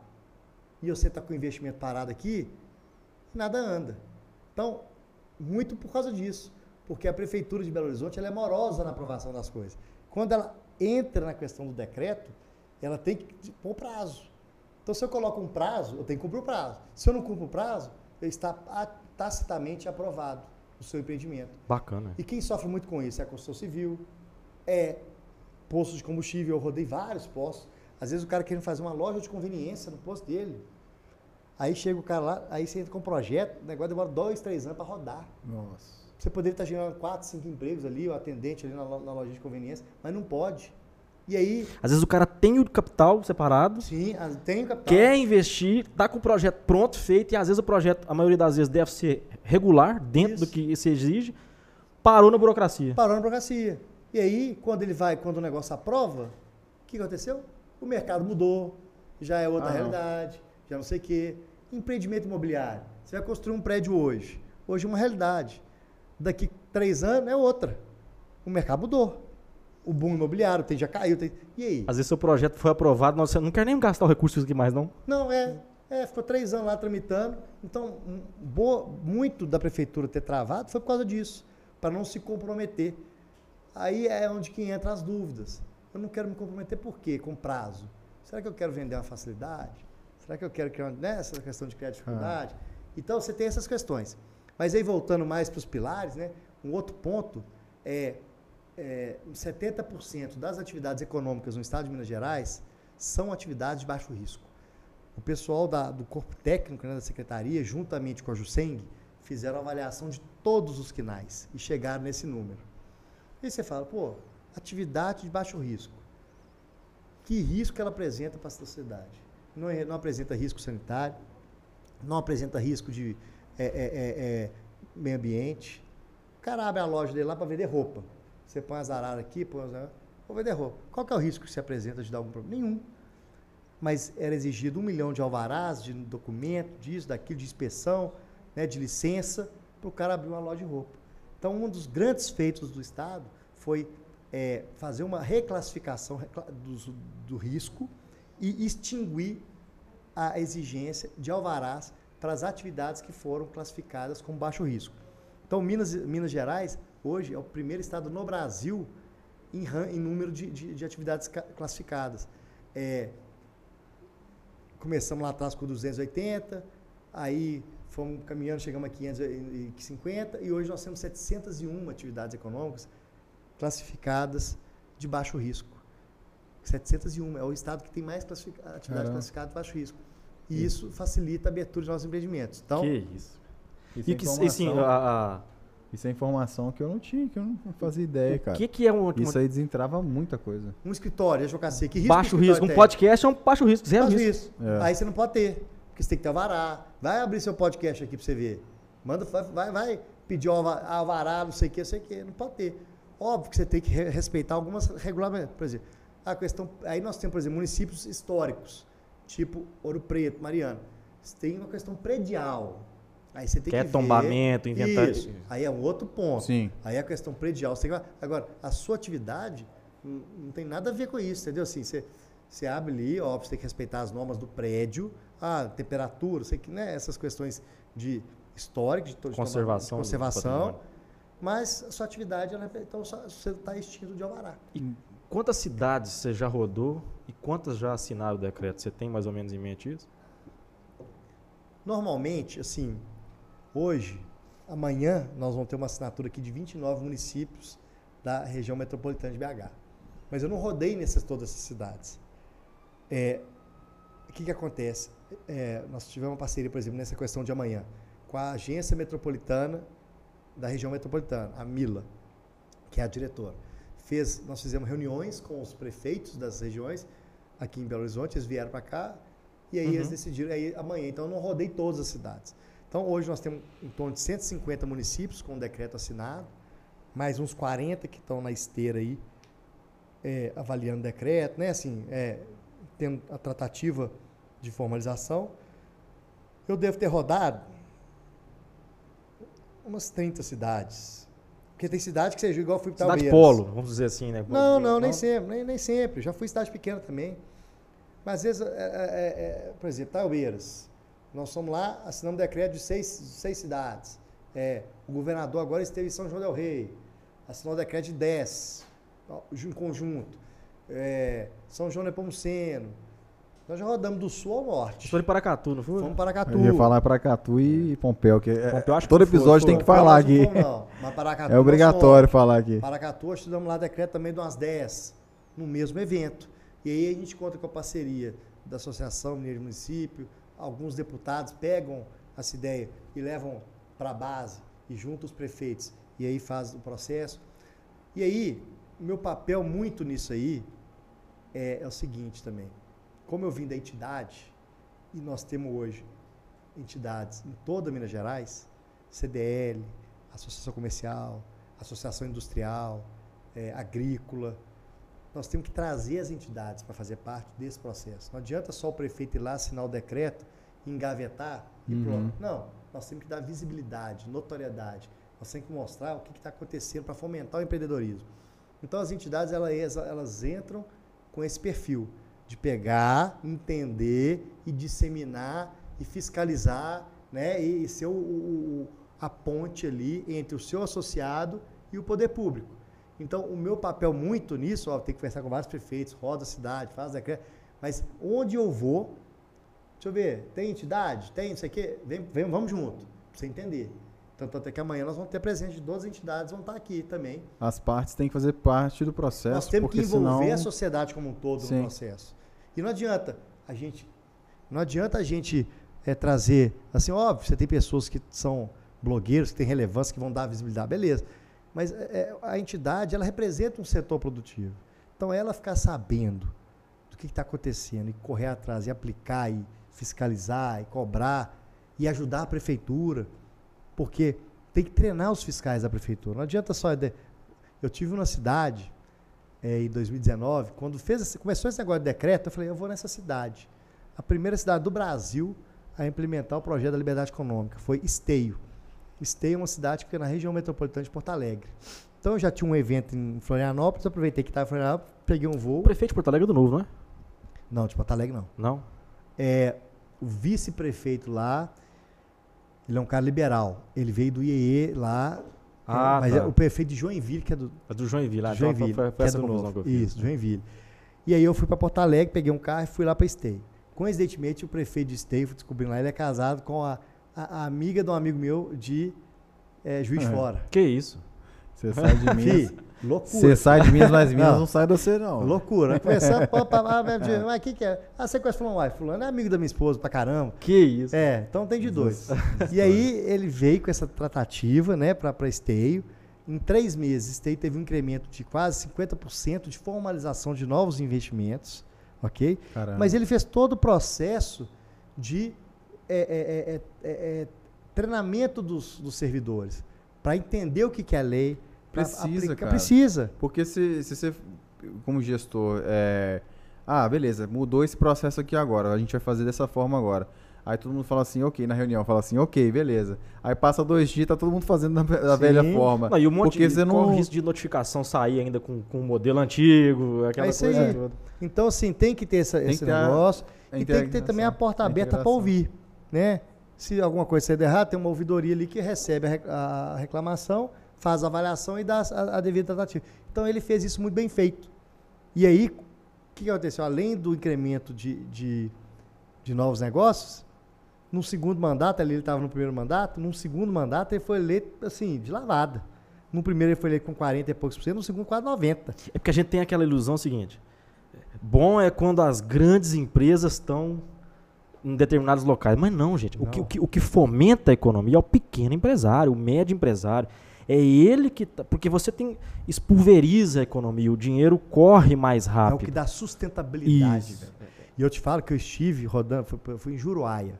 e você está com o investimento parado aqui, nada anda. Então, muito por causa disso. Porque a prefeitura de Belo Horizonte ela é morosa na aprovação das coisas. Quando ela entra na questão do decreto, ela tem que pôr prazo. Então, se eu coloco um prazo, eu tenho que cumprir o prazo. Se eu não cumpro o prazo, está tacitamente aprovado o seu empreendimento. Bacana. E quem sofre muito com isso é a construção civil, é posto de combustível. Eu rodei vários postos. Às vezes o cara querendo fazer uma loja de conveniência no posto dele. Aí chega o cara lá, aí você entra com um projeto, o negócio demora dois, três anos para rodar. Nossa. Você poderia estar gerando quatro, cinco empregos ali, o atendente ali na, na loja de conveniência, mas não pode. E aí, Às vezes o cara tem o capital separado, sim, tem o capital. quer investir, tá com o projeto pronto, feito, e às vezes o projeto, a maioria das vezes, deve ser regular, dentro do Isso. que se exige, parou na burocracia. Parou na burocracia. E aí, quando ele vai, quando o negócio aprova, o que aconteceu? O mercado mudou, já é outra Ah, não. Realidade, já não sei o quê. Empreendimento imobiliário. Você vai construir um prédio hoje. Hoje é uma realidade. Daqui três anos é outra. O mercado mudou. O boom imobiliário tem, já caiu. Tem... E aí? Às vezes seu projeto foi aprovado, mas você não quer nem gastar o recurso aqui mais, não. Não, é. É, ficou três anos lá tramitando. Então, boa- muito da prefeitura ter travado foi por causa disso, para não se comprometer. Aí é onde que entra as dúvidas. Eu não quero me comprometer por quê? Com prazo. Será que eu quero vender uma facilidade? Será que eu quero criar uma, né, essa questão de criar dificuldade? Então, você tem essas questões. Mas aí, voltando mais para os pilares, né, um outro ponto é, é 70% das atividades econômicas no estado de Minas Gerais são atividades de baixo risco. O pessoal da- do corpo técnico né, da secretaria, juntamente com a Juseng, fizeram a avaliação de todos os quinais e chegaram nesse número. E aí você fala, pô, atividade de baixo risco. Que risco ela apresenta para a sociedade? Não, é- não apresenta risco sanitário, não apresenta risco de é, é, é, é, meio ambiente. O cara abre a loja dele lá para vender roupa. Você põe as araras aqui, põe as araras, vou vender roupa. Qual que é o risco que se apresenta de dar algum problema? Nenhum mas era exigido um milhão de alvarás, de documento, disso, daquilo, de inspeção, né, de licença, para o cara abrir uma loja de roupa. Então, um dos grandes feitos do Estado foi é, fazer uma reclassificação recla- do, do risco e extinguir a exigência de alvarás para as atividades que foram classificadas como baixo risco. Então, Minas, Minas Gerais, hoje, é o primeiro estado no Brasil em, em número de, de- de atividades ca- classificadas. É, começamos lá atrás com 280, aí fomos caminhando, chegamos a 550 e hoje nós temos 701 atividades econômicas classificadas de baixo risco. 701 é o estado que tem mais classifica atividades Caramba. classificadas de baixo risco. E isso facilita a abertura de nossos empreendimentos. Então, que isso. Isso, E é que, e sim, informação- a, a- isso é informação que eu não tinha, que eu não fazia ideia, o cara. que, que é um, Isso aí desentrava muita coisa. um escritório de advocacia, que risco baixo o risco? Um tem? podcast é um baixo risco, zero Faz risco. isso. É. Aí você não pode ter, porque você tem que ter alvará. Vai abrir seu podcast aqui pra você ver. Manda, vai, vai, pedir alva- alvará, não sei o que, não sei o que. Não pode ter. Óbvio que você tem que re- respeitar algumas regulamentos. Por exemplo, a questão. Aí nós temos, por exemplo, municípios históricos, tipo Ouro Preto, Mariana. Você tem uma questão predial. Aí você tem Que é ver- tombamento, inventário. Isso. Aí é um outro ponto. Sim. Aí é a questão predial. Você tem que- Agora, a sua atividade não, tem nada a ver com isso, entendeu? Assim, você, você abre ali, óbvio, você tem que respeitar as normas do prédio, a temperatura, sei que, né, essas questões de histórico, de, de Conservação de conservação. Mas a sua atividade, ela, é- então você está extinto de alvará. Quantas cidades você já rodou e quantas já assinaram o decreto? Você tem mais ou menos em mente isso? Normalmente, assim, hoje, amanhã, nós vamos ter uma assinatura aqui de 29 municípios da região metropolitana de BH. Mas eu não rodei nessas todas essas cidades. É, o que, que acontece? É, nós tivemos uma parceria, por exemplo, nessa questão de amanhã, com a agência metropolitana da região metropolitana, a Mila, que é a diretora. Fez, nós fizemos reuniões com os prefeitos das regiões aqui em Belo Horizonte, eles vieram para cá e aí Uhum. eles decidiram aí amanhã. Então eu não rodei todas as cidades. Então hoje nós temos em torno de 150 municípios com o decreto assinado, mais uns 40 que estão na esteira aí é, avaliando o decreto, né? Assim, é, tendo a tratativa de formalização. Eu devo ter rodado umas 30 cidades. Porque tem cidade que seja igual eu fui para Cidade Polo, vamos dizer assim, né? não, não, nem sempre, nem, nem sempre. Já fui cidade pequena também. Mas às vezes, é, é, é, por exemplo, Taubeiras. Nós fomos lá, assinamos decreto de seis, seis cidades. É, o governador agora esteve em São João del Rei. Assinou decreto de 10, ó, em conjunto. É, São João Nepomuceno. Nós já rodamos do sul ao norte. Foi em Paracatu, não foi? Fomos para Catu. Eu ia falar pra Catu e Pompeu, que é- Pompeu, acho que todo foi, episódio foi. tem que falar aqui. Não, mas Paracatu É obrigatório falar aqui. Paracatu, nós estudamos lá decreto também de umas 10, no mesmo evento. E aí a gente conta com a parceria da Associação Mineira de Município, alguns deputados pegam essa ideia e levam para a base e juntam os prefeitos e aí faz o processo. E aí, o meu papel muito nisso aí é, é o seguinte também. Como eu vim da entidade, e nós temos hoje entidades em toda Minas Gerais, CDL, Associação Comercial, Associação Industrial, eh, Agrícola, nós temos que trazer as entidades para fazer parte desse processo. Não adianta só o prefeito ir lá assinar o decreto, engavetar e Uhum. pronto. Não, nós temos que dar visibilidade, notoriedade. Nós temos que mostrar o que está acontecendo para fomentar o empreendedorismo. Então as entidades elas, elas entram com esse perfil de pegar, entender e disseminar e fiscalizar, né, e ser o, o- a ponte ali entre o seu associado e o poder público. Então, o meu papel muito nisso, ó, tem que conversar com vários prefeitos, roda a cidade, faz decreto, mas onde eu vou, deixa eu ver, tem entidade, tem isso aqui, vem, vem, vamos junto, pra você entender. Tanto até que amanhã nós vamos ter presente de 12 entidades, vão estar aqui também. As partes têm que fazer parte do processo, Nós temos que envolver senão... a sociedade como um todo Sim. no processo. E não adianta a gente, não adianta a gente eh, trazer, assim, óbvio, você tem pessoas que são blogueiros, que têm relevância, que vão dar visibilidade, beleza. Mas eh, a entidade, ela representa um setor produtivo. Então, ela ficar sabendo do que está acontecendo e correr atrás e aplicar e fiscalizar e cobrar e ajudar a prefeitura, porque tem que treinar os fiscais da prefeitura. Não adianta só. Eu tive uma cidade eh, em 2019, quando fez começou esse negócio de decreto, eu falei, eu vou nessa cidade. A primeira cidade do Brasil a implementar o projeto da liberdade econômica foi Esteio. Esteio é uma cidade que fica na região metropolitana de Porto Alegre. Então eu já tinha um evento em Florianópolis, aproveitei que estava em Florianópolis, peguei um voo. O prefeito de Porto Alegre é do Novo, não é? Não, de Porto Alegre não. Não? É, o vice-prefeito lá, ele é um cara liberal. Ele veio do IEE lá, Ah, é, mas tá. é o prefeito de Joinville, que é do, É do Joinville. lá. de Então Joinville, Foi, foi que é essa do novo. que eu fiz. Isso, Joinville. E aí eu fui para Porto Alegre, peguei um carro e fui lá para Esteio. Coincidentemente, o prefeito de Esteio, fui descobrindo lá, ele é casado com a, a- a amiga de um amigo meu de eh, Juiz de É. Fora. Que isso? Você sai de Minas... Loucura. Você sai de Minas, mas Minas Não. não, sai de você, não. Loucura. Conversando, pô, pá, pá, mas o que que é? Ah, você conhece fulano? Uai, fulano é amigo da minha esposa pra caramba. Que isso? É, então tem de dois. E aí ele veio com essa tratativa, né, para Esteio. Em três meses, Esteio teve um incremento de quase 50% de formalização de novos investimentos, ok? Caramba. Mas ele fez todo o processo de é, é, é, é, é, treinamento dos, dos servidores, para entender o que, que é a lei. Precisa, aplicar- cara. Precisa. Porque se, se você, como gestor, é... ah, beleza, mudou esse processo aqui agora, a gente vai fazer dessa forma agora. Aí todo mundo fala assim, ok, na reunião, fala assim, ok, beleza. Aí passa dois dias, tá todo mundo fazendo da, da velha forma. Não, e um monte Porque de você não- o risco de notificação sair ainda com, com o modelo antigo, aquela É coisa aí. toda. Então, assim, tem que ter essa- Tem esse ter negócio. a e tem que ter também a porta aberta para ouvir, né? Se alguma coisa sair errado, tem uma ouvidoria ali que recebe a rec- a reclamação, faz a avaliação e dá a, a devida tratativa. Então, ele fez isso muito bem feito. E aí, o que aconteceu? Além do incremento de, de, de novos negócios, no segundo mandato, ali ele estava no primeiro mandato, no segundo mandato ele foi eleito, assim, de lavada. No primeiro ele foi eleito com 40 e poucos por cento, no segundo quase 90. É porque a gente tem aquela ilusão seguinte: bom é quando as grandes empresas estão em determinados locais. Mas não, gente. O, que, Não. o, que, o que fomenta a economia é o pequeno empresário, o médio empresário. É ele que. tá- porque você tem. Expulveriza a economia, o dinheiro corre mais É o rápido. que dá sustentabilidade, velho. E eu te falo que eu estive rodando, fui, fui em Juruáia.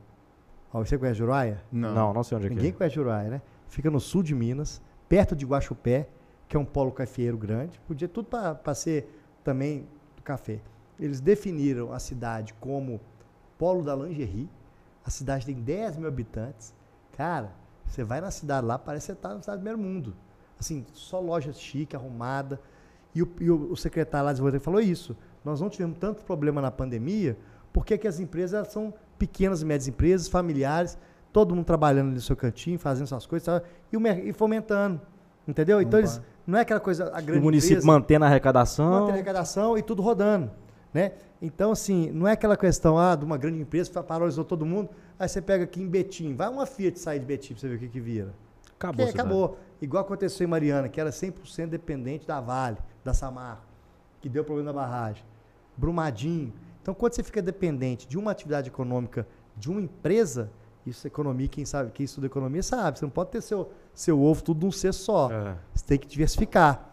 Ó, você conhece Juruáia? Não. Não, não sei onde é que Ninguém é. conhece Juruáia, né? Fica no sul de Minas, perto de Guaxupé, que é um polo cafeeiro grande. Podia tudo para ser também do café. Eles definiram a cidade como polo da lingerie. A cidade tem 10 mil habitantes. Cara, você vai na cidade lá, parece que você está na cidade do primeiro mundo. Assim, só loja chique, arrumada. E o, e o- o secretário lá de desenvolvimento falou isso. Nós não tivemos tanto problema na pandemia, porque que as empresas são pequenas e médias empresas, familiares, todo mundo trabalhando no seu cantinho, fazendo suas coisas tal, e, o e fomentando. Entendeu? Então, eles, não é aquela coisa, a E grande o município empresa, mantendo a arrecadação. manter a arrecadação e tudo rodando, né? Então, assim, não é aquela questão, ah, de uma grande empresa que paralisou todo mundo, aí você pega aqui em Betim, vai uma Fiat sair de Betim pra você ver o que que vira. Acabou. Que acabou. Igual aconteceu em Mariana, que era 100% dependente da Vale, da Samarco, que deu problema na barragem. Brumadinho. Então, quando você fica dependente de uma atividade econômica de uma empresa, isso é economia, quem sabe, quem estuda economia sabe, você não pode ter seu, seu ovo tudo num cesto só. É. Você tem que diversificar.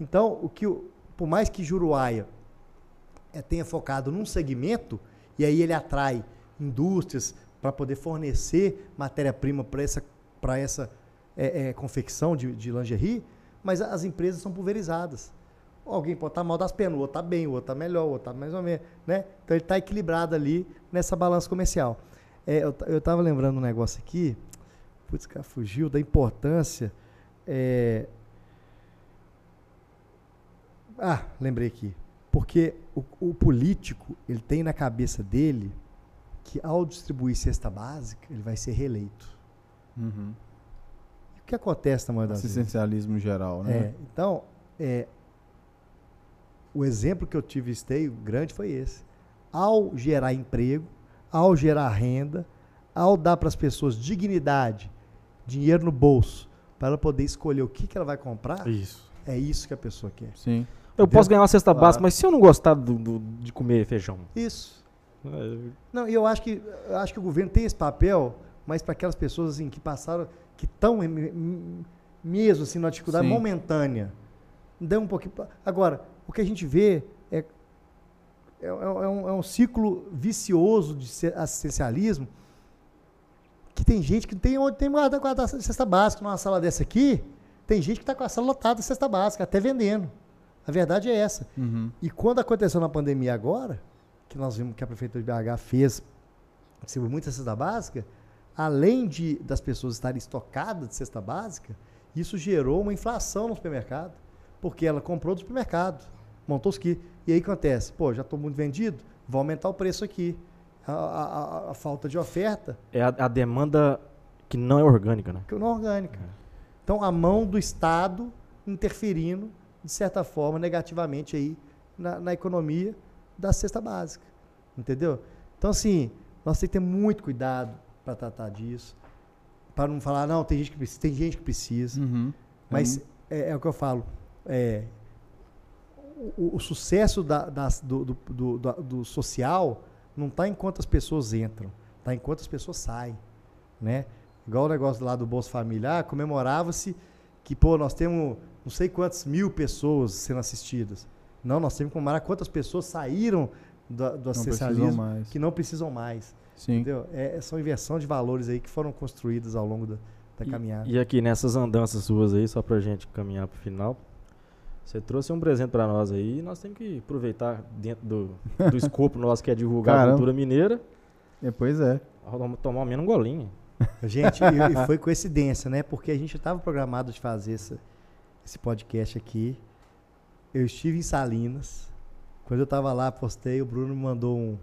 Então, o que, por mais que Juruáia eh, tenha focado num segmento, e aí ele atrai indústrias para poder fornecer matéria-prima para essa, pra essa eh, eh, confecção de, de lingerie, mas as empresas são pulverizadas. Alguém pode estar mal das penas, o outro está bem, o outro está melhor, o outro está mais ou menos. Né? Então ele está equilibrado ali nessa balança comercial. Eh, eu estava lembrando um negócio aqui, putz, cara, fugiu da importância. eh, ah, lembrei aqui. Porque o, o político, ele tem na cabeça dele que ao distribuir cesta básica, ele vai ser reeleito. Uhum. E o que acontece na maioria das vezes? Assistencialismo geral, né? É, então, é, o exemplo que eu tive esteio grande foi esse. Ao gerar emprego, ao gerar renda, ao dar para as pessoas dignidade, dinheiro no bolso, para ela poder escolher o que, que ela vai comprar, Isso. é isso que a pessoa quer. Sim. Eu posso ganhar uma cesta Claro. básica, mas se eu não gostar do- do- de comer feijão? Isso. é, Não, e eu acho que eu acho que o governo tem esse papel, mas para aquelas pessoas assim, que passaram, que estão mesmo assim numa dificuldade Sim. momentânea, dê um pouquinho. Agora, o que a gente vê é, é, é um, é um ciclo vicioso de assistencialismo que tem gente que tem onde tem guarda, guarda cesta básica numa sala dessa aqui, tem gente que está com a sala lotada de cesta básica, até vendendo. A verdade é essa. Uhum. E quando aconteceu na pandemia agora, que nós vimos que a Prefeitura de BH fez, recebeu muita cesta básica, além de das pessoas estarem estocadas de cesta básica, isso gerou uma inflação no supermercado, porque ela comprou do supermercado, montou os que E aí acontece? Pô, já estou muito vendido, vou aumentar o preço aqui. A, a- a- falta de oferta, É a, a demanda que não é orgânica, né? que não é orgânica. Então, a mão do Estado interferindo, de certa forma, negativamente aí na, na economia da cesta básica. Entendeu? Então, assim, nós temos que ter muito cuidado para tratar disso. Para não falar, não, tem gente que precisa, tem gente que precisa. Uhum. Mas é, é o que eu falo. É, o, o sucesso da- das- do- do- do- do social não está em quantas pessoas entram, está em quantas pessoas saem. Né? Igual o negócio lá do Bolsa Família, ah, comemorava-se que pô, nós temos não sei quantas mil pessoas sendo assistidas. Não, nós temos que comemorar quantas pessoas saíram do, do não precisam assistencialismo mais. que não precisam mais. Sim. Entendeu? É, são inversão de valores aí que foram construídas ao longo da, da E- caminhada. E, aqui nessas andanças suas aí, só pra gente caminhar pro final, você trouxe um presente pra nós aí e nós temos que aproveitar dentro do, do escopo nosso que é divulgar a cultura mineira É, pois é. Vamos tomar ao menos um golinho. Gente, e, e foi coincidência, né? Porque a gente estava programado de fazer essa, esse podcast aqui. Eu estive em Salinas. Quando eu estava lá, postei, o Bruno me mandou um,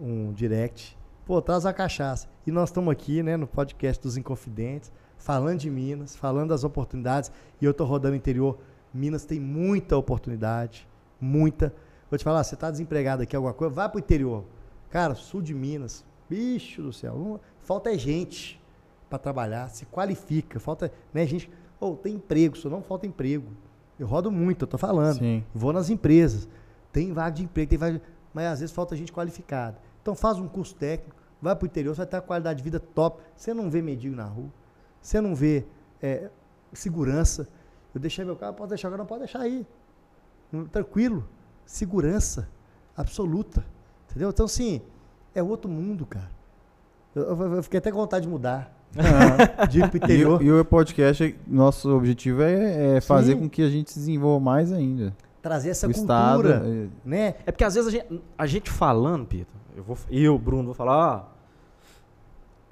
um direct. Pô, traz a cachaça. E nós estamos aqui, né, no podcast dos Inconfidentes, falando de Minas, falando das oportunidades. E eu estou rodando interior. Minas tem muita oportunidade, muita. Vou te falar, você está desempregado aqui, alguma coisa, vai para o interior. Cara, sul de Minas, bicho do céu, falta é gente para trabalhar, se qualifica, falta, né, gente, ou tem emprego, só não falta emprego. Eu rodo muito, eu tô falando. Sim. Vou nas empresas, tem vaga de emprego, tem vaga de- mas às vezes falta gente qualificada. Então faz um curso técnico, vai para o interior, você vai ter uma qualidade de vida top. Você não vê mendigo na rua, você não vê é, segurança. Eu deixei meu carro, pode deixar agora, não pode deixar aí. Tranquilo, segurança absoluta. Entendeu? Então, assim, é outro mundo, cara. Eu, eu- eu fiquei até com vontade de mudar. De ir pro E, interior. o- e o podcast, nosso objetivo é, é fazer Sim. com que a gente se desenvolva mais ainda. trazer essa o cultura, Estado. é, né? É porque às vezes a gente, a gente falando, Pita, eu, vou, eu, Bruno, vou falar,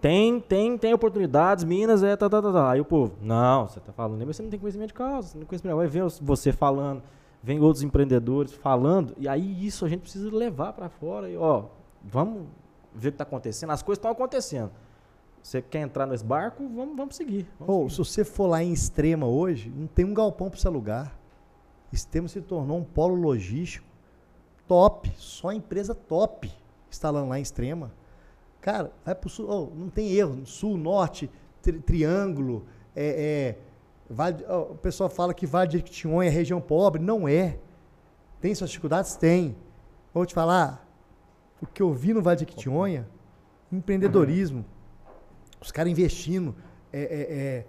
tem, tem, tem oportunidades, Minas é, tá, tá, tá, tá. Aí o povo, não, você tá falando, mas você não tem conhecimento de causa, você não tem conhecimento, vai ver você falando, vem outros empreendedores falando, e aí isso a gente precisa levar pra fora, e ó, vamos ver o que tá acontecendo, as coisas estão acontecendo. Você quer entrar nesse barco? Vamos, vamos seguir. vamos Ou, seguir. se você for lá em Extrema hoje, não tem um galpão para você alugar. Extrema se tornou um polo logístico top, só empresa top instalando lá em Extrema. Cara, vai pro sul, oh, não tem erro, sul, norte, tri- triângulo, é, é, Vale- ó, o pessoal fala que Vale de Jequitinhonha é região pobre, não é. Tem suas dificuldades? Tem. Vou te falar, o que eu vi no Vale de Jequitinhonha, empreendedorismo, os caras investindo, é, é, é,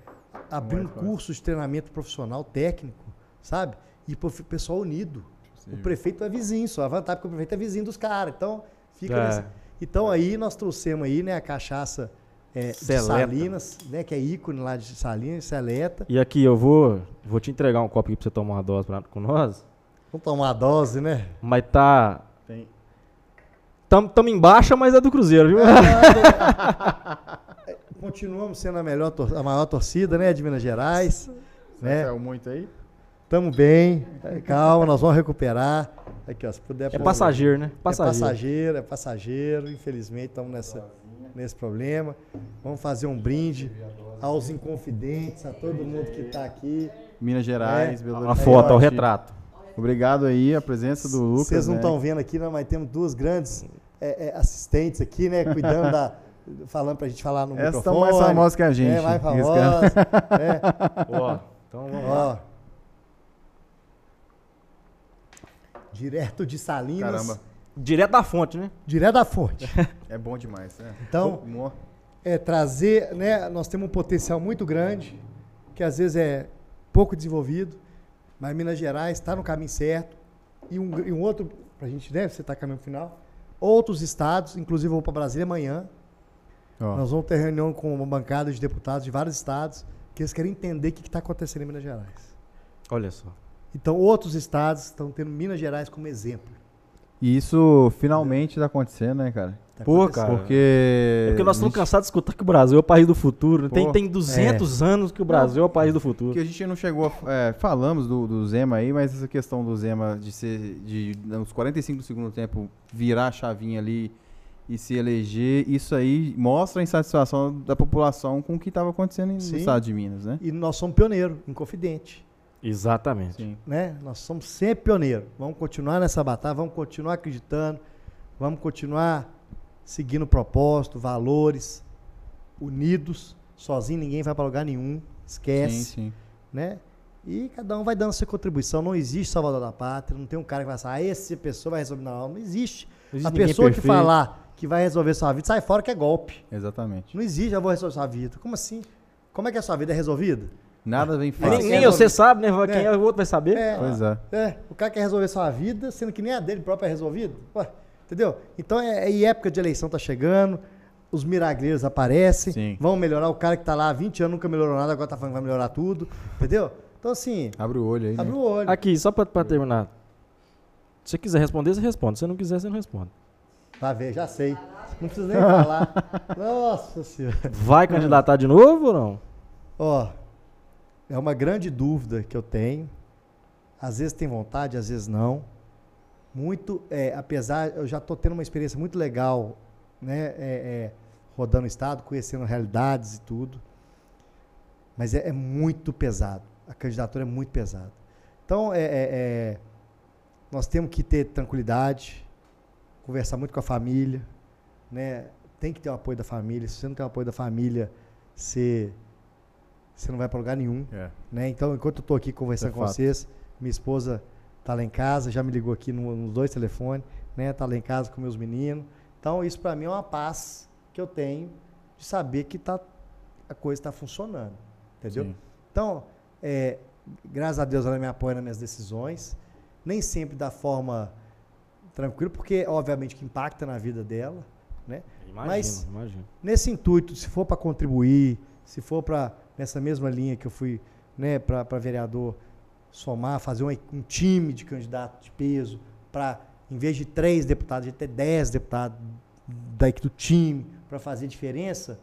abrindo cursos de treinamento profissional técnico, sabe? E o pessoal unido. O prefeito é vizinho, só a vantagem é que o prefeito é vizinho dos caras. Então, fica É. nesse- Então aí nós trouxemos aí, né, a cachaça é. Salinas, né, que é ícone lá de Salinas, Seleta. E aqui, eu vou, vou te entregar um copo aqui pra você tomar uma dose pra- com nós, Vamos tomar uma dose, né? mas tá... Tem. Tamo, tamo em baixa, mas é do Cruzeiro, viu? Continuamos sendo a, melhor, a maior torcida, né, de Minas Gerais. né? Saiu muito aí? Tamo bem, é, calma, nós vamos recuperar. Aqui, ó, se puder... É pôr- passageiro, né? É passageiro, é passageiro. Infelizmente estamos nessa, nesse problema. Vamos fazer um brinde aos inconfidentes, a todo mundo que está aqui. Minas Gerais, É. Belo A Horizonte. foto, ó, o retrato. Obrigado aí, a presença do Lucas. Vocês não né? estão vendo aqui, não, mas temos duas grandes é, é, assistentes aqui, né? Cuidando da. Falando pra gente falar no Essas microfone. estão mais famosas que a gente. É, mais famosa. é. Ó, então vamos lá. Direto de Salinas. Caramba, Direto da fonte, né? Direto da fonte. é bom demais. Né? Então, é trazer, né? Nós temos um potencial muito grande, que às vezes é pouco desenvolvido, mas Minas Gerais está no caminho certo. E um, e um outro, para a gente, né? Você está caminho final. Outros estados, inclusive vou para Brasília amanhã. Ó, Nós vamos ter reunião com uma bancada de deputados de vários estados, que eles querem entender o que está acontecendo em Minas Gerais. Olha só. Então, outros estados estão tendo Minas Gerais como exemplo. E isso finalmente tá acontecendo, né, cara? Tá Pô, cara. Porque. É porque nós estamos gente- cansados de escutar que o Brasil é o país do futuro. né? Tem, tem 200 anos que o Brasil é o país do futuro. Porque a gente não chegou a. é, falamos do, do Zema aí, mas essa questão do Zema de ser. de nos 45 do segundo tempo virar a chavinha ali e se eleger, isso aí mostra a insatisfação da população com o que estava acontecendo no estado de Minas, né? E nós somos pioneiros, Inconfidente. Exatamente. Sim. né? Nós somos sempre pioneiros. Vamos continuar nessa batalha, vamos continuar acreditando, vamos continuar seguindo propósito, valores, unidos. Sozinho ninguém vai para lugar nenhum, esquece, Sim, sim. né? E cada um vai dando sua contribuição. Não existe salvador da pátria, não tem um cara que vai falar, ah, essa pessoa vai resolver. Não, não existe. A pessoa que falar que vai resolver sua vida, sai fora que é golpe. Exatamente. Não existe, eu vou resolver sua vida. Como assim? Como é que a sua vida é resolvida? Nada vem Nem, fácil. Nem resolve. você sabe, né? Quem É. é o outro vai saber. É. Pois é. É, o cara quer resolver sua vida, sendo que nem a dele própria é resolvida. Ué, entendeu? Então, é, é- e época de eleição tá chegando, os milagreiros aparecem, Sim. vão melhorar. O cara que tá lá há 20 anos nunca melhorou nada, agora tá falando que vai melhorar tudo, entendeu? Então, assim, Abre o olho aí. abre né? o olho. Aqui, só pra, pra terminar. Se você quiser responder, você responde. Se você não quiser, você não responde. Vai ver, já sei. não precisa nem falar. Nossa senhora. Vai candidatar de novo ou não? Ó, é uma grande dúvida que eu tenho. Às vezes tem vontade, às vezes não. Muito, é, apesar, eu já estou tendo uma experiência muito legal, né, é, é, rodando o estado, conhecendo realidades e tudo. Mas é, é muito pesado. A candidatura é muito pesada. Então, é, é, é, nós temos que ter tranquilidade, conversar muito com a família, né? Tem que ter o apoio da família. Se você não tem o apoio da família, você, você não vai para lugar nenhum. É. Né? Então, enquanto eu estou aqui conversando É com fato. vocês, minha esposa está lá em casa, já me ligou aqui no- nos dois telefones, né? Tá lá em casa com meus meninos. Então, isso para mim é uma paz que eu tenho de saber que tá, a coisa está funcionando, entendeu? Sim. Então, é, graças a Deus ela me apoia nas minhas decisões, nem sempre da forma tranquila, porque obviamente que impacta na vida dela, né? Imagino, Mas- imagino. nesse intuito, se for para contribuir, se for para nessa mesma linha que eu fui, né, para vereador somar, fazer um, um time de candidato de peso, para em vez de três deputados, gente ter dez deputados daí do time para fazer diferença,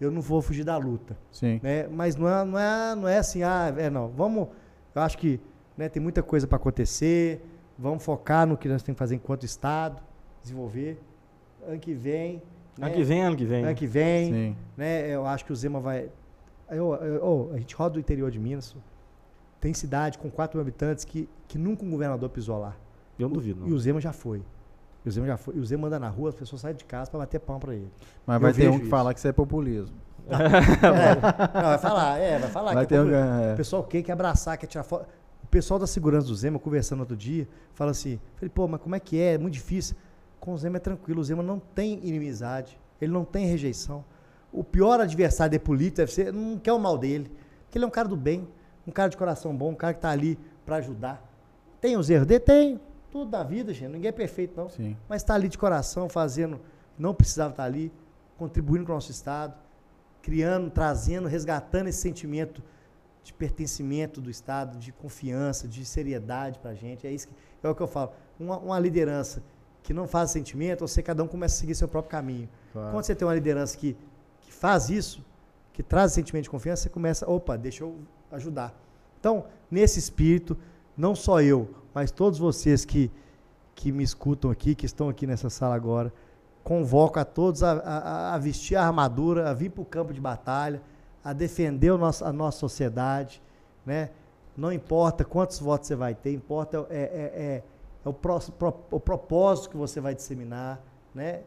eu não vou fugir da luta, Sim. né? Mas não é, não é, não é assim, ah, é não. Vamos, eu acho que né, tem muita coisa para acontecer. Vamos focar no que nós temos que fazer enquanto Estado, desenvolver. Ano que vem. né, Ano que vem, ano que vem. Ano que vem, Sim. né? Eu acho que o Zema vai. Eu, eu- eu- a gente roda o interior de Minas. Tem cidade com 4 mil habitantes que, que nunca um governador pisou lá. Eu não duvido, E não. o Zema já foi. E o Zema já foi. E o Zema anda na rua, as pessoas saem de casa para bater pão para ele. Mas Eu vai ter um que isso. falar que isso é populismo. É, não, vai falar, é, vai falar. Vai que é ter um. popular. é. O pessoal quer, quer abraçar, quer tirar foto. O pessoal da segurança do Zema, conversando outro dia, fala assim: falei, pô, mas como é que é? É muito difícil. Com o Zema é tranquilo, o Zema não tem inimizade, ele não tem rejeição. O pior adversário de político deve ser, não quer o mal dele, porque ele é um cara do bem, um cara de coração bom, um cara que está ali para ajudar. Tem os erros dele? Tem. Tudo da vida, gente, ninguém é perfeito, não Sim. mas está ali de coração, fazendo, não precisava estar ali, contribuindo com o nosso Estado, criando, trazendo, resgatando esse sentimento de pertencimento do Estado, de confiança, de seriedade para a gente. É isso que, é o que eu falo. Uma, uma liderança que não faz sentimento, você cada um começa a seguir seu próprio caminho. Claro. Quando você tem uma liderança que, que faz isso, que traz sentimento de confiança, você começa, opa, deixa eu ajudar. Então, nesse espírito, não só eu, mas todos vocês que, que me escutam aqui, que estão aqui nessa sala agora, convoco a todos a, a- a vestir a armadura, a vir para o campo de batalha, a defender o nosso, a nossa sociedade, né? Não importa quantos votos você vai ter, importa é, é, é, é o, pró- pro- o propósito que você vai disseminar, né?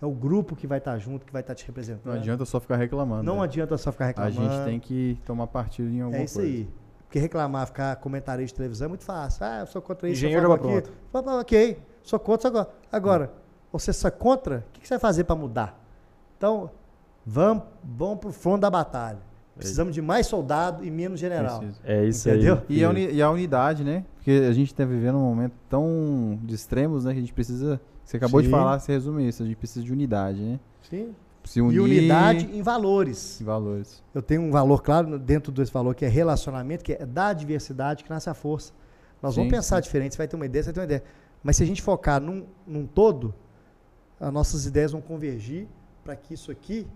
É o grupo que vai estar junto, que vai estar te representando. Não adianta só ficar reclamando. Não né? adianta só ficar A reclamando. gente tem que tomar partido em alguma É isso coisa. aí. Porque reclamar, ficar comentarista de televisão é muito fácil. Ah, eu sou contra isso. Engenheiro aquilo. Pá, pá, Ok, sou contra isso agora. Agora, você só é contra, o que que você vai fazer para mudar? Então, vamos, vamos pro front da batalha. Precisamos de mais soldado e menos general. Preciso. É isso Entendeu? aí. E a, uni- e a unidade, né? Porque a gente está vivendo um momento tão de extremos, né? Que a gente precisa. Você acabou de Sim. falar, você resume isso. A gente precisa de unidade, né? Sim. Se unir E unidade em valores. em valores. Eu tenho um valor claro dentro desse valor que é relacionamento, que é da diversidade que nasce a força. Nós vamos Sim, pensar diferente, você vai ter uma ideia, você vai ter uma ideia. Mas se a gente focar num, num todo, as nossas ideias vão convergir para que isso aqui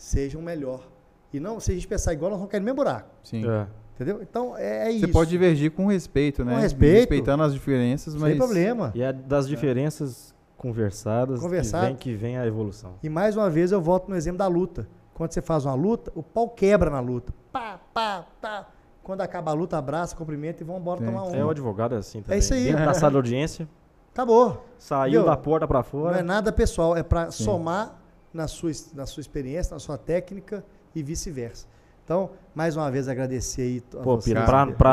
seja um melhor. E não, se a gente pensar igual, nós vamos cair no mesmo buraco. Sim. É. Entendeu? Então, é, é Você isso. pode divergir com respeito, né? respeito. Respeitando as diferenças, mas. Sem problema. E é das diferenças conversadas Conversado. que vem que vem a evolução. E mais uma vez eu volto no exemplo da luta. Quando você faz uma luta, o pau quebra na luta. Pá, pá, pá. Quando acaba a luta, abraça, cumprimenta e vão embora tomar um. É, o advogado é assim também. isso aí. Dentro da sala de audiência, Acabou. saiu Entendeu? da porta pra Não é fora. nada pessoal, é para somar na sua, na sua experiência, na sua técnica e vice-versa. Então, mais uma vez agradecer aí a Pô, vocês a gente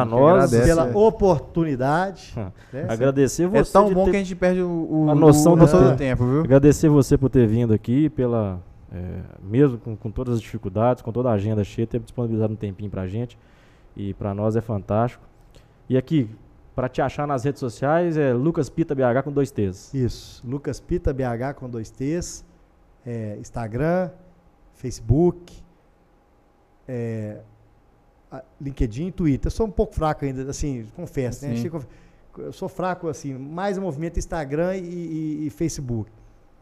nós, agradece. pela é. oportunidade. né? agradecer você É tão bom ter- que a gente perde o, o- a noção o do noção do tempo. tempo, viu? Agradecer você por ter vindo aqui, pela é, mesmo com, com todas as dificuldades, com toda a agenda cheia, ter disponibilizado um tempinho pra gente. E pra nós é fantástico. E aqui, pra te achar nas redes sociais, é Lucas Pita BH com dois T's. Isso. Lucas Pita BH com dois T's. É, Instagram, Facebook, é, LinkedIn, Twitter. Eu sou um pouco fraco ainda, assim, confesso, né? Sim. Eu sou fraco, assim, mais o movimento Instagram e, e- e Facebook.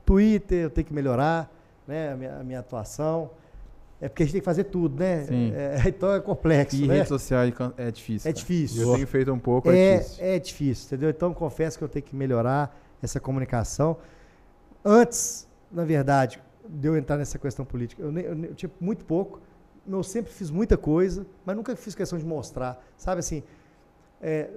Twitter, eu tenho que melhorar, né? A minha, a minha atuação. É porque a gente tem que fazer tudo, né? Sim. É, então é complexo, E né? rede social é é difícil. É difícil. Eu tenho feito um pouco, é, É, difícil. é difícil, entendeu? Então confesso que eu tenho que melhorar essa comunicação. Antes, na verdade, de eu entrar nessa questão política, eu, eu eu tinha muito pouco. Eu sempre fiz muita coisa, mas nunca fiz questão de mostrar. Sabe assim? é,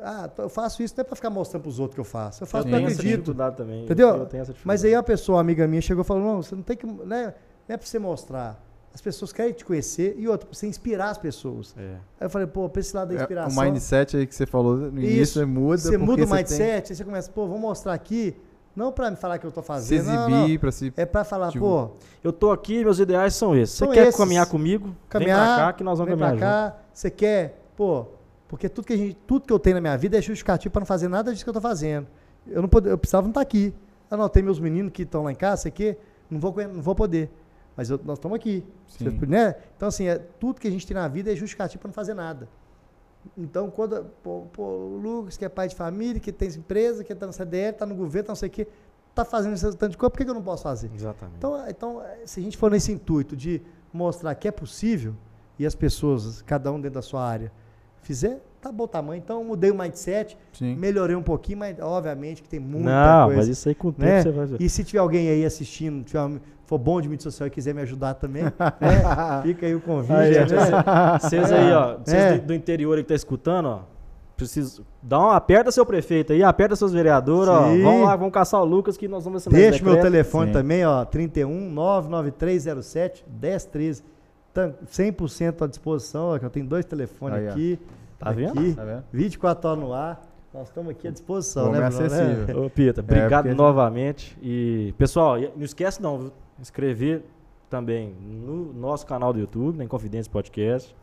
ah, eu faço isso não é para ficar mostrando para os outros que eu faço. Eu faço eu porque essa acredito. também. Entendeu? Eu tenho essa dificuldade. Mas aí uma pessoa, uma amiga minha, chegou e falou: não, você não tem que. Né, não é para você mostrar. As pessoas querem te conhecer e outra, para você inspirar as pessoas. É. Aí eu falei, pô, para esse lado da É, inspiração. o mindset aí que você falou no início Isso. é muda. Você muda o tem mindset, aí você começa, pô, vou mostrar aqui, não pra me falar que eu tô Se fazendo, não, exibir, não. pra se. É pra falar, Tipo, pô, Eu tô aqui, meus ideais são esses. Você quer esses. caminhar comigo? Vem caminhar, pra cá que nós vamos vem pra caminhar junto. cá, você quer, pô, porque tudo que, a gente, tudo que eu tenho na minha vida é justificativo pra não fazer nada disso que eu tô fazendo. Eu, não pod- eu precisava não estar aqui. Ah, não, tem meus meninos que estão lá em casa, sei que, não vou, não vou poder. Mas eu- nós estamos aqui. Você- né? Então, assim, é, tudo que a gente tem na vida é justificativo para não fazer nada. Então, quando pô, pô, o Lucas, que é pai de família, que tem empresa, que está no CDL, está no governo, tá não sei o quê, está fazendo esse tanto de coisa, por que, que eu não posso fazer? Exatamente. Então, é, então, é, se a gente for nesse intuito de mostrar que é possível e as pessoas, cada um dentro da sua área, fizer, tá bom o tamanho. Então, eu mudei o mindset, Sim. melhorei um pouquinho, mas obviamente que tem muita não, coisa mas isso aí com o tempo né? você vai ver. E se tiver alguém aí assistindo, tiver, for bom de mídia social e quiser me ajudar também, né? fica aí o convite. Aí, né? gente, Vocês aí, ó, vocês É. do, do interior aí que tá escutando, ó, preciso dar uma aperta seu prefeito aí, aperta seus vereadores, ó, vamos lá, vamos caçar o Lucas que nós vamos assinar Deixa meu telefone Sim. também, ó, 31 99307 1013. Tá 100% à disposição, ó, que eu tenho dois telefones Aí, aqui. Tá vendo? Aqui, Tá vendo? 24 horas no ar. Nós estamos aqui à disposição, Bom, né, é Bruno, né? acessível. Ô, Pita, obrigado porque- novamente. E, pessoal, não esquece não, viu? Inscrever também no nosso canal do YouTube, na Inconfidência Podcast,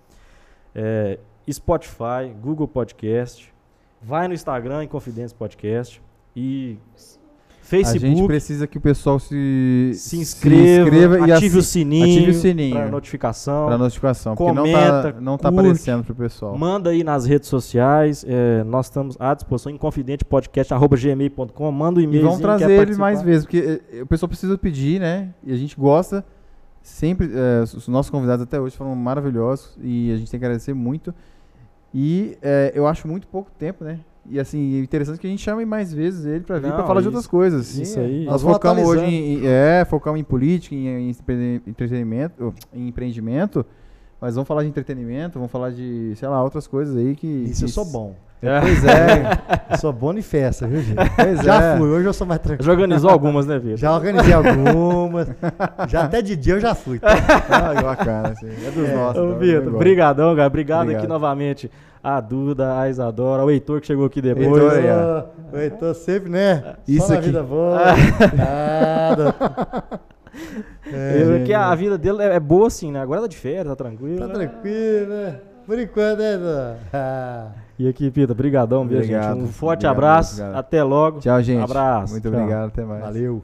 é, Spotify, Google Podcast, vai no Instagram, Inconfidência Podcast e A gente Facebook. precisa que o pessoal se, Se inscreva, e ative o sininho, ative o sininho para notificação. pra notificação, porque não comenta, tá, não tá curte, aparecendo pro pessoal. Manda aí nas redes sociais. é, nós estamos à disposição em confidentepodcast.gmail.com. Manda um E e-mail. vamos trazer ele mais vezes, porque eh, o pessoal precisa pedir, né? E a gente gosta. Sempre, eh, os nossos convidados até hoje foram maravilhosos e a gente tem que agradecer muito. E eh, eu acho muito pouco tempo, né? E assim, é interessante que a gente chame mais vezes ele pra vir pra falar de isso- outras coisas. Isso aí. Nós focamos hoje em, em- é, focamos em política, em, em entretenimento, em empreendimento, mas vamos falar de entretenimento, vamos falar de, sei lá, outras coisas aí que. Isso eu que- sou bom. Pois é, Eu sou bom em festa, viu, gente? pois Já é. fui, hoje eu sou mais tranquilo. Já organizou algumas, né, Vitor? Já organizei algumas. já até de dia eu já fui. tá? Ah, bacana, assim. É dos nossos. Ô, Vitor, eu brigadão, cara. Obrigado, aqui Obrigado. novamente a Duda, a Isadora, o Heitor que chegou aqui depois. Heitor aí, ó. Ô, Heitor sempre, né? Isso Só aqui. vida boa. Nada. É, que a vida dele é, é boa assim, né? Agora tá de férias, tá tranquilo. tá né? tranquilo, né? Por enquanto, né, Heitor? Ah. E aqui, Pita, brigadão Obrigado. gente. Um forte Obrigado, abraço. obrigado. Até logo. Tchau, gente. Abraço. Muito Tchau. obrigado, até mais. Valeu.